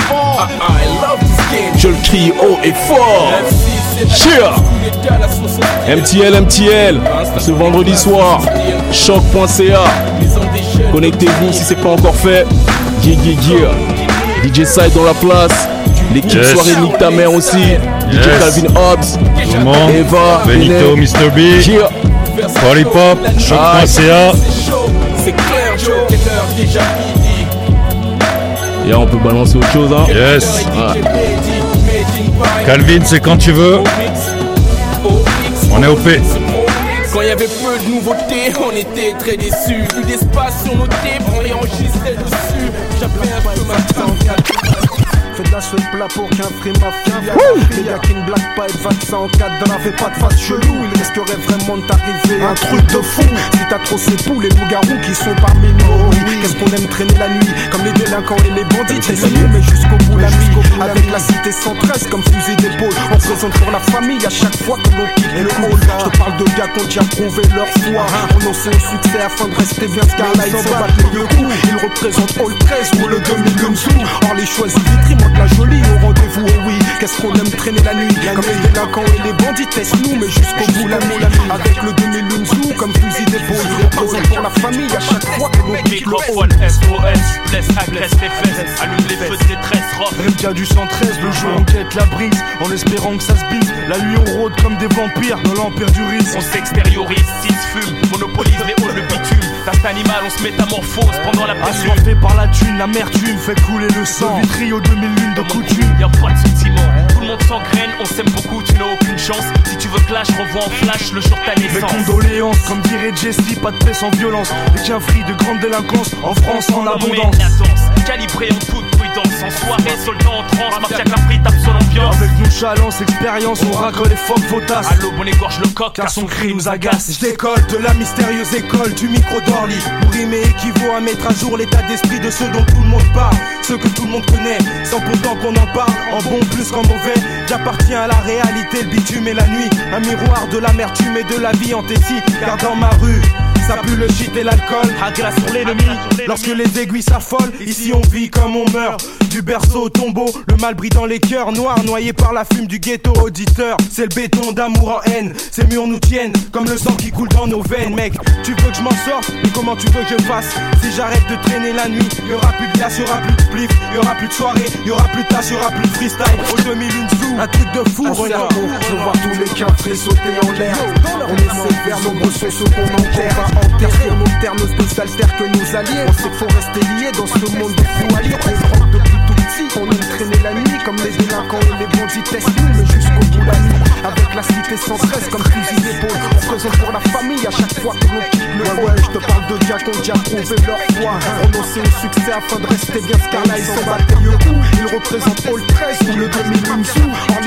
Je le crie haut et fort. Cheer. MTL, MTL. Ce vendredi soir, choc.ca. Connectez-vous si c'est pas encore fait. Yeah, yeah, yeah. DJ Side dans la place. L'équipe Yes. soirée Nick ta mère aussi. DJ. Calvin Hobbs. Tout. Eva. Benito. Mr. B. Yeah. Polypop, choc.ca. Et on peut balancer autre chose, hein. Yes. Ouais. Calvin, c'est quand tu veux. On est OP. Quand il y avait peu de nouveautés, on était très déçus. Vu d'espace sur nos tapes, on les enregistrait dessus. J'avais un peu ma Fais de la seule plat pour qu'un free mafia Les gars qui ne blaguent pas et de vaccin en cadre n'avait pas de face chelou. Il risquerait vraiment de t'arriver. Un truc de fou. Si t'as trop ces poules et loups-garous qui sont parmi nous oui. Qu'est-ce qu'on aime traîner la nuit? Comme les délinquants et les bandits mieux mais jusqu'au bout la nuit. Avec la cité 113 comme fusil d'épaule. On présente pour la famille à chaque fois que l'on quitte le hall. Je te parle de gars qui ont déjà prouvé leur foi. Renoncé au succès afin de rester bien ce car là ils s'en battent les deux coups. Ils représentent All 13 ou le 2000 sous. Or les choisis vitri la jolie au rendez-vous, oh oui. Qu'est-ce qu'on aime traîner la nuit Comme les délinquants et les bandits, teste-nous, mais jusqu'au bout la nuit. Avec le demi-lunzu comme fusil d'épaule, représente pour la famille à chaque fois que l'on SOS, laisse, agresse les fesses, allume les feux de détresse, rock. MK du 113, le jour on quête la brise, en espérant que ça se bise. La nuit on rôde comme des vampires dans l'empire du risque. On s'extériorise, s'ils fume, monopolise les le bitume. T'as animal, on se métamorphose pendant la passion. Assoiffé par la thune, l'amertume fait couler le sang. Le vitrio 2000 commune de coutume. Y'a pas de sentiment, tout le monde s'engraine, on s'aime beaucoup, tu n'as aucune chance. Si tu veux que là, revois en flash le jour de ta naissance. Mes condoléances, comme dirait Jessie, pas de paix sans violence. Et qu'un free de grande délinquance en France en abondance. La danse, calibré en toute prudence, en soirée, soldat en transe, mafia capri, tape sur l'ambiance. Avec nonchalance, expérience, on oh. racle les formes potasses. Allô, on égorge le coq, car son cri nous agace. Je décolle de la mystérieuse école du micro d'Orly. Pour rimer équivaut à mettre à jour l'état d'esprit de ceux dont tout le monde parle, ceux que tout le monde connaît, pourtant qu'on en parle. En bon plus qu'en mauvais, j'appartiens à la réalité, le bitume et la nuit. Un miroir de l'amertume et de la vie en tessie. Car dans ma rue, ça pue le shit et l'alcool. à glace pour l'ennemi. Lorsque les aiguilles s'affolent, ici on vit comme on meurt. Du berceau au tombeau, le mal brille dans les cœurs noirs, noyés par la fume du ghetto auditeur. C'est le béton d'amour en haine, ces murs nous tiennent comme le sang qui coule dans nos veines, mec. Tu veux que je m'en sorte, mais comment tu veux que je fasse Si j'arrête de traîner la nuit, y aura plus de glace, y aura plus de spliff, y aura plus de soirée, y aura plus de tâches, y aura plus de freestyle. Au 2001 sous, un truc de fou, regarde. Je vois tous les cafés sauter en l'air. On essaie de faire nombreux sont ceux qu'on enterre. Enterre sur nos termes de s'altère que nos alliés. On sait qu'il faut rester liés dans ce monde de fou alliés. On aime traîner la nuit comme les délinquants et les bandits testent mais jusqu'au bout la nuit. Avec la cité 113 comme fusil d'épaule. On présente pour la famille à chaque fois que l'on quitte le ouais, ouais, je te parle de gars qui ont déjà prouvé leur foi. Renoncer au succès afin de rester bien ce car là ils s'en battent le coup. Ils représentent All 13 ou le 2001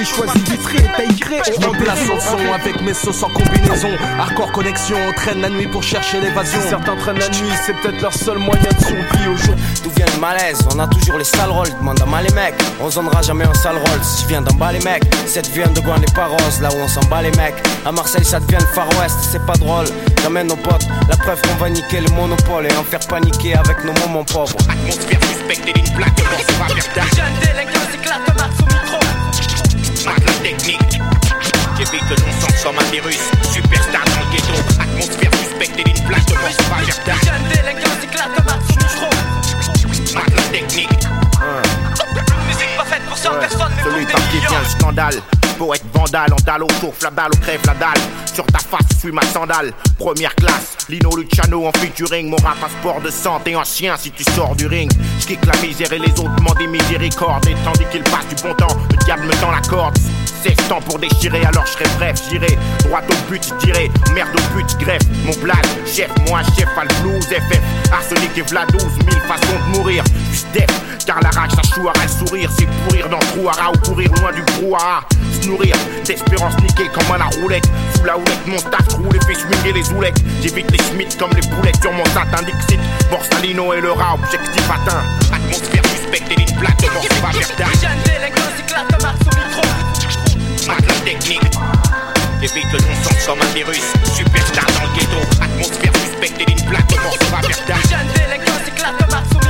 les choisit vitré et taille. Je remplace son son avec mes sauces en combinaison. Hardcore connexion, on traîne la nuit pour chercher l'évasion. Certains traînent la nuit, c'est peut-être leur seul moyen de survie au jour. D'où vient le malaise? On a toujours les sales rôles, demande à mal les mecs. On zonnera jamais un sale rôle. Si je viens d'en bas les mecs, cette vient de Gouin les Paros, là où on s'en bat les mecs. À Marseille, ça devient le Far West, c'est pas drôle. J'amène nos potes, la preuve qu'on va niquer le monopole et en faire paniquer avec nos moments pauvres. Atmosphère suspecte et d'une plaque, Jeune délinquant s'éclate au micro. Mate la technique. J'évite le non-sens comme un virus. Superstar dans le ghetto. Atmosphère suspecte et d'une plaque de mort pas tard. Jeune délinquant s'éclate comme Max au micro. Mate la technique. Musique pas faite pour 100 personnes, mais pour Celui des par qui millions. vient le scandale. Poète vandale, en dalle au chauffe la balle au crève la dalle. Sur ta face, suis ma sandale. Première classe, Lino Luciano en featuring. Mon rap passeport de santé en chien si tu sors du ring. J'kick la misère et les autres m'en des. Et tandis qu'il passe du bon temps, le diable me tend la corde. C'est temps pour déchirer, alors je serai bref, j'irai droit au but, je dirai merde au but, greffe mon blade, chef, moi chef, le blues, FF, arsenic et v'là 12 000 façons de mourir, juste car la rage, ça chouara le sourire, c'est pourrir dans le trou-hara ou courir loin du brouhaha, se nourrir d'espérance niquée comme à la roulette, sous la houlette, mon taf roule et fait swinguer les oulettes, j'évite les schmitts comme les boulettes sur mon satin Dixit, Borsalino et le rat, objectif atteint, atmosphère suspecte et ligne plate, mort pas verdun. Jeune délinquant comme Max au micro. Mate la technique. Évite le non-sens comme un virus. Superstar dans le ghetto. Atmosphère suspecte et ligne plate. Mort pas verdun. Jeune délinquant au micro. Je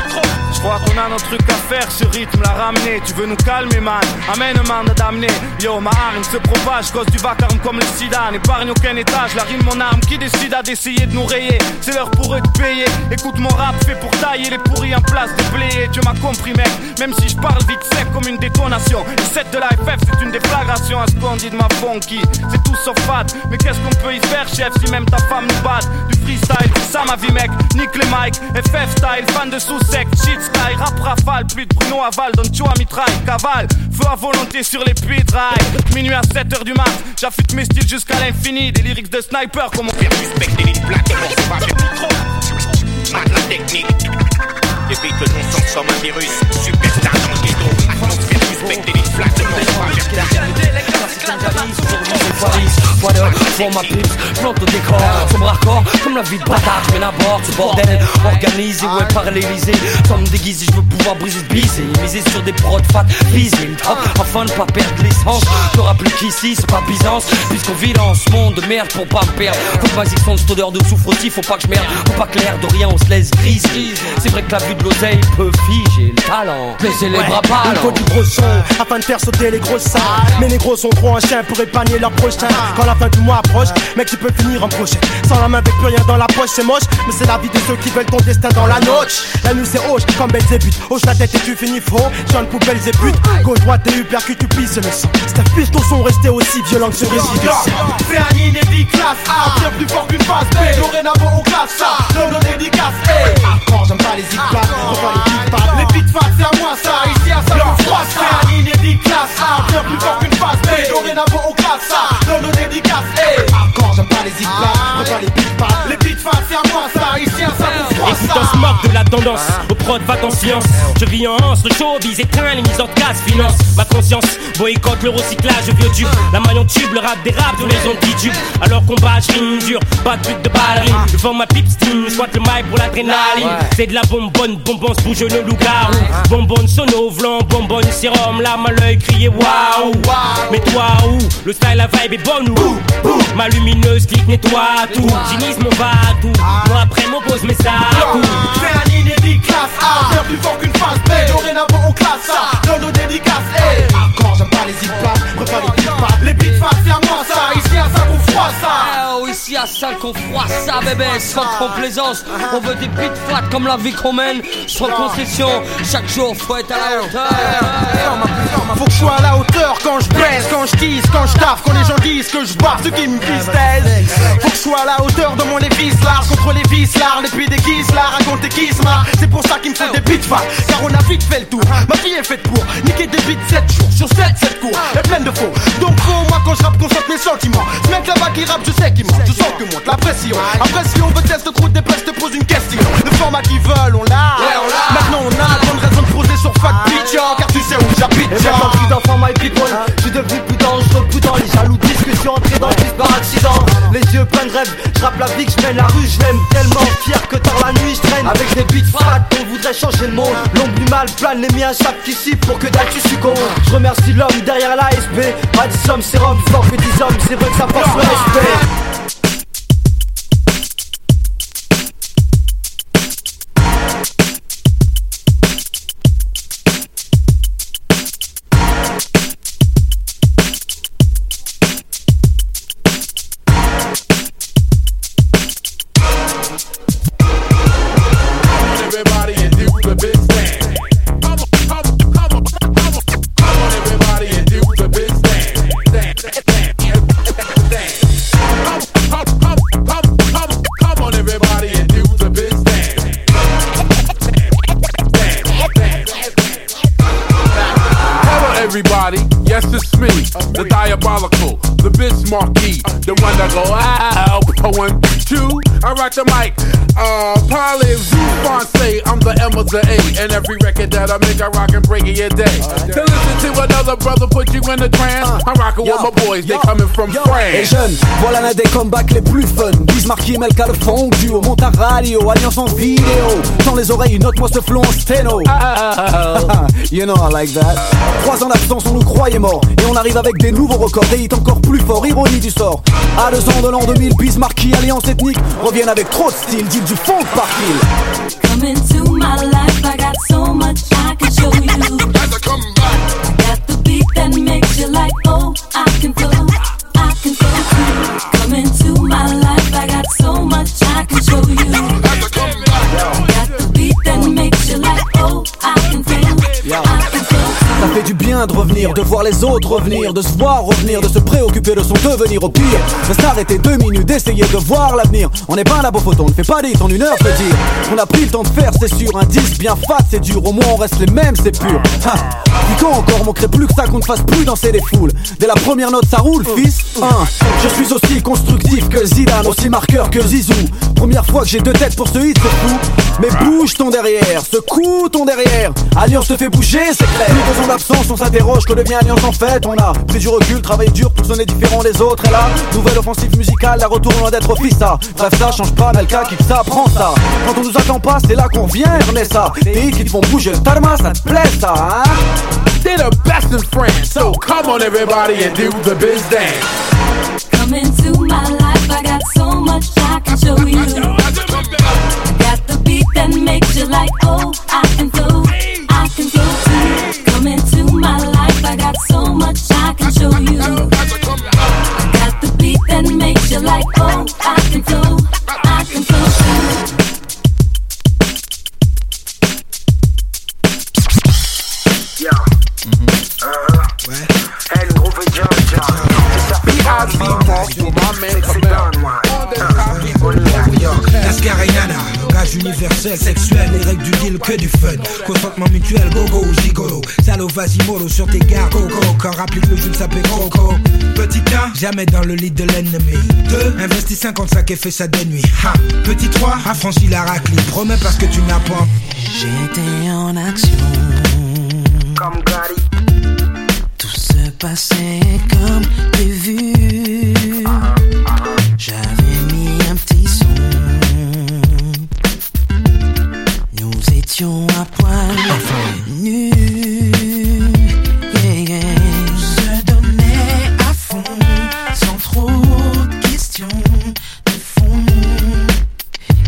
crois qu'on a notre truc à faire, ce rythme l'a ramené. Tu veux nous calmer, man? Amène un mandat d'amener. Yo, ma arme se propage, cause du vacarme comme le sida. N'épargne aucun étage, la rime, mon arme qui décida d'essayer de nous rayer. C'est l'heure pour eux de payer. Écoute mon rap fait pour tailler les pourris en place de player. Tu m'as compris, mec, même si je parle vite sec comme une détonation. Le set de la FF, c'est une déflagration à ce qu'on dit de ma funky. C'est tout sauf fat, mais qu'est-ce qu'on peut y faire, chef, si même ta femme nous bat Du freestyle, ça ma vie, mec. Nique les mics, FF style, fan de sous-sec, shit style, rap rafale, plus de Bruno Aval, donne tu à mitraille, cavale, feu à volonté sur les puits rail. Minuit à 7h du mat, j'affûte mes styles jusqu'à l'infini, des lyrics de sniper comme on fait Suspecte et ligne plate. Mort pas verdun. Mate la technique. Évite le non-sens comme un virus. Superstar dans pour ma pipe, plante au décor, sombre hardcore, comme la vie de bâtard, je mène à bord, ce bordel, organisé, ouais, par l'Elysée, comme déguisé, je veux pouvoir briser ce baiser, miser sur des prods fat, viser le top, afin de pas perdre l'essence, te rappelle qu'ici, c'est pas Byzance, puisqu'on vit dans ce monde de merde pour pas me perdre, faut que ma existence, cette odeur de soufre aussi, faut pas que je merde, faut pas clair de rien, on se laisse grise, c'est vrai que la vue de l'oseille peut figer le talent, laissez les bras pas, faut du gros son afin de faire sauter les grosses salles. Mais les gros sont trop anciens pour épargner leur prochain. Quand la fin du mois approche, mec, tu peux finir en prochain. Sans la main avec plus rien dans la poche, c'est moche. Mais c'est la vie de ceux qui veulent ton destin dans la noche. La nuit c'est hoche comme Belzébuth. Hoche la tête et tu finis faux. Jean poubelle et but. Gauche droite et uppercut, tu pisses le sang. C'est un piston son resté aussi violent que ce réside. C'est un inédit classe A Bien plus fort qu'une phase B Dorénavant on classe ça Dans nos dédicaces Hey Hardcore j'aime pas les pas les pas Les fat c'est à moi ça Ici à ça on froisse ça Classe. A Bien plus fort qu'une phase B Dorénavant on classe. Ça Dans nos dédicaces Hey pas les pas les fat c'est à moi ça Ici à ça froisse Écoute, on se moque de la tendance. Au prod, va en science. Je vis en hanse, le showbiz éteint, les mises en casse, finance. Ma conscience boycotte le recyclage vieux tube. La maille en tube, le rap des rap tous les ondes qui tubent. Alors combat, je rime dur, pas de but de ballerine. Devant ma pipe steam, soit le mic pour l'adrénaline. C'est de la bonbonne, bonbonne, se bouge le loup-garou. Bonbonne sono, vlan, bonbonne sérum, larme à l'œil, crier waouh. Mais toi où? Le style, la vibe est bonne ou Ma lumineuse clique, nettoie tout. Cynisme, on va à tout. Moi après, mon pose mes sacs. C'est un inédit classe A. Bien plus fort qu'une phase B. Dorénavant on classe ça Dans nos dédicaces Hey. Hardcore j'aime pas les zig Préfère les pas Les fat c'est à moi ça Ici à ça qu'on froisse ça Oh, ici à salle qu'on froisse ça bébé, sans complaisance On veut des beats fat comme la vie qu'on mène Sans concession, chaque jour faut être à la hauteur Faut que je sois à la hauteur quand je baisse, quand je tease, quand je taffe, quand les gens disent que je barre, ce qui me pistèse. Faut que je sois à la hauteur de mon lévis large contre les vis larges, et puis des guises là, raconter qui se marre. C'est pour ça qu'il me faut des fat, car on a vite fait le tour. Ma vie est faite pour niquer des beats 7 jours sur 7, 7 cours, et pleine de faux. Donc faut, moi quand je rappe, concentre mes sentiments. Ce mec là-bas qui rappe, je sais qu'il ment, je sens que monte la pression. Après, si on veut test de croûte, des je te pose une question. Le format qu'ils veulent, on l'a. Maintenant, on a bonne raison de poser sur Fat Beach, car tu sais où j'habite. Et maintenant plus d'enfants my people Je suis devenu plus dangereux, plus dans les jaloux discussions Entré dans le bus par accident Les yeux pleins de rêves, je rappe la vie que je mène la rue, je l'aime tellement fier que tard la nuit je traîne Avec des beats fat, on voudrait changer le monde L'ombre du mal plane, les miens chaque ici pour que dalle tu succombes Je remercie l'homme derrière l'ASP Pas des hommes, fort que 10 hommes, c'est vrai que ça force le respect the diabolical, the Bismarcky, the one that go ow, one, two, I rock the mic. Uh, Polly say I'm the M of the A, and every record that I make, I rock and break it your day. To listen to another brother put you in a trance, I'm rocking with my boys, they coming from Et France. jeunes, voilà l'un des comebacks les plus fun. Bismarck, Melka, le fond duo, monte à radio, alliance en vidéo. Dans les oreilles, note-moi ce flow en sténo. you know I like that. Trois ans d'absence, on nous croyait morts. Et on arrive avec des nouveaux records, des hits encore plus forts, ironie du sort. À deux ans de l'an 2000, Bismarck, alliance ethnique, reviennent avec trop de style, dit du fond par kill. Come into my life, I got so much I can show you. I Got the beat that makes you like, oh, I can flow, I can flow too. Come into my life, I got so much I can show you. Fait du bien de revenir, de voir les autres revenir, de se voir revenir, de se préoccuper de son devenir au pire. De s'arrêter deux minutes, d'essayer de voir l'avenir. On n'est pas un labo photo, on ne fait pas des en une heure, peut dire. On a pris le temps de faire, c'est sûr. Un disque bien fat, c'est dur. Au moins on reste les mêmes, c'est pur. Ha. Quand encore, manquerait plus que ça qu'on ne fasse plus danser les foules. Dès la première note, ça roule, fils. Hein. Je suis aussi constructif que Zidane, aussi marqueur que Zizou. Première fois que j'ai deux têtes pour ce hit, c'est fou. Mais bouge ton derrière, secoue ton derrière. Alliance te fait bouger, c'est clair. On s'interroge que devient Alliance en fait. On a pris du recul, travaillé dur pour sonner différent des autres. Et là, nouvelle offensive musicale, la retour loin d'être office ça. Bref, ça change pas, Melka, kick ça, prends ça. Quand on nous attend pas, c'est là qu'on vient, Ernesta. Des hits qui te font bouger le tarma, ça te plaît ça, hein? They're the best in France, so come on everybody and do the biz dance. Come into my life, I got so much I can show you. Got the beat that makes you like, oh, I can flow, so much I can show you. Got the beat that makes you like, oh, I can flow, I can flow too. Yeah. Uh-huh. And groove it, with my man top, Lascariana, langage universel, sexuel, les règles du deal que du fun. Consentement mutuel, gogo ou gigolo. Salo, vas-y, mollo sur tes gars, gogo. Quand applique le jeu de s'appelle Coco. Petit 1, jamais dans le lit de l'ennemi. 2, investis 55 et fais ça de nuit. Ha. Petit 3, affranchis la raclée. Promets parce que tu n'as pas. J'étais en action. Comme Gary. Se passait comme prévu. J'avais mis un petit son. Nous étions à poil nus. Yeah, yeah. Se donnait à fond, sans trop de questions de fond.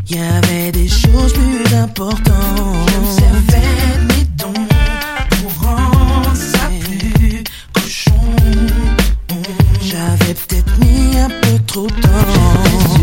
Il y avait des choses plus importantes. Un peu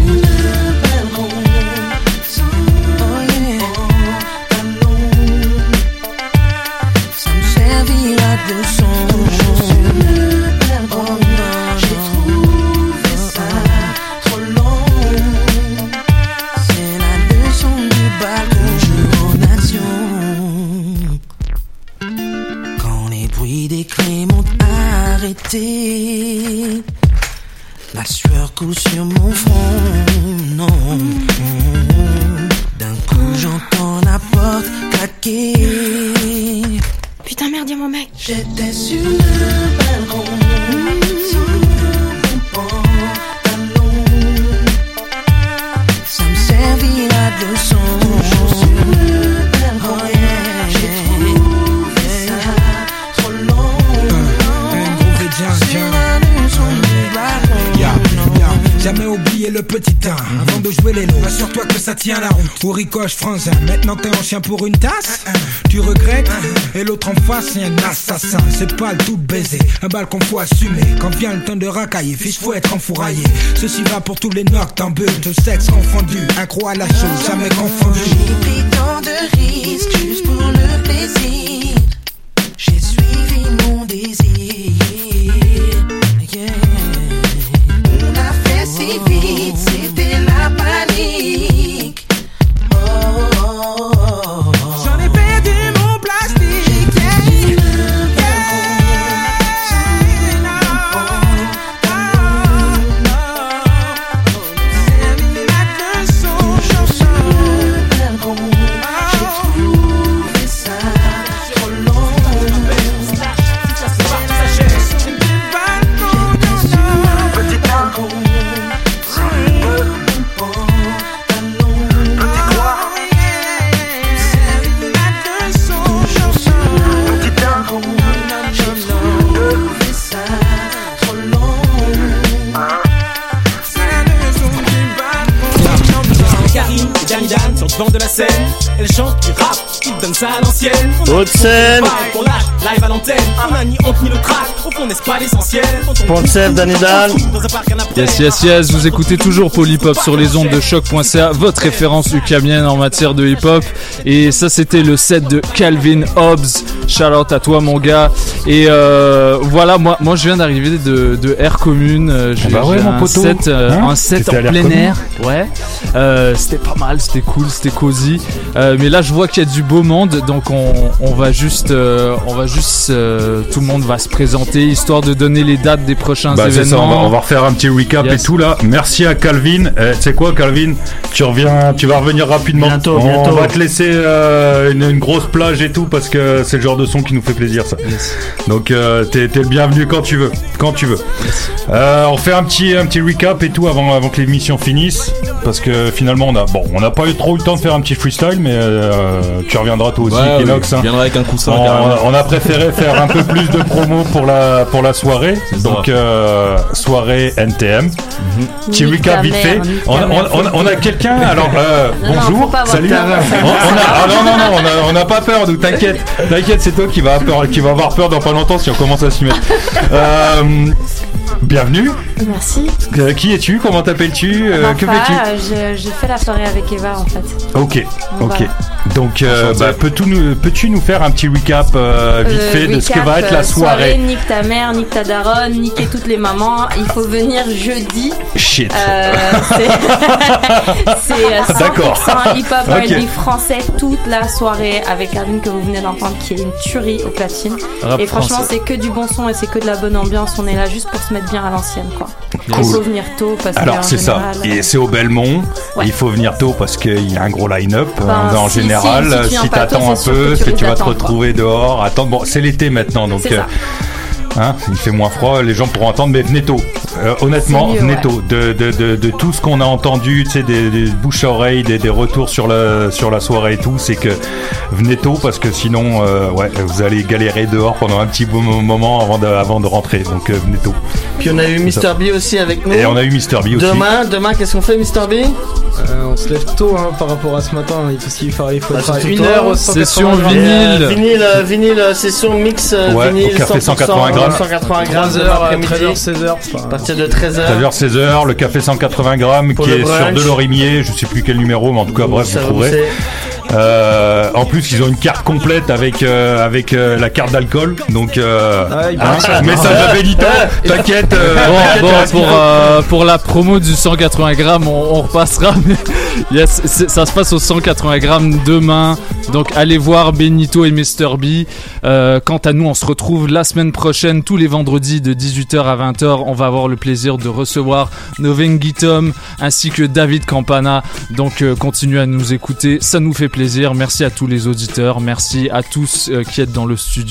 ricoche franzin. Maintenant t'es en chien pour une tasse. Tu regrettes. Et l'autre en face c'est un assassin. C'est pas le tout baiser. Un balcon faut assumer. Quand vient le temps de racailler, fils faut être enfouraillé. Ceci va pour tous les noctambules. Tout sexe confondu. Accro à la chose, jamais confondu. Juste pour le plaisir. L'ancienne. On a Haute scène. Pour lâche, live à l'antenne. On a ni honte ni le track, au fond n'est-ce pas l'essentiel. Point de sève, Danny Dan. Dans un parc, un après. Yes, yes, yes, vous écoutez toujours Polypop sur les ondes de choc.ca, votre référence ukamienne en matière de hip-hop. Et ça, c'était le set de Calvin Hobbs. Shout out à toi, mon gars. Et euh, voilà, moi, moi, je viens d'arriver de, de Air Commune. J'ai bah ouais, j'ai mon un set, euh, Hein un en plein Commune air. Ouais. Euh, c'était pas mal, c'était cool, c'était cosy. Euh, mais là, je vois qu'il y a du beau monde, donc on, on va juste, euh, on va juste, euh, tout le monde va se présenter histoire de donner les dates des prochains Bah ça, on va, événements. on va refaire un petit recap Yes. et tout là. Merci à Calvin. Eh, tu sais quoi, Calvin? Tu reviens, tu vas revenir rapidement. Bientôt, on bientôt. va te laisser euh, une, une grosse plage et tout parce que c'est le genre de son qui nous fait plaisir ça. Donc euh, t'es le bienvenu quand tu veux, quand tu veux. Euh, on fait un petit un petit recap et tout avant avant que l'émission finisse parce que finalement on a bon on n'a pas eu trop le temps de faire un petit freestyle mais euh, tu reviendras toi aussi Ouais, Kenox. oui, hein. je viendrai avec un coussin, on a préféré faire un peu plus de promo pour la pour la soirée donc euh, soirée NTM. Recap ta vite fait. On, a quelqu'un alors euh, Non, bonjour faut pas avoir salut. peur. On- on a- ah non non non on a- on n'a pas peur nous t'inquiète t'inquiète c'est toi qui va peur qui va avoir peur dans pas longtemps si on commence à s'y mettre. Euh, bienvenue. Merci. Euh, qui es-tu? Comment t'appelles-tu? Euh, Que Rafa, fais-tu? euh, je, je fais la soirée avec Eva en fait. Ok, ok. Voilà. Donc, euh, bah, peux-tu nous, faire un petit recap euh, vite fait de ce que va être la euh, soirée Nique ta mère, nique ta daronne, niquer toutes les mamans. Il faut venir jeudi. Shit. Euh, c'est c'est, 100% D'accord. hip-hop Ok. R&B français toute la soirée avec Arvin que vous venez d'entendre qui est une tuerie au platine. Rap et franchement c'est que du bon son et c'est que de la bonne ambiance. On est là juste pour se mettre à l'ancienne quoi. Il faut venir tôt parce que Alors c'est ça, et c'est au Belmont. Ouais. Il faut venir tôt parce qu'il y a un gros line-up Ben, euh, en si- général. si- si t'attends un peu, que tu vas te quoi. retrouver dehors. Attends, bon, c'est l'été maintenant, donc ça. Hein, il fait moins froid, les gens pourront attendre, mais venez tôt. Euh, honnêtement, mieux, venez ouais. tôt. De, de, de, de tout ce qu'on a entendu, tu sais, des, des bouches à oreille, des, des retours sur la, sur la soirée et tout, c'est que venez tôt parce que sinon, euh, ouais, vous allez galérer dehors pendant un petit bon moment avant de, avant de rentrer. Donc euh, venez tôt. Puis on a eu. Mr. B aussi avec nous. Et on a eu Mr. B aussi. Demain, demain, qu'est-ce qu'on fait, Mr. B? Euh, on se lève tôt hein, par rapport à ce matin, qu'il faut, il faut Bah, être à surtout une heure au 180 Session. Euh, vinyle, euh, vinyle, euh, session mix euh, Ouais, vinyle au café 100%, 180 grammes. 180 grammes 13h, l'après-midi. 13h, 16h. Partir de 13h. 13h, 16h, le café 180 grammes Pour qui le est sur. Delorimier, je sais plus quel numéro, mais en tout cas, bref, vous trouverez. Euh, en plus, ils ont une carte complète avec euh, avec euh, la carte d'alcool, donc euh, Ah, hein, ça. message à Benito, t'inquiète. euh, Bon, pour, euh, la promo du 180 grammes, on, on repassera. Mais yes, c'est- ça se passe au 180 grammes demain. Donc allez voir Benito et Mr. B. Euh, quant à nous, on se retrouve la semaine prochaine, tous les vendredis de 18h à 20h. On va avoir le plaisir de recevoir Novengi Tom ainsi que David Campana. Donc euh, continuez à nous écouter, ça nous fait plaisir. Merci à tous les auditeurs, merci à tous euh, qui êtes dans le studio.